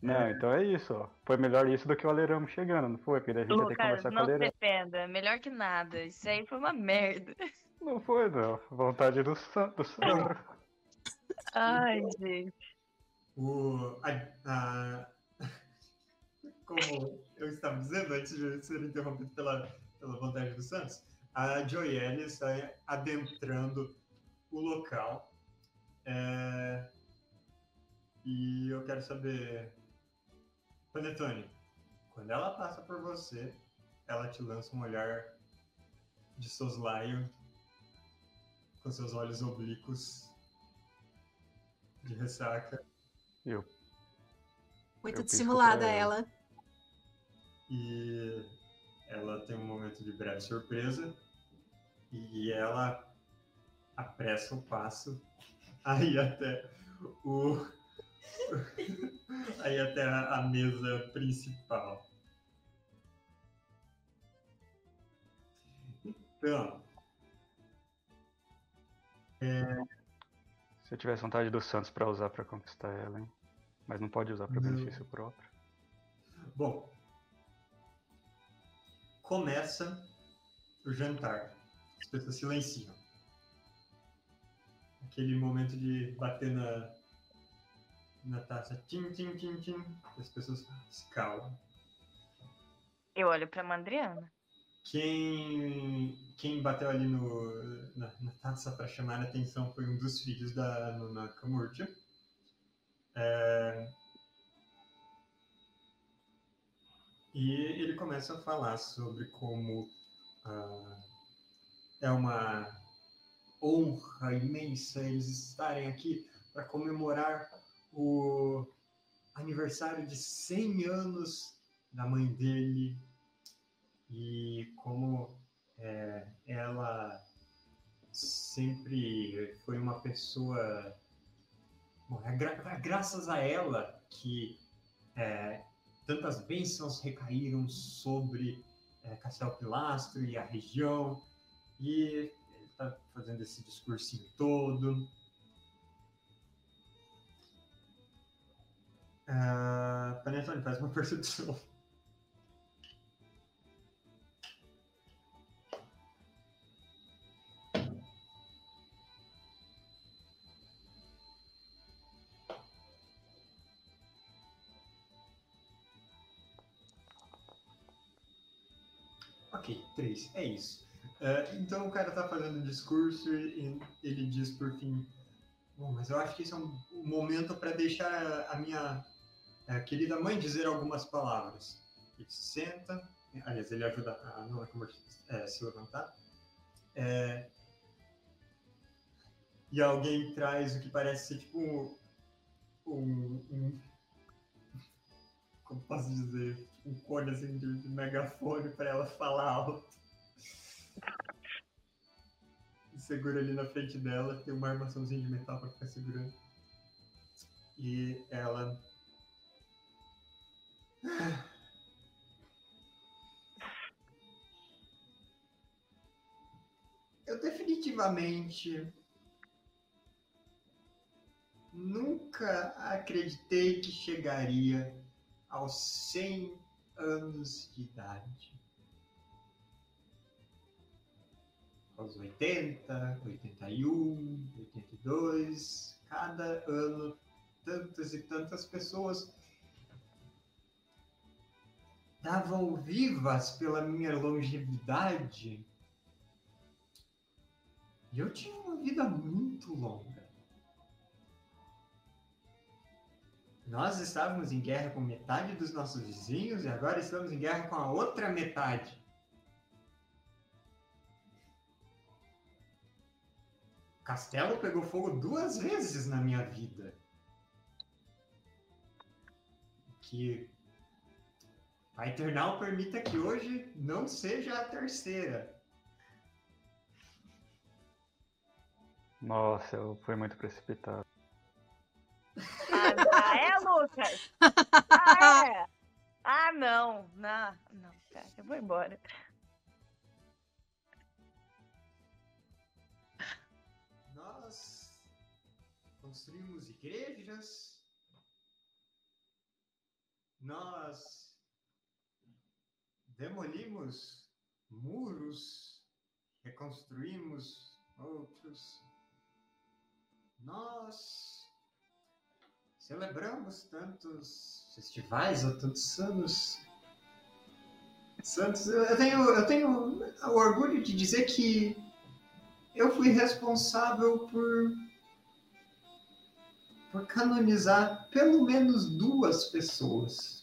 Não, É. então é isso, ó. Foi melhor isso do que o Aleramo chegando, não foi? Porque daí a gente ia ter que conversar com o não se Aleramo. defenda. Melhor que nada. Isso aí foi uma merda. Não foi, não. Vontade do, San, do Sandro. Ai, gente. O, a, a- como eu estava dizendo antes de ser interrompido pela, pela vontade do Santos, a Joelle está adentrando o local. É, e eu quero saber, Panetone, quando ela passa por você, ela te lança um olhar de soslaio com seus olhos oblíquos de ressaca. Eu. Muito Eu dissimulada ela. ela. E ela tem um momento de breve surpresa e ela apressa o passo aí até o aí até a a mesa principal. Então, Se eu tivesse vontade do Santos pra usar pra conquistar ela, hein? Mas não pode usar pra Não. benefício próprio. Bom, começa o jantar. As pessoas silenciam. Aquele momento de bater na, na taça. Tim, tim, tim, tim. As pessoas se calam. Eu olho pra Mandriana. Quem, quem bateu ali no, na, na taça para chamar a atenção foi um dos filhos da Nona Camurtia. É, E ele começa a falar sobre como ah, é uma honra imensa eles estarem aqui para comemorar o aniversário de 100 anos da mãe dele e como é, ela sempre foi uma pessoa. Bom, é gra- graças a ela que é, tantas bênçãos recaíram sobre é, Castelo Pilastro e a região. E ele está fazendo esse discursinho todo. Ah, Panetone, faz uma percepção. Ok, três, é isso. É, então o cara tá fazendo um discurso e ele diz por fim: Bom, mas eu acho que esse é um momento para deixar a, a minha é, querida mãe dizer algumas palavras. Ele se senta, aliás, ele ajuda a Nona é, se levantar. É, e alguém traz o que parece ser tipo um. um, um como posso dizer? Um cone assim de, de megafone para ela falar alto. segura ali na frente dela, tem uma armaçãozinha de metal para ficar segurando. E ela. Eu definitivamente nunca acreditei que chegaria aos 100 anos de idade. Aos 80, 81, 82, cada ano, tantas e tantas pessoas davam vivas pela minha longevidade. E eu tinha uma vida muito longa. Nós estávamos em guerra com metade dos nossos vizinhos e agora estamos em guerra com a outra metade. O castelo pegou fogo duas vezes na minha vida. Que a Eternal permita que hoje não seja a terceira. Nossa, eu fui muito precipitado. Ah, é, Lucas? Ah, é. Ah, não. Não, não, cara, eu vou embora. Nós construímos igrejas, nós demolimos muros, reconstruímos outros. Nós celebramos tantos festivais há tantos anos. Santos, eu tenho, eu tenho o orgulho de dizer que eu fui responsável por por canonizar pelo menos duas pessoas.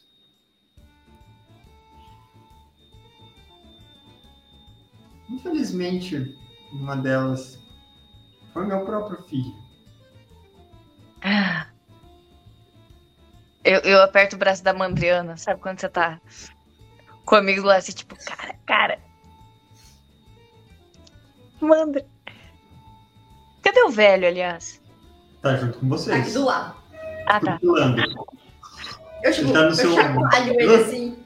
Infelizmente, uma delas foi meu próprio filho. Ah. Eu, eu aperto o braço da Mandriana, sabe quando você tá comigo lá, assim, tipo, cara, cara. Mandra. Cadê o velho, aliás? Tá junto com Tá vocês. aqui do lado. Ah, tá. Pulando. Eu, tipo, Ele tá no eu seu chacoalho ele assim.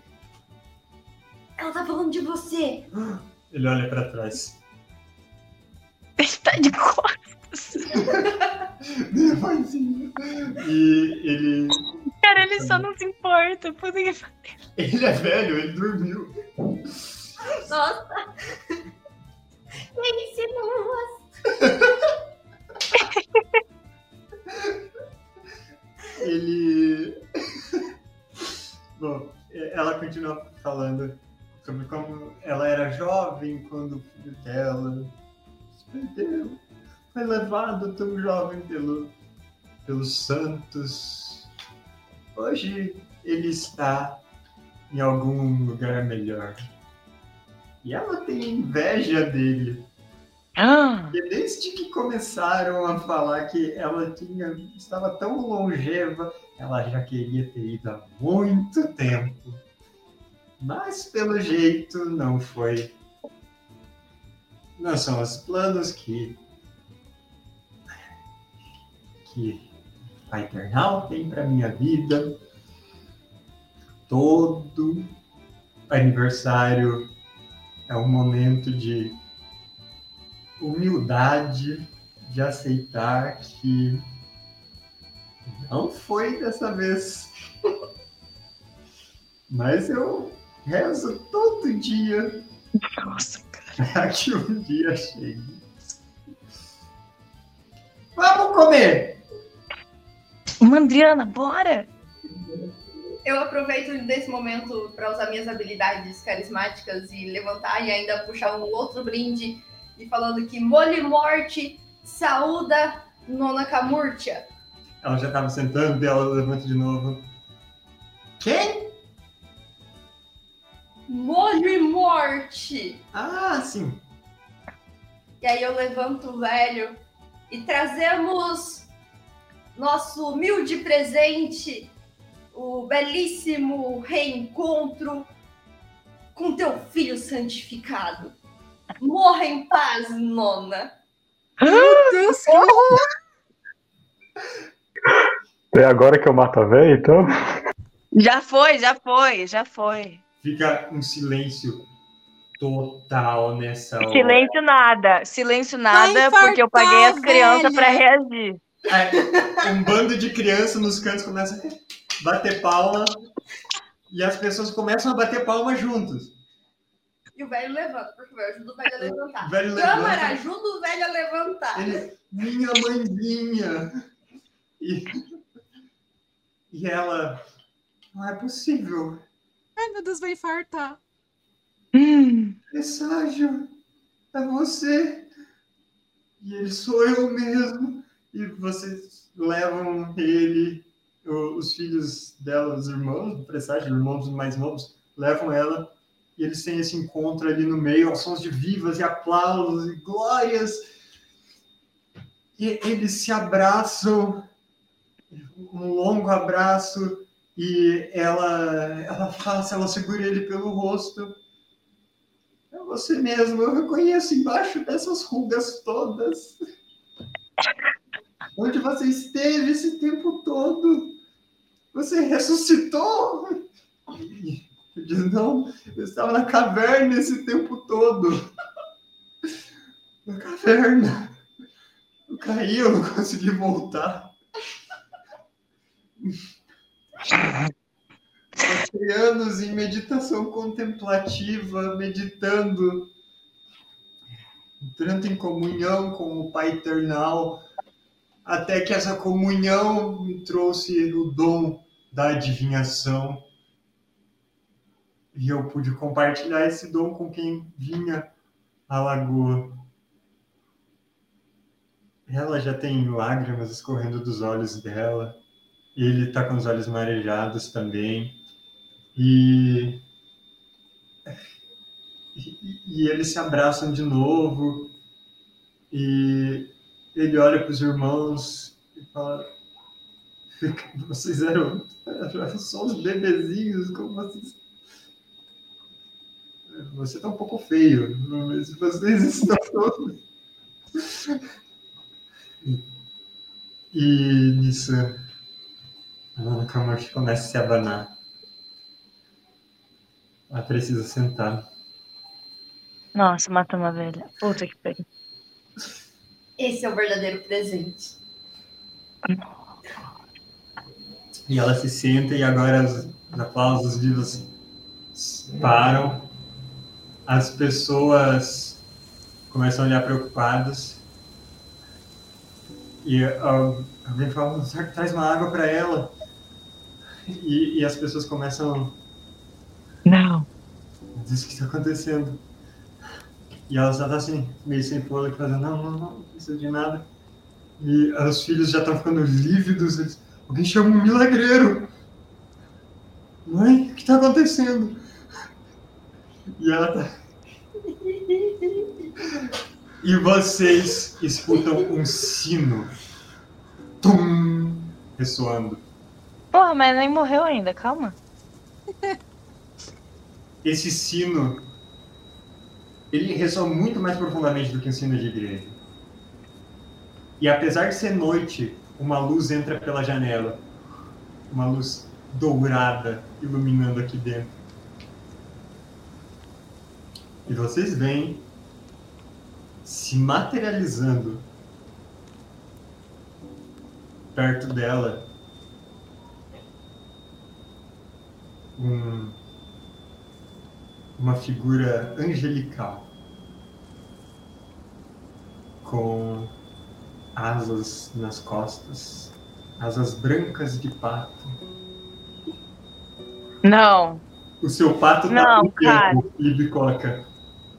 Ela tá falando de você. Ele olha pra trás. Ele tá de costas. Nervosinho. E ele. Cara, ele só não se importa. Puta que pariu. Ele é velho, ele dormiu. Nossa. E aí, Silas? Ele. Bom, ela continua falando sobre como ela era jovem quando o filho dela se perdeu. Foi levado tão jovem pelo, pelos santos. Hoje ele está em algum lugar melhor. E ela tem inveja dele. Ah, E desde que começaram a falar que ela tinha, estava tão longeva, ela já queria ter ido há muito tempo. Mas pelo jeito não foi. Não são os planos que. que a Eternal tem para minha vida. Todo aniversário é um momento de humildade de aceitar que não foi dessa vez. Mas eu rezo todo dia nossa, para que um dia chegue. Vamos comer! Mandriana, bora! Eu aproveito desse momento para usar minhas habilidades carismáticas e levantar e ainda puxar um outro brinde e falando que Mole Morte saúda Nona Camurtia. Ela já estava sentando e ela levanta de novo. Quem? Mole Morte! Ah, sim. E aí eu levanto o velho e trazemos nosso humilde presente, o belíssimo reencontro com teu filho santificado. Morra em paz, nona. Meu Deus, que horror! É agora que eu mato a véia, então? Já foi, já foi, já foi. Fica um silêncio total nessa hora. Silêncio nada, silêncio nada, infartar, porque eu paguei as crianças pra velha. reagir. Aí, um bando de crianças nos cantos começa a bater palma e as pessoas começam a bater palma juntos. E o velho levanta, porque o velho ajuda o velho a levantar. O velho Câmara, levanta. ajuda o velho a levantar. Ele, minha mãezinha. E, e ela, não é possível. Ai, meu Deus, vai infartar. Hum. Presságio, é você. E ele sou eu mesmo. E vocês levam ele, os filhos dela, os irmãos, o presságio, irmãos mais novos, levam ela. E eles têm esse encontro ali no meio, aos sons de vivas e aplausos e glórias. E eles se abraçam, um longo abraço, e ela, ela fala, ela segura ele pelo rosto. É você mesmo, eu reconheço embaixo dessas rugas todas. Onde você esteve esse tempo todo? Você ressuscitou? E Ele diz, não, eu estava na caverna esse tempo todo. Na caverna. Eu caí, eu não consegui voltar. Passei anos em meditação contemplativa, meditando, entrando em comunhão com o Pai Eternal, até que essa comunhão me trouxe o dom da adivinhação. E eu pude compartilhar esse dom com quem vinha à lagoa. Ela já tem lágrimas escorrendo dos olhos dela. Ele está com os olhos marejados também. E, e, eles se abraçam de novo. E ele olha para os irmãos e fala: Vocês eram, eram só os bebezinhos, como vocês. Você está um pouco feio, mas vocês estão todos. E nisso, a Ana Camacho começa a se abanar. Ela precisa sentar. Nossa, matou uma velha. Puta que pariu. Esse é o verdadeiro presente. E ela se senta e agora os, os aplausos vivos param. As pessoas começam a olhar preocupadas. E al- alguém fala, "Será que traz uma água para ela. E, e as pessoas começam Não. diz o que está acontecendo. E ela só tá assim, meio sem fôlego, fazendo, não, não, não, não precisa de nada. E os filhos já estão ficando lívidos. Eles, Alguém chama um milagreiro. Mãe, o que está acontecendo? E ela tá. E vocês escutam um sino. Tum! Ressoando. Porra, mas nem morreu ainda, calma. esse sino ele ressoa muito mais profundamente do que um sino de igreja. E apesar de ser noite, uma luz entra pela janela, uma luz dourada iluminando aqui dentro. E vocês veem se materializando perto dela um uma figura angelical com asas nas costas, asas brancas de pato. Não. O seu pato está brilhando, Libicoca.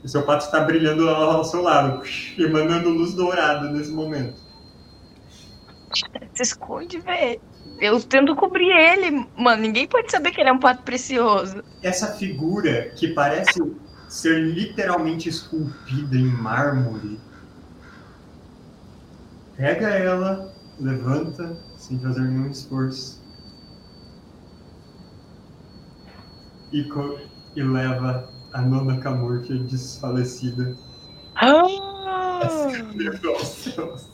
O seu pato está brilhando ao ao seu lado, emanando luz dourada nesse momento. Se esconde, velho. Eu tento cobrir ele, mano. Ninguém pode saber que ele é um pato precioso. Essa figura que parece ser literalmente esculpida em mármore, pega ela, levanta sem fazer nenhum esforço e, e leva a nona Camurtia desfalecida Ah!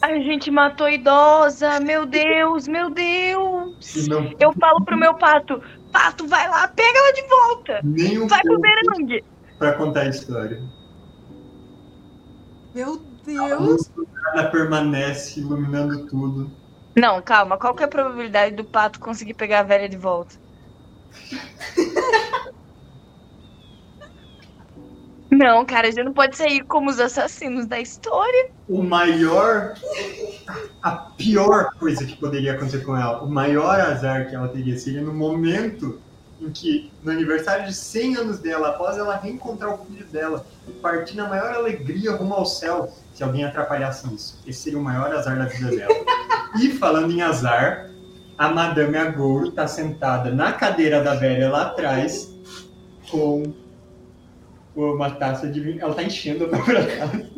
A gente matou a idosa, meu Deus, meu Deus. Não, Eu falo pro meu pato, pato, vai lá, pega ela de volta. nem um Vai pro Berenang. pra contar a história. Meu A Deus. luz nada permanece iluminando tudo. Não, calma, qual que é a probabilidade do pato conseguir pegar a velha de volta? Não, cara, a gente não pode sair como os assassinos da história. O maior. A pior coisa que poderia acontecer com ela, o maior azar que ela teria seria no momento em que, no aniversário de 100 anos dela, após ela reencontrar o filho dela e partir na maior alegria rumo ao céu, se alguém atrapalhasse isso. Esse seria o maior azar da vida dela. E falando em azar, a Madame Agouro tá sentada na cadeira da velha lá atrás com uma taça de vinho. Ela tá enchendo a própria taça.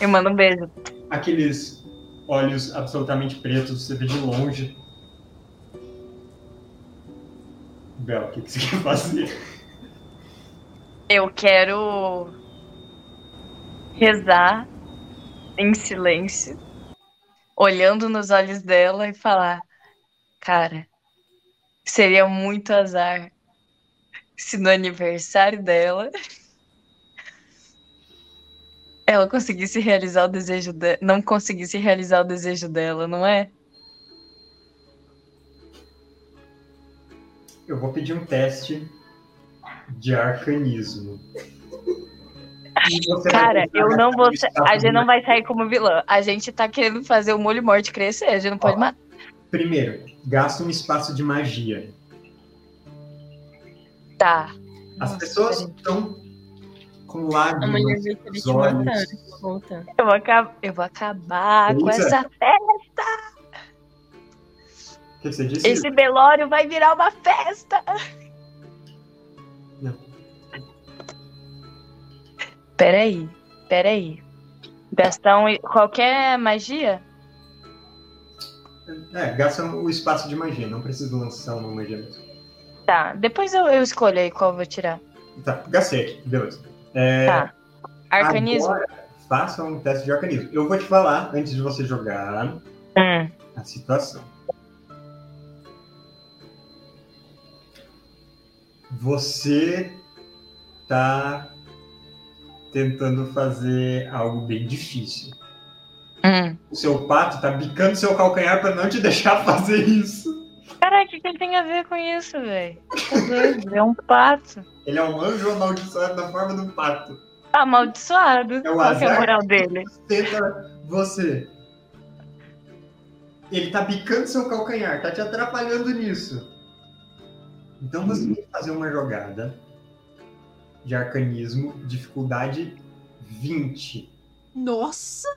Eu mando um beijo. Aqueles olhos absolutamente pretos, você vê de longe. Bel, o que, que você quer fazer? Eu quero rezar em silêncio, olhando nos olhos dela e falar: Cara, seria muito azar se no aniversário dela ela conseguisse realizar o desejo dela, não conseguisse realizar o desejo dela, não é? Eu vou pedir um teste de arcanismo. Cara, eu não vou. o A gente não de- vai sair como vilã. A gente tá querendo fazer o molho morte crescer. A gente não pode Ó. matar. Primeiro, gasta um espaço de magia. Tá. As Nossa, pessoas estão com lágrimas nos olhos. Eu vou, aca- eu vou acabar com essa festa. O que você disse? Esse velório vai virar uma festa. Não. Peraí, peraí. Gastar um, qualquer magia? É, gasta o espaço de magia, não precisa lançar uma magia mesmo. Tá, depois eu, eu escolho aí qual eu vou tirar. Tá, aqui, beleza. É, Tá. Arcanismo? Faça um teste de arcanismo. Eu vou te falar, antes de você jogar, Hum. a situação. Você tá tentando fazer algo bem difícil. Hum. O seu pato tá bicando seu calcanhar pra não te deixar fazer isso. Caraca, o que, que ele tem a ver com isso, velho? Tá É um pato. Ele é um anjo amaldiçoado na forma do pato. Amaldiçoado. É o Qual que é a azar. moral dele? Tenta você. Ele tá bicando seu calcanhar, tá te atrapalhando nisso. Então você tem que fazer uma jogada de arcanismo, dificuldade 20. Nossa!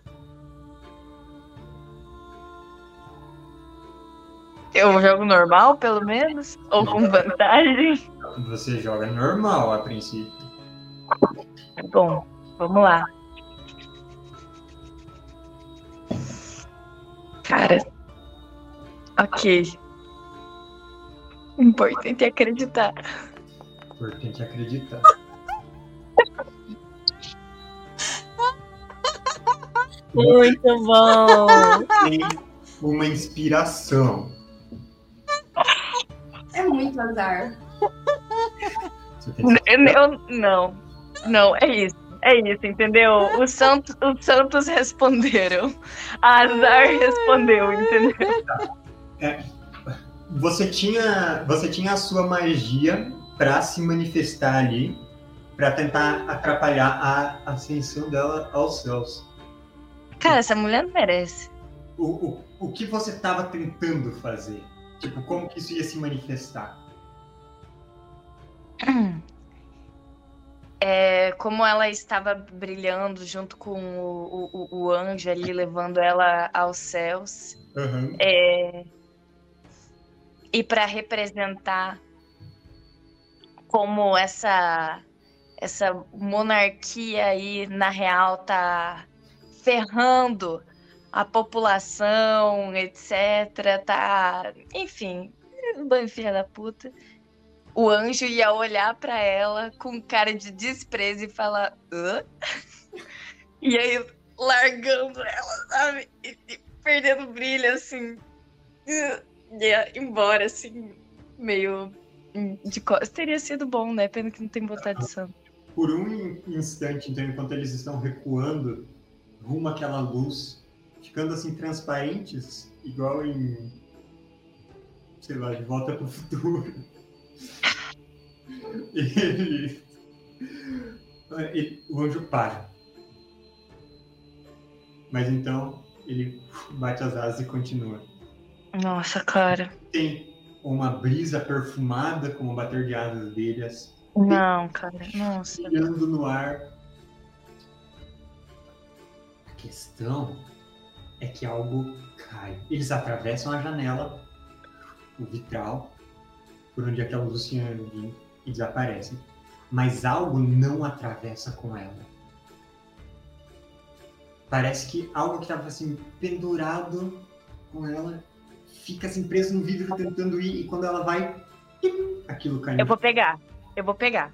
Eu jogo normal, pelo menos? Ou com vantagem? Você joga normal a princípio. Bom, vamos lá. Cara. Ok. Importante é acreditar. Importante acreditar. Muito bom. Tem uma inspiração. É muito azar. Eu, eu- não. Não, é isso. É isso, entendeu? Os santos, os santos responderam. A Azar respondeu, entendeu? Você tinha, você tinha a sua magia pra se manifestar ali, pra tentar atrapalhar a ascensão dela aos céus. Cara, essa mulher não merece. O, o, o que você estava tentando fazer? Tipo, como que isso ia se manifestar? É, como ela estava brilhando junto com o, o, o anjo ali, levando ela aos céus. Aham. É, e para representar como essa essa monarquia aí na real tá ferrando a população, etc, tá, enfim, de filha da puta. O anjo ia olhar para ela com cara de desprezo e falar: Hã? E aí largando ela, sabe? E, e perdendo brilho, assim. Ia embora, assim, meio de costas. Teria sido bom, né? Pena que não tem botado de santo. Por um instante, então, enquanto eles estão recuando rumo àquela luz, ficando assim transparentes, igual em. sei lá, de volta pro futuro. ele, ele, o anjo para. Mas então ele bate as asas e continua. Nossa, cara. Tem uma brisa perfumada com o bater de asas deles. Não, cara. Nossa. Girando no ar. A questão é que algo cai. Eles atravessam a janela, o vitral, por onde aquela Luciana vinha e desaparecem. Mas algo não atravessa com ela. Parece que algo que estava assim pendurado com ela fica assim preso no vidro tentando ir e quando ela vai, aquilo cai. Eu vou pegar. Eu vou pegar.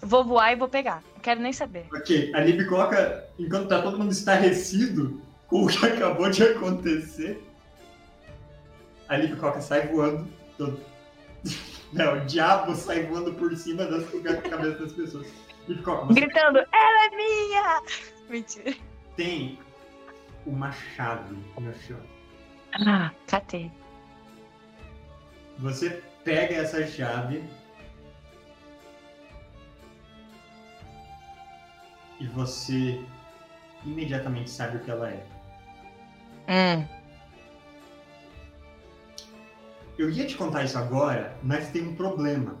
Vou voar e vou pegar. Não quero nem saber. Ok, a Lib coloca, enquanto tá todo mundo estarrecido o que acabou de acontecer, a Lib coloca sai voando. Todo... Não, o diabo sai voando por cima das cabeças das pessoas. Coca, Gritando, ela é minha! Mentira. Tem uma chave no chão. Ah, catei. Você pega essa chave e você imediatamente sabe o que ela é. Hum. Eu ia te contar isso agora, mas tem um problema.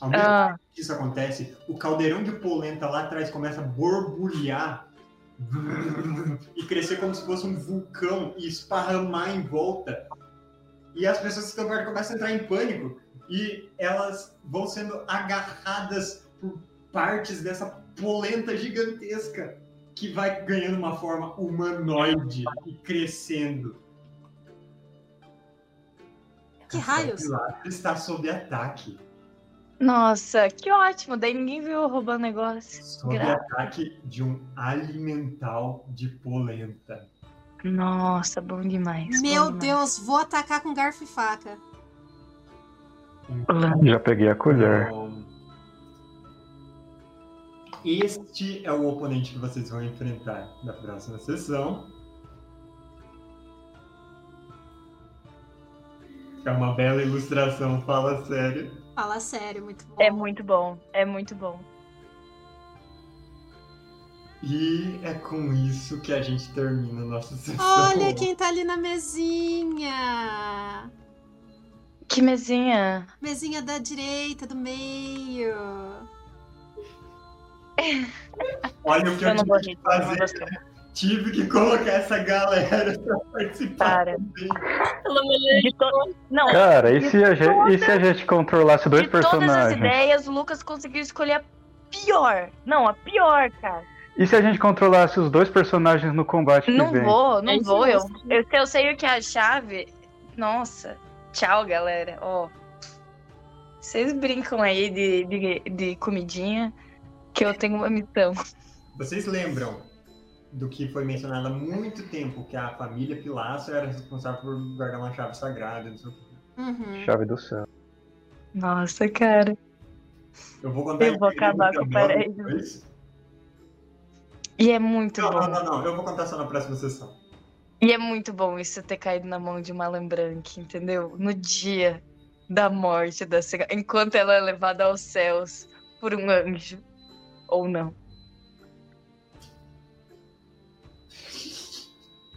Ao mesmo ah. tempo que isso acontece, o caldeirão de polenta lá atrás começa a borbulhar e crescer como se fosse um vulcão e esparramar em volta. E as pessoas que estão perto começam a entrar em pânico e elas vão sendo agarradas por partes dessa polenta gigantesca que vai ganhando uma forma humanoide e crescendo. Que raios? está sob ataque. Nossa, que ótimo! Daí ninguém viu roubando negócio. Sob Gra ataque de um alimental de polenta. Nossa, bom demais. Meu bom Deus, vou atacar com garfo e faca. Já peguei a colher. Então, este é o oponente que vocês vão enfrentar na próxima sessão. É uma bela ilustração, fala sério. Fala sério, muito bom. É muito bom, é muito bom. E é com isso que a gente termina a nossa sessão. Olha quem tá ali na mesinha! Que mesinha? Mesinha da direita, do meio. Olha o que eu, eu tive que fazer. Tive que colocar essa galera pra participar. Cara. Não, Cara, e se, a gente, e se a gente controlasse dois de personagens? todas as ideias, o Lucas conseguiu escolher a pior. Não, a pior, cara. E se a gente controlasse os dois personagens no combate que não vem? vou, não é vou. Eu, eu, eu sei o que é a chave. Nossa, tchau, galera. Ó, vocês brincam aí de, de, de comidinha, que eu tenho uma missão. Vocês lembram do que foi mencionado há muito tempo, que a família Pilaço era responsável por guardar uma chave sagrada, não sei o que. Uhum. Chave do céu. Nossa, cara. Eu vou contar Eu vou acabar com o parede. E é muito não, bom. Não, não, não. Eu vou contar só na próxima sessão. E é muito bom isso ter caído na mão de uma lembranque, entendeu? No dia da morte da cega, enquanto ela é levada aos céus por um anjo. Ou não.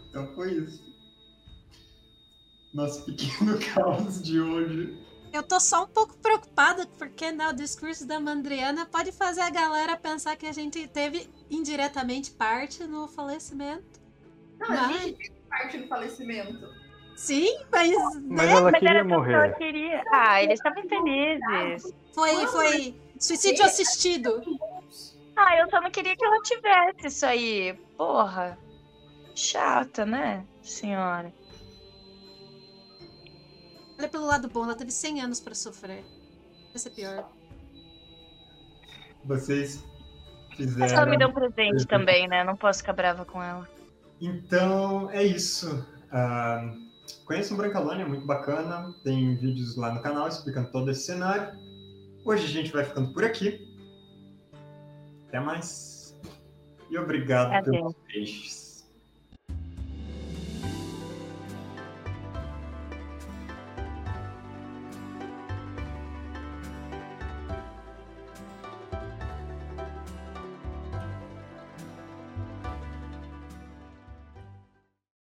Então foi isso. Nosso pequeno caos de hoje. Eu tô só um pouco preocupada porque né, o discurso da Mandriana pode fazer a galera pensar que a gente teve indiretamente parte no falecimento. Não, mas... a gente teve parte no falecimento. Sim, mas. Mas ela mas queria morrer. Queria... Ah, eles estavam felizes. Foi, foi suicídio assistido. Ah, eu só não queria que ela tivesse isso aí. Porra. Chata, né, senhora? Olha pelo lado bom, ela teve 100 anos para sofrer. Vai ser pior. Vocês fizeram. Mas ela me deu um presente também, né? Não posso ficar brava com ela. Então, é isso. Uh, conheçam Brancalônia, é muito bacana. Tem vídeos lá no canal explicando todo esse cenário. Hoje a gente vai ficando por aqui. Até mais. E obrigado Até. pelos peixes.